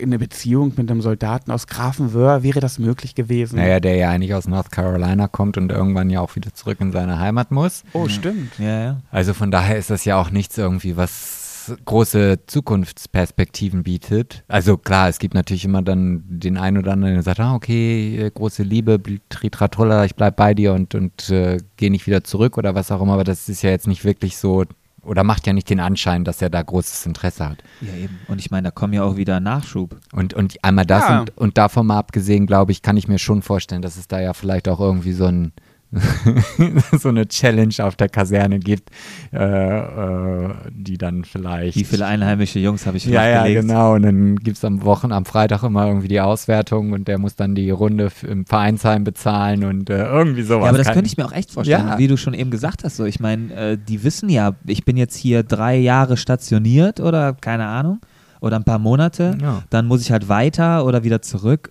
eine Beziehung mit einem Soldaten aus Grafenwöhr wäre das möglich gewesen. Naja, der ja eigentlich aus North Carolina kommt und irgendwann ja auch wieder zurück in seine Heimat muss. Oh, stimmt. Ja, ja. Also von daher ist das ja auch nichts irgendwie, was große Zukunftsperspektiven bietet. Also klar, es gibt natürlich immer dann den einen oder anderen, der sagt, ah, okay, äh, große Liebe, Tritratolla, ich bleib bei dir und, und äh, gehe nicht wieder zurück oder was auch immer, aber das ist ja jetzt nicht wirklich so oder macht ja nicht den Anschein, dass er da großes Interesse hat. Ja, eben. Und ich meine, da kommen ja auch wieder Nachschub. Und, und einmal das Ja. und, und davon mal abgesehen, glaube ich, kann ich mir schon vorstellen, dass es da ja vielleicht auch irgendwie so ein [laughs] so eine Challenge auf der Kaserne gibt, äh, äh, die dann vielleicht. Wie viele einheimische Jungs habe ich Ja, ja, flachgelegt? genau. Und dann gibt es am Wochen, am Freitag immer irgendwie die Auswertung und der muss dann die Runde im Vereinsheim bezahlen und äh, irgendwie sowas. Ja, aber das kann- könnte ich mir auch echt vorstellen, Ja. wie du schon eben gesagt hast. So, ich meine, äh, die wissen ja, ich bin jetzt hier drei Jahre stationiert oder keine Ahnung oder ein paar Monate. Ja. Dann muss ich halt weiter oder wieder zurück.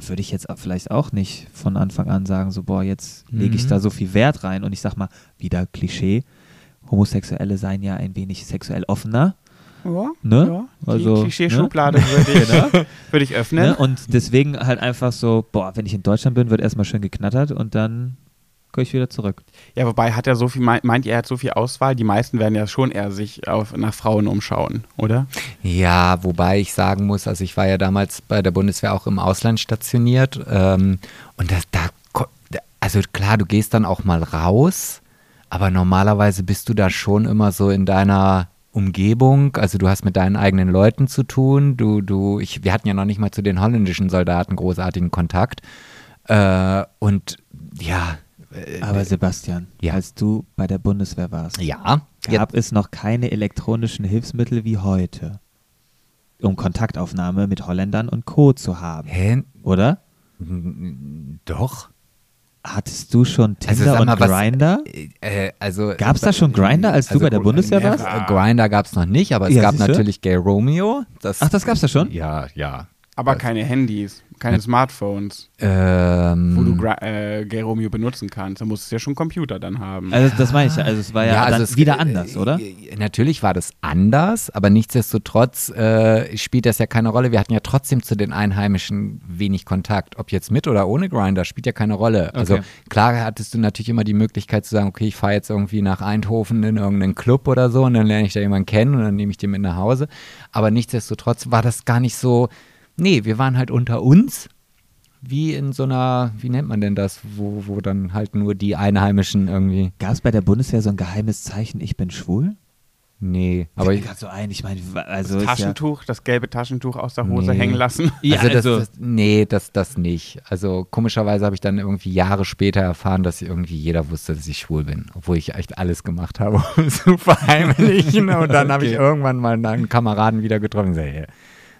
Da würde ich jetzt vielleicht auch nicht von Anfang an sagen, so boah, jetzt lege ich Mhm. da so viel Wert rein. Und ich sag mal, wieder Klischee. Homosexuelle seien ja ein wenig sexuell offener. Ja, Ne? ja. Die Also, Klischeeschublade [laughs] würde ich, [laughs] würde ich öffnen. Ne? Und deswegen halt einfach so, boah, wenn ich in Deutschland bin, wird erstmal schön geknattert und dann komme ich wieder zurück. Ja, wobei hat er so viel, meint, ihr, er hat so viel Auswahl? Die meisten werden ja schon eher sich auf, nach Frauen umschauen, oder? Ja, wobei ich sagen muss, also ich war ja damals bei der Bundeswehr auch im Ausland stationiert ähm, und das, da- also klar, du gehst dann auch mal raus, aber normalerweise bist du da schon immer so in deiner Umgebung, also du hast mit deinen eigenen Leuten zu tun, du, du, ich, wir hatten ja noch nicht mal zu den holländischen Soldaten großartigen Kontakt äh, und ja, äh, Aber Sebastian, Ja. als du bei der Bundeswehr warst, ja, gab es noch keine elektronischen Hilfsmittel wie heute, um Kontaktaufnahme mit Holländern und Co. zu haben, hä? oder? Doch. Hattest du schon Tinder Also sag mal, und Grinder? Äh, also, Gab's da schon Grindr, als du bei der Bundeswehr never. warst? Grinder gab es noch nicht, aber es Ja, gab natürlich Gay Romeo. Das, Ach, das gab's da schon? Ja, ja. Aber Das- keine Handys, keine Smartphones, Ähm, wo du Gra äh, Gay Romeo benutzen kannst. Da musst du ja schon einen Computer dann haben. Also das meine ich ja, also es war ja, dann es- wieder äh, anders, oder? äh, Natürlich war das anders, aber nichtsdestotrotz äh, spielt das ja keine Rolle. Wir hatten ja trotzdem zu den Einheimischen wenig Kontakt. Ob jetzt mit oder ohne Grinder, spielt ja keine Rolle. Also Okay. klar hattest du natürlich immer die Möglichkeit zu sagen, okay, ich fahre jetzt irgendwie nach Eindhoven in irgendeinen Club oder so und dann lerne ich da jemanden kennen und dann nehme ich den mit nach Hause. Aber nichtsdestotrotz war das gar nicht so, nee, wir waren halt unter uns. Wie in so einer, wie nennt man denn das, wo, wo dann halt nur die Einheimischen irgendwie. Gab es bei der Bundeswehr so ein geheimes Zeichen, ich bin schwul? Nee, aber ich, grad so ein, ich meine, also das ist ja, Taschentuch, das gelbe Taschentuch aus der Hose Nee. hängen lassen. [laughs] ja, also, das, also das, nee, das, das nicht. Also komischerweise habe ich dann irgendwie Jahre später erfahren, dass irgendwie jeder wusste, dass ich schwul bin, obwohl ich echt alles gemacht habe, [laughs] um es zu verheimlichen. Und dann habe ich Okay. irgendwann mal einen Kameraden wieder getroffen und gesagt, hey,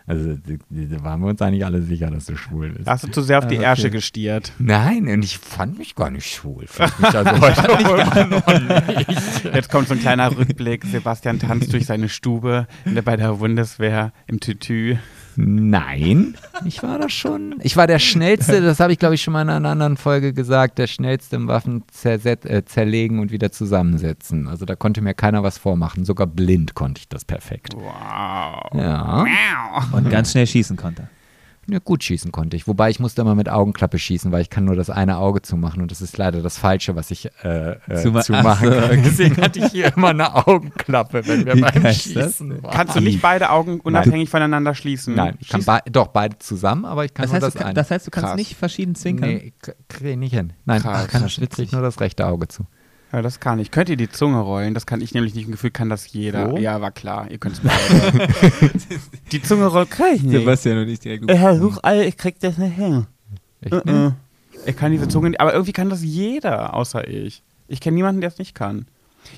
also da waren wir uns eigentlich alle sicher, dass du schwul bist. Hast du zu sehr auf die okay. Ärsche gestiert. Nein, und ich fand mich gar nicht schwul. Fand mich [laughs] also heute immer noch nicht. Jetzt kommt so ein kleiner Rückblick. Sebastian tanzt durch seine Stube in der, bei der Bundeswehr im Tütü. Nein, ich war das schon. Ich war der Schnellste, das habe ich glaube ich schon mal in einer anderen Folge gesagt, der Schnellste im Waffen äh, zerlegen und wieder zusammensetzen. Also da konnte mir keiner was vormachen. Sogar blind konnte ich das perfekt. Wow. Ja. und ganz schnell schießen konnte. Ja, gut schießen konnte ich. Wobei ich musste immer mit Augenklappe schießen, weil ich kann nur das eine Auge zumachen und das ist leider das Falsche, was ich äh, äh, Zuma- zumachen Ach so, kann. Deswegen hatte ich hier [laughs] immer eine Augenklappe, wenn wir Wie beim ist das Schießen waren. Kannst du nicht beide Augen unabhängig voneinander schließen? Nein, ich kann bei, doch beide zusammen, aber ich kann Das nur heißt, das eine. das heißt, du kannst Krass. nicht verschieden zwinkern? Nee, krieg ich nicht hin. Nein, Krass, [laughs] ich kann, krieg nur das rechte Auge zu. Ja, das kann ich. Könnt ihr die Zunge rollen? Das kann ich nämlich nicht. Ein Gefühl kann das jeder. So? Ja, war klar. Ihr könnt es [laughs] die Zunge rollen kann ich nicht. Sebastian und ich direkt. Ich versuch all, ich krieg das nicht hin. Echt, Äh, äh. Ich kann diese Zunge nicht, aber irgendwie kann das jeder, außer ich. Ich kenne niemanden, der es nicht kann.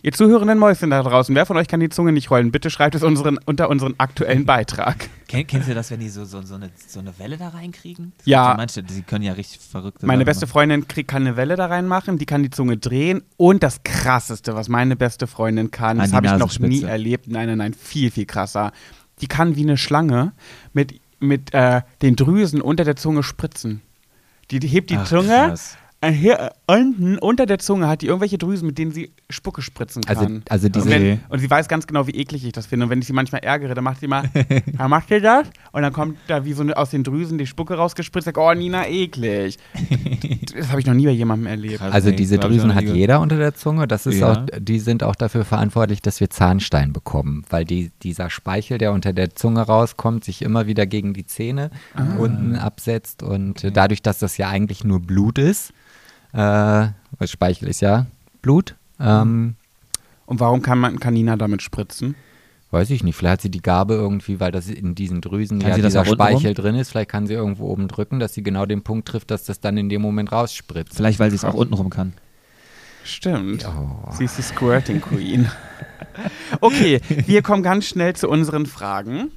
Ihr zuhörenden Mäuschen da draußen, wer von euch kann die Zunge nicht rollen? Bitte schreibt es unseren, unter unseren aktuellen Beitrag. Kenn, kennst du das, wenn die so, so, so, eine, so eine Welle da reinkriegen? Das Ja. Manche, die können ja richtig verrückte Meine Sachen beste machen. Freundin krieg, kann eine Welle da reinmachen, die kann die Zunge drehen und das krasseste, was meine beste Freundin kann, An das habe ich noch nie erlebt. Nein, nein, nein, viel, viel krasser. Die kann wie eine Schlange mit, mit äh, den Drüsen unter der Zunge spritzen. Die, die hebt die Ach, Zunge, krass. äh, hier äh, unten unter der Zunge hat die irgendwelche Drüsen, mit denen sie Spucke spritzen kann. Also, also und, diese, wenn, und sie weiß ganz genau, wie eklig ich das finde. Und wenn ich sie manchmal ärgere, dann macht sie mal, [laughs] ja, macht ihr das? Und dann kommt da wie so eine, aus den Drüsen die Spucke rausgespritzt. Sagt, oh, Nina, eklig. [laughs] das habe ich noch nie bei jemandem erlebt. Krass. also nee, diese Drüsen hat jeder unter der Zunge. Das ist Ja. auch, die sind auch dafür verantwortlich, dass wir Zahnstein bekommen, weil die, dieser Speichel, der unter der Zunge rauskommt, sich immer wieder gegen die Zähne unten absetzt und äh, dadurch, dass das ja eigentlich nur Blut ist, äh, weil Speichel ist ja Blut, ähm, Und warum kann, man, kann Nina damit spritzen? Weiß ich nicht, vielleicht hat sie die Gabe irgendwie, weil das in diesen Drüsen Kann ja sie das dieser? Speichel drin ist, vielleicht kann sie irgendwo oben drücken, dass sie genau den Punkt trifft, dass das dann in dem Moment rausspritzt. Vielleicht, weil sie es auch untenrum kann. Stimmt. Oh. Sie ist die Squirting Queen. [laughs] okay, wir kommen ganz schnell zu unseren Fragen.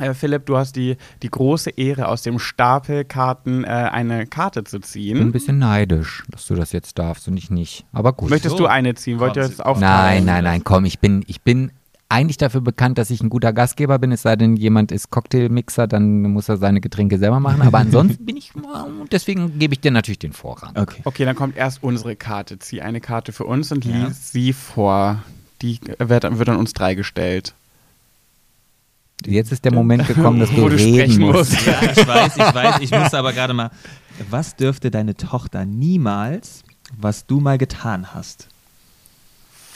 Äh, Philipp, du hast die, die große Ehre, aus dem Stapel Karten äh, eine Karte zu Ich bin ein ziehen. bisschen neidisch, dass du das jetzt darfst und ich nicht. Aber gut. Möchtest So. du eine ziehen? Wollt ihr das aufteilen? nein, nein, nein, komm, ich bin, ich bin eigentlich dafür bekannt, dass ich ein guter Gastgeber bin, es sei denn, jemand ist Cocktailmixer, dann muss er seine Getränke selber machen. Aber ansonsten [laughs] bin ich, deswegen gebe ich dir natürlich den Vorrang. Okay. Okay, dann kommt erst unsere Karte. Zieh eine Karte für uns und Ja. lies sie vor. Die wird, wird an uns drei gestellt. Jetzt ist der Moment gekommen, dass du, Wo du reden sprechen musst. musst. Ja, ich weiß, ich weiß. Ich muss aber gerade mal. Was dürfte deine Tochter niemals, was du mal getan hast?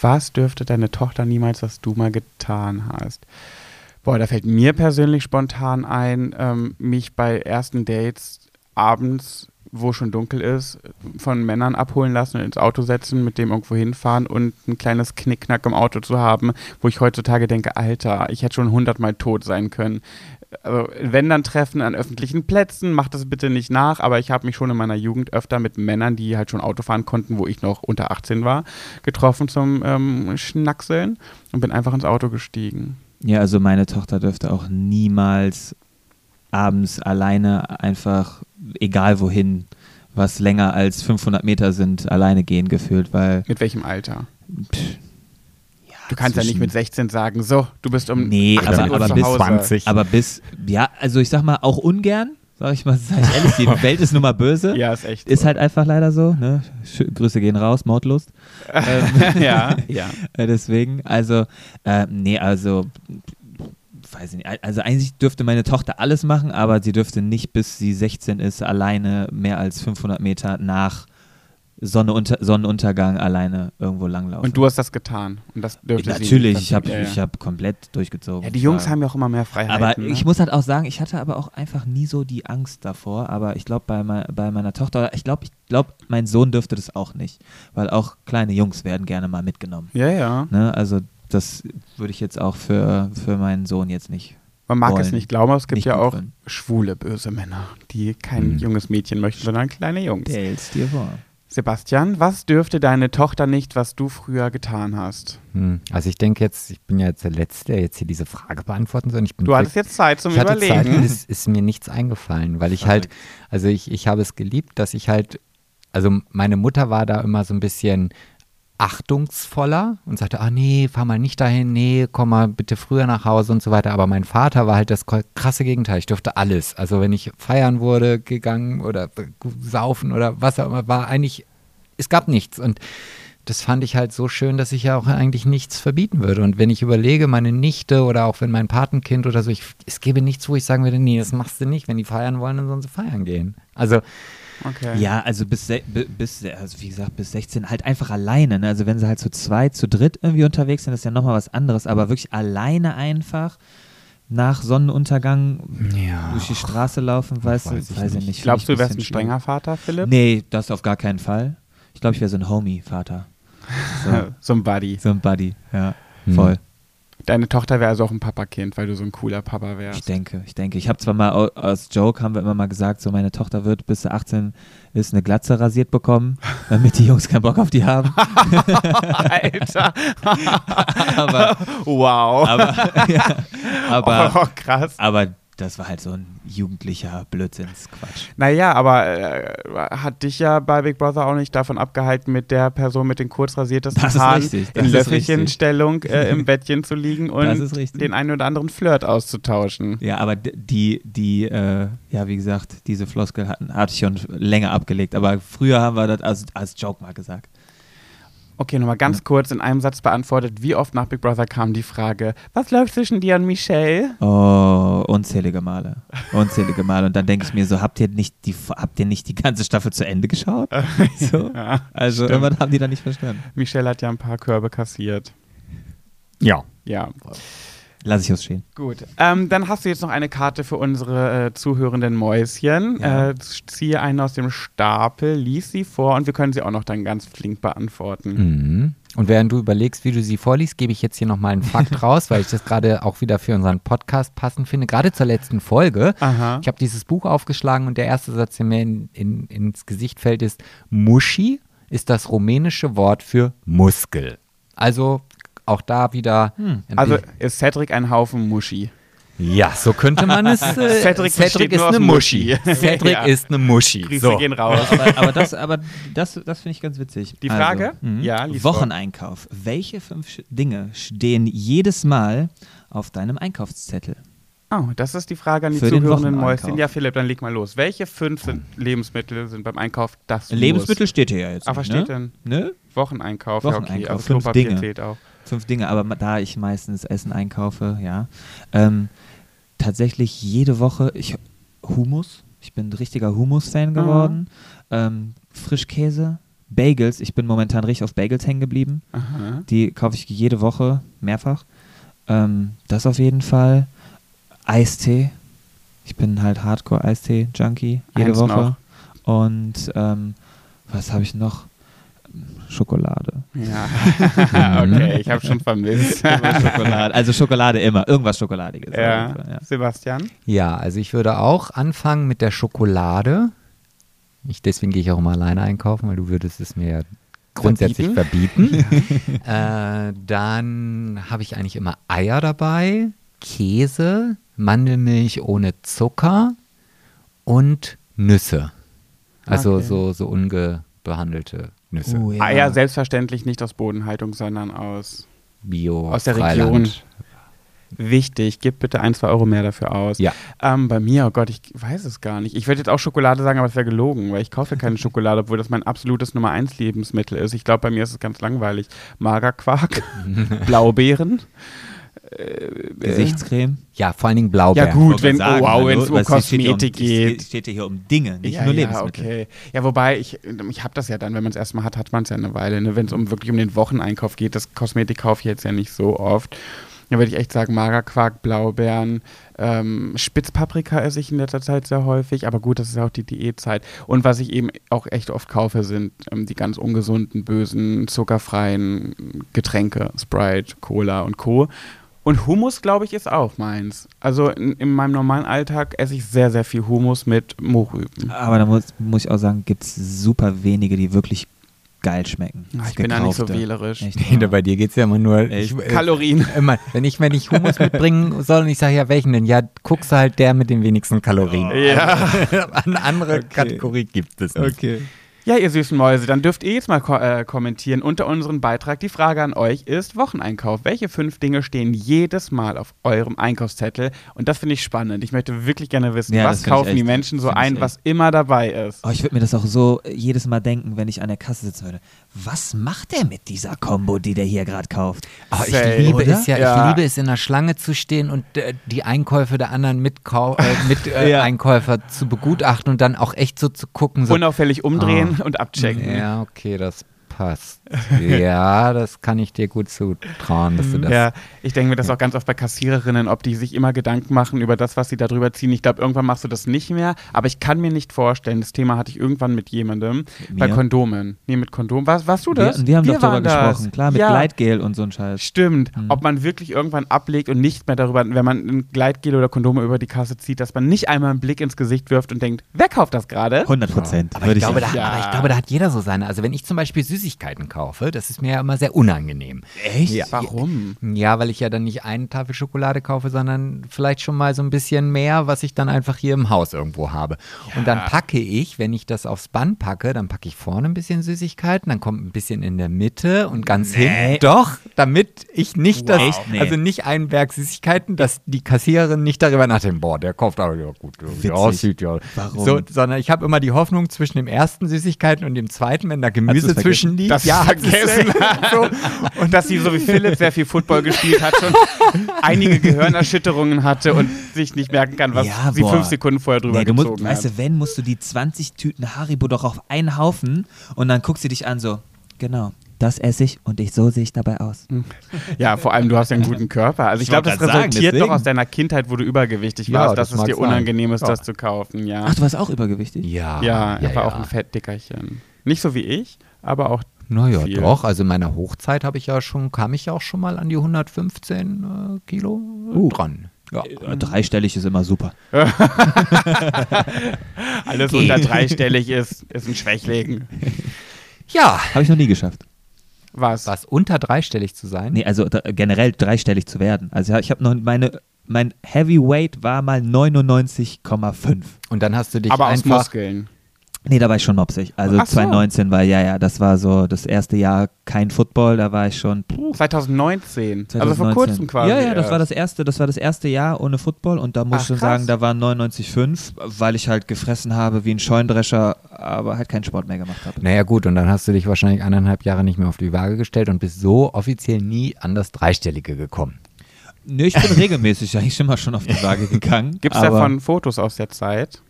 Was dürfte deine Tochter niemals, was du mal getan hast? Boah, da fällt mir persönlich spontan ein, ähm, mich bei ersten Dates abends, wo schon dunkel ist, von Männern abholen lassen und ins Auto setzen, mit dem irgendwo hinfahren und ein kleines Knickknack im Auto zu haben, wo ich heutzutage denke, Alter, ich hätte schon hundertmal tot sein können. Also, wenn dann Treffen an öffentlichen Plätzen, macht das bitte nicht nach, aber ich habe mich schon in meiner Jugend öfter mit Männern, die halt schon Auto fahren konnten, wo ich noch unter 18 war, getroffen zum ähm, Schnackseln und bin einfach ins Auto gestiegen. Ja, also meine Tochter dürfte auch niemals abends alleine einfach, egal wohin, was länger als 500 Meter sind, alleine gehen gefühlt, weil Mit welchem Alter? pff, Du kannst ja nicht mit 16 sagen, so, du bist um Nee, 18 aber- Uhr aber zu bis Hause. 20. aber bis, ja, also ich sag mal, auch ungern, sag ich mal, sag ich ehrlich, die [laughs] Welt ist nun mal böse. Ja, ist echt. Ist so. halt einfach leider so, ne? Grüße gehen raus, Mordlust. [laughs] ähm, ja, ja. [laughs] Äh, deswegen, also, äh, nee, also, weiß ich nicht. Also eigentlich dürfte meine Tochter alles machen, aber sie dürfte nicht, bis sie 16 ist, alleine mehr als 500 Meter nach Sonne unter, Sonnenuntergang alleine irgendwo langlaufen. Und du hast das getan. Und das dürfte Natürlich, ich habe Ja, ja. ich hab komplett durchgezogen. ja, die Jungs haben ja auch immer mehr Freiheiten. aber ne? ich muss halt auch sagen, ich hatte aber auch einfach nie so die Angst davor. Aber ich glaube, bei, mei- bei meiner Tochter, ich glaube, ich glaub, mein Sohn dürfte das auch nicht. Weil auch kleine Jungs werden gerne mal mitgenommen. Ja, ja. Ne? Also das würde ich jetzt auch für, für meinen Sohn jetzt nicht. Man mag es wollen. nicht glauben, aber es gibt Nicht ja auch wollen. schwule böse Männer, die kein Mhm. junges Mädchen möchten, sondern kleine Jungs. Stell's dir vor. Sebastian, was dürfte deine Tochter nicht, was du früher getan hast? Hm. Also ich denke jetzt, ich bin ja jetzt der Letzte, der jetzt hier diese Frage beantworten soll. Ich bin Du hattest jetzt Zeit zum ich hatte Zeit Überlegen. und es ist mir nichts eingefallen, weil ich halt, also ich, ich habe es geliebt, dass ich halt, also meine Mutter war da immer so ein bisschen achtungsvoller und sagte, ah nee, fahr mal nicht dahin, nee, komm mal bitte früher nach Hause und so weiter. Aber mein Vater war halt das krasse Gegenteil. Ich durfte alles. Also wenn ich feiern wurde, gegangen oder saufen oder was auch immer, war eigentlich, es gab nichts. Und das fand ich halt so schön, dass ich ja auch eigentlich nichts verbieten würde. Und wenn ich überlege, meine Nichte oder auch wenn mein Patenkind oder so, ich, es gäbe nichts, wo ich sagen würde, nee, das machst du nicht. Wenn die feiern wollen, dann sollen sie feiern gehen. Also, Okay. Ja, also bis, bis, also wie gesagt, bis 16 halt einfach alleine. Ne? Also wenn sie halt zu zweit, zu dritt irgendwie unterwegs sind, ist ja nochmal was anderes. Aber wirklich alleine einfach nach Sonnenuntergang ja. durch die Straße laufen, weißt du, weiß ich weiß ich nicht. nicht. Glaubst du, du wärst ein strenger Vater, Philipp? Nee, das auf gar keinen Fall. Ich glaube, ich wäre so ein Homie-Vater. [laughs] So, so ein Buddy. so ein Buddy, ja. Hm. Voll. Deine Tochter wäre also auch ein Papakind, weil du so ein cooler Papa Ich wärst. denke, ich denke. Ich habe zwar mal aus Joke haben wir immer mal gesagt, so meine Tochter wird bis sie 18 ist eine Glatze rasiert bekommen, [laughs] damit die Jungs keinen Bock auf die haben. Alter. [laughs] aber, wow. aber, ja, [laughs] aber, oh, krass. aber das war halt so ein jugendlicher Blödsinnsquatsch. Naja, aber äh, hat dich ja bei Big Brother auch nicht davon abgehalten, mit der Person mit den kurz rasiertesten Das Haaren richtig, in Löffelchenstellung äh, im [laughs] Bettchen zu liegen und den einen oder anderen Flirt auszutauschen. Ja, aber die, die, äh, ja, wie gesagt, diese Floskel hatten, hatte ich schon länger abgelegt. Aber früher haben wir das als, als Joke mal gesagt. Okay, nochmal ganz kurz in einem Satz beantwortet. Wie oft nach Big Brother kam die Frage, was läuft zwischen dir und Michelle? Oh, unzählige Male. Unzählige Male. Und dann denke ich mir so, habt ihr nicht die, habt ihr nicht die ganze Staffel zu Ende geschaut? [laughs] So. Ja, Also Stimmt. irgendwann haben die da nicht verstanden. Michelle hat ja ein paar Körbe kassiert. Ja. Ja, Lass ich ausstehen. gut. Ähm, dann hast du jetzt noch eine Karte für unsere äh, zuhörenden Mäuschen. Ja. Äh, ziehe eine aus dem Stapel, lies sie vor und wir können sie auch noch dann ganz flink beantworten. Mhm. Und während du überlegst, wie du sie vorliest, gebe ich jetzt hier nochmal einen Fakt [laughs] raus, weil ich das gerade auch wieder für unseren Podcast passend finde. Gerade zur letzten Folge. Aha. Ich habe dieses Buch aufgeschlagen und der erste Satz, der mir in, in, ins Gesicht fällt, ist Muschi ist das rumänische Wort für Muskel. Also auch da wieder. ein Also ist Cedric ein Haufen Muschi. ja, so könnte man es. [laughs] Äh, Cedric besteht ist eine Muschi. Muschi. [laughs] Cedric Ja. ist eine Muschi. Grüße So. gehen raus. [laughs] Aber, aber das, aber das, das finde ich ganz witzig. Die Frage? Also, mhm. Ja. Wocheneinkauf. Welche fünf Dinge stehen jedes Mal auf deinem Einkaufszettel? Oh, das ist die Frage an die Für den zuhörenden Wocheneinkauf. Mäuschen. Ja, Philipp, dann leg mal los. Welche fünf sind Lebensmittel sind beim Einkauf das Lebensmittel steht hier ja jetzt. Ah, was nicht, steht ne? denn? Ne? Wocheneinkauf. Ja, okay. Wocheneinkauf, Also fünf Klopapier Dinge. auch. Fünf Dinge, aber da ich meistens Essen einkaufe, ja. Ähm, tatsächlich jede Woche, ich, Hummus, ich bin ein richtiger Hummus-Fan geworden. Ähm, Frischkäse, Bagels, ich bin momentan richtig auf Bagels hängen geblieben. Aha. Die kaufe ich jede Woche mehrfach. Ähm, das auf jeden Fall. Eistee. Ich bin halt Hardcore-Eistee-Junkie jede Eins Woche. Und ähm, was habe ich noch? Schokolade. Ja. [laughs] okay, ich habe schon vermisst. [laughs] Schokolade. Also Schokolade immer. Irgendwas Schokoladiges. ja. ja. Sebastian? Ja, also ich würde auch anfangen mit der Schokolade. Ich, deswegen gehe ich auch immer alleine einkaufen, weil du würdest es mir grundsätzlich verbieten. [laughs] äh, dann habe ich eigentlich immer Eier dabei, Käse, Mandelmilch ohne Zucker und Nüsse. Also Okay. so, so ungebehandelte Nüsse. Oh, ja. Eier selbstverständlich nicht aus Bodenhaltung, sondern aus Bio, Aus der Freiland. Region. wichtig. Gib bitte ein, zwei Euro mehr dafür aus. Ja. Ähm, bei mir, oh Gott, ich weiß es gar nicht. Ich würde jetzt auch Schokolade sagen, aber es wäre gelogen, weil ich kaufe keine [laughs] Schokolade, obwohl das mein absolutes Nummer eins Lebensmittel ist. Ich glaube, bei mir ist es ganz langweilig. Magerquark, [laughs] Blaubeeren. Äh, Gesichtscreme. Ja, vor allen Dingen Blaubeeren. Ja, gut, wenn, sagen, oh, wow, wenn es um Kosmetik geht. Es steht hier um Dinge, nicht ja, nur ja, Lebensmittel. okay. Ja, wobei, ich, ich habe das ja dann, wenn man es erstmal hat, hat man es ja eine Weile. Ne? Wenn es um wirklich um den Wocheneinkauf geht, das Kosmetik kaufe ich jetzt ja nicht so oft. Da würde ich echt sagen, Magerquark, Blaubeeren, Ähm, Spitzpaprika esse ich in letzter Zeit sehr häufig, aber gut, das ist ja auch die Diätzeit. Und was ich eben auch echt oft kaufe, sind ähm, die ganz ungesunden, bösen, zuckerfreien Getränke, Sprite, Cola und Co. Und Hummus, glaube ich, ist auch meins. Also in, in, meinem normalen Alltag esse ich sehr, sehr viel Hummus mit Mohrrüben. Aber da muss, muss ich auch sagen, gibt es super wenige, die wirklich geil schmecken. Ach, ich bin da nicht so wählerisch. Echt, nee, bei dir geht es ja immer nur ich, äh, Kalorien. [laughs] Immer, wenn ich, wenn ich Hummus mitbringen soll und ich sage, ja, welchen denn? Ja, guckst du halt der mit den wenigsten Kalorien. Ja. [laughs] Eine andere okay. Kategorie gibt es nicht. Okay. Ja, ihr süßen Mäuse, dann dürft ihr jetzt mal ko äh, kommentieren unter unserem Beitrag. Die Frage an euch ist Wocheneinkauf. Welche fünf Dinge stehen jedes Mal auf eurem Einkaufszettel? Und das finde ich spannend. Ich möchte wirklich gerne wissen, ja, was kaufen echt, die Menschen so ein, was immer dabei ist. Oh, ich würde mir das auch so jedes Mal denken, wenn ich an der Kasse sitzen würde. Was macht der mit dieser Combo, die der hier gerade kauft? Oh, ich, liebe es ja, ja, ich liebe es in der Schlange zu stehen und äh, die Einkäufe der anderen Mitkau äh, mit äh, [laughs] ja. Einkäufer zu begutachten und dann auch echt so zu gucken. So, Unauffällig umdrehen. Oh [laughs] und abchecken. Ja, okay, das passt. ja, das kann ich dir gut zutrauen, dass du das. Ja, ich denke mir das auch ganz oft bei Kassiererinnen, ob die sich immer Gedanken machen über das, was sie da drüber ziehen. Ich glaube, irgendwann machst du das nicht mehr, aber ich kann mir nicht vorstellen, das Thema hatte ich irgendwann mit jemandem mit bei Kondomen. Nee, mit Kondomen. Was, warst du das? Wir, wir haben wir doch darüber gesprochen, klar, mit ja. Gleitgel und so ein Scheiß. Stimmt. Mhm. Ob man wirklich irgendwann ablegt und nicht mehr darüber, wenn man ein Gleitgel oder Kondome über die Kasse zieht, dass man nicht einmal einen Blick ins Gesicht wirft und denkt, wer kauft das gerade? 100 Prozent. Aber, ich glaube, da, ja. aber ich glaube, da hat jeder so seine. Also wenn ich zum Beispiel Süßigkeiten kaufe, das ist mir ja immer sehr unangenehm. Echt? Ja, Warum? Ja, weil ich ja dann nicht eine Tafel Schokolade kaufe, sondern vielleicht schon mal so ein bisschen mehr, was ich dann einfach hier im Haus irgendwo habe. Ja. Und dann packe ich, wenn ich das aufs Band packe, dann packe ich vorne ein bisschen Süßigkeiten, dann kommt ein bisschen in der Mitte und ganz nee. hinten. Doch, damit ich nicht wow. das, nee. also nicht einen Berg Süßigkeiten, dass die Kassiererin nicht darüber nachdenkt, boah, der kauft aber ja gut, wie aussieht ja. Warum? So, sondern ich habe immer die Hoffnung zwischen dem ersten Süßigkeiten und dem zweiten, wenn da Gemüse zwischen liegt. Das ja, vergessen. so. Und dass sie so wie Philipp sehr viel Football gespielt hat, schon einige Gehirnerschütterungen hatte und sich nicht merken kann, was ja, sie fünf Sekunden vorher drüber nee, gezogen musst, hat. Weißt du, wenn, musst du die 20 Tüten Haribo doch auf einen Haufen und dann guckst du dich an so, genau, das esse ich und ich, so sehe ich dabei aus. Hm. Ja, vor allem du hast ja einen guten Körper. Also ich, ich glaube, das resultiert sagen, doch aus deiner Kindheit, wo du übergewichtig ja, warst, dass es dir unangenehm sein. ist, das zu kaufen. Ja. Ach, du warst auch übergewichtig? Ja. Ja, er ja, war ja. auch ein Fettdickerchen. Nicht so wie ich, aber auch naja, viel. doch. Also in meiner Hochzeit habe ich ja schon, kam ich ja auch schon mal an die 115 äh, Kilo uh. dran. Ja. Äh, dreistellig ist immer super. [laughs] Alles unter dreistellig ist, ist ein Schwächling. Ja. Habe ich noch nie geschafft. Was? Was, unter dreistellig zu sein? Nee, also generell dreistellig zu werden. Also ich habe noch meine, mein Heavyweight war mal 99,5. Und dann hast du dich Aber einfach... aus Muskeln. Nee, da war ich schon mopsig. Also Ach 2019 so. war, ja, ja, das war so das erste Jahr kein Football, da war ich schon. Puh, 2019. 2019. Also vor kurzem quasi. Ja, ja, das war das erste, das war das erste Jahr ohne Football und da muss Ach, ich schon krass. sagen, da waren 99,5, weil ich halt gefressen habe wie ein Scheundrescher, aber halt keinen Sport mehr gemacht habe. Naja, gut, und dann hast du dich wahrscheinlich eineinhalb Jahre nicht mehr auf die Waage gestellt und bist so offiziell nie an das Dreistellige gekommen. Nö, ich bin [laughs] regelmäßig eigentlich immer schon auf die Waage gegangen. Gibt es davon Fotos aus der Zeit?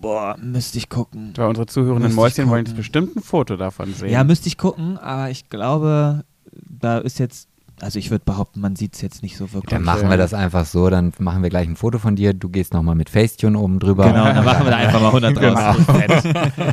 Boah, müsste ich gucken. Weil unsere zuhörenden Mäuschen wollen jetzt bestimmt ein Foto davon sehen. Ja, müsste ich gucken, aber ich glaube, da ist jetzt also ich würde behaupten, man sieht es jetzt nicht so wirklich. Dann machen wir das einfach so, dann machen wir gleich ein Foto von dir, du gehst nochmal mit Facetune oben drüber. Genau, dann machen wir da einfach mal [laughs] 100 draus. Genau.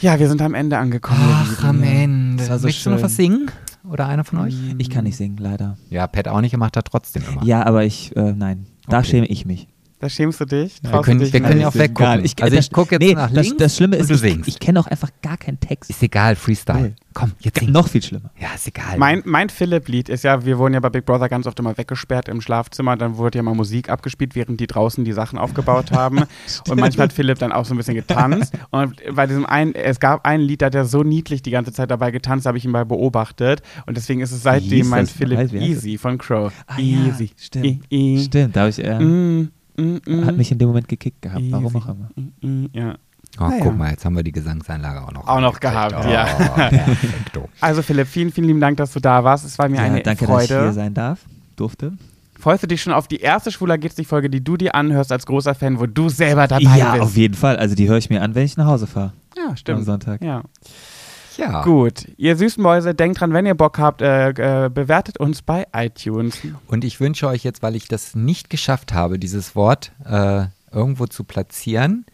ja, wir sind am Ende angekommen. Ach, am Ende. So Möchtest schön. du noch was singen? Oder einer von euch? Ich kann nicht singen, leider. Ja, Pat auch nicht, er macht das trotzdem immer. Ja, aber ich, äh, nein, da okay. schäme ich mich. Da schämst du dich? Ja, wir können, dich wir können ja auch weggucken. Ich, also ich gucke jetzt nee, nach links das, das Schlimme ist, ich, ich kenne auch einfach gar keinen Text. Ist egal, Freestyle. Cool. Komm, jetzt sing. Noch viel schlimmer. Ja, ist egal. Mein, mein Philipp-Lied ist ja, wir wurden ja bei Big Brother ganz oft immer weggesperrt im Schlafzimmer. Dann wurde ja mal Musik abgespielt, während die draußen die Sachen aufgebaut [laughs] haben. und manchmal hat Philipp dann auch so ein bisschen getanzt. [laughs] Und bei diesem einen, es gab ein Lied, da hat er so niedlich die ganze Zeit dabei getanzt, habe ich ihn mal beobachtet. Und deswegen ist es seitdem mein Philipp Easy von Crow. Ah, Easy. Ja, stimmt. I, I. Stimmt, da habe ich. Äh, mm. Mm, Hat mich in dem Moment gekickt gehabt, warum auch immer. Mm, ja. Oh, ah, guck ja. mal, jetzt haben wir die Gesangseinlage auch noch. Auch noch gehabt, oh, ja. [laughs] Perfekto. Also Philipp, vielen, vielen lieben Dank, dass du da warst. Es war mir ja, eine danke, Freude. Danke, dass ich hier sein darf, durfte. Freust du dich schon auf die erste Schwuler geht's dich Folge, die du dir anhörst als großer Fan, wo du selber dabei ja, bist? Ja, auf jeden Fall. Also die höre ich mir an, wenn ich nach Hause fahre. Ja, stimmt. Am Sonntag. Ja. Ja. Gut, ihr süßen Mäuse, denkt dran, wenn ihr Bock habt, äh, äh, bewertet uns bei iTunes. Und ich wünsche euch jetzt, weil ich das nicht geschafft habe, dieses Wort äh, irgendwo zu platzieren,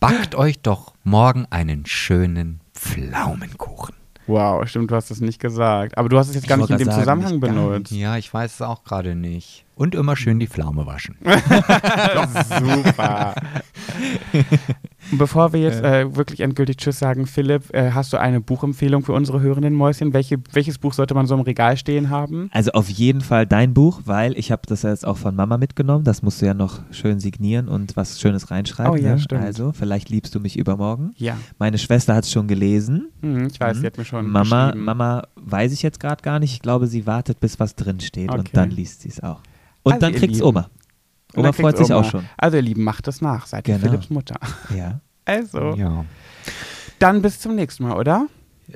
backt euch doch morgen einen schönen Pflaumenkuchen. Wow, stimmt, du hast es nicht gesagt. Aber du hast es jetzt Ich gar nicht in dem Zusammenhang benutzt. Ja, ich weiß es auch gerade nicht. Und immer schön die Pflaume waschen. [laughs] Super. [laughs] Bevor wir jetzt äh, wirklich endgültig Tschüss sagen, Philipp, äh, hast du eine Buchempfehlung für unsere hörenden Mäuschen? Welche, welches Buch sollte man so im Regal stehen haben? Also auf jeden Fall dein Buch, weil ich habe das ja jetzt auch von Mama mitgenommen. Das musst du ja noch schön signieren und was Schönes reinschreiben. Oh ja, ne? stimmt. Also, vielleicht liebst du mich übermorgen. Ja, Meine Schwester hat es schon gelesen. hm, ich weiß, Mhm. sie hat mir schon Mama. Mama weiß ich jetzt gerade gar nicht. Ich glaube, sie wartet, bis was drin steht Okay. und dann liest sie es auch. Und Also, dann kriegt's Lieben. Oma. Oma freut sich Oma. auch schon. Also ihr Lieben, macht es nach, seid ihr Genau. Philipps Mutter. Ja. [laughs] Also, Ja. dann bis zum nächsten Mal, oder?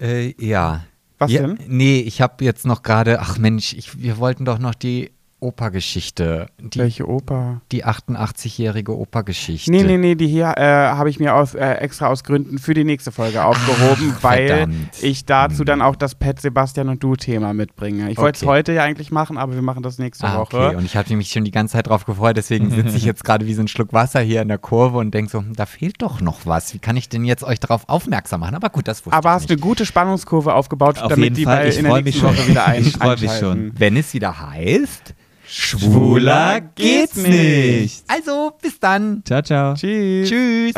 Äh, ja. Was ja, denn? Nee, ich habe jetzt noch gerade, ach Mensch, ich, wir wollten doch noch die Opergeschichte. Die, Welche Oper? die 88-jährige Opergeschichte. Nee, nee, nee, die hier äh, habe ich mir aus, äh, extra aus Gründen für die nächste Folge aufgehoben, Ach, weil verdammt. ich dazu Hm. dann auch das Pet Sebastian und du Thema mitbringe. Ich wollte es Okay. heute ja eigentlich machen, aber wir machen das nächste Ah, Woche. okay. Und ich hatte mich schon die ganze Zeit drauf gefreut, deswegen sitze ich jetzt gerade wie so ein Schluck Wasser hier in der Kurve und denke so, da fehlt doch noch was. Wie kann ich denn jetzt euch darauf aufmerksam machen? Aber gut, das wusste aber ich hast nicht. eine gute Spannungskurve aufgebaut, Auf damit die Fall. bei Ich in der nächsten schon. Woche wieder ein [laughs] Ich freu mich schon. Wenn es wieder heißt, Schwuler geht's nicht. Also, bis dann. Ciao, ciao. Tschüss. Tschüss.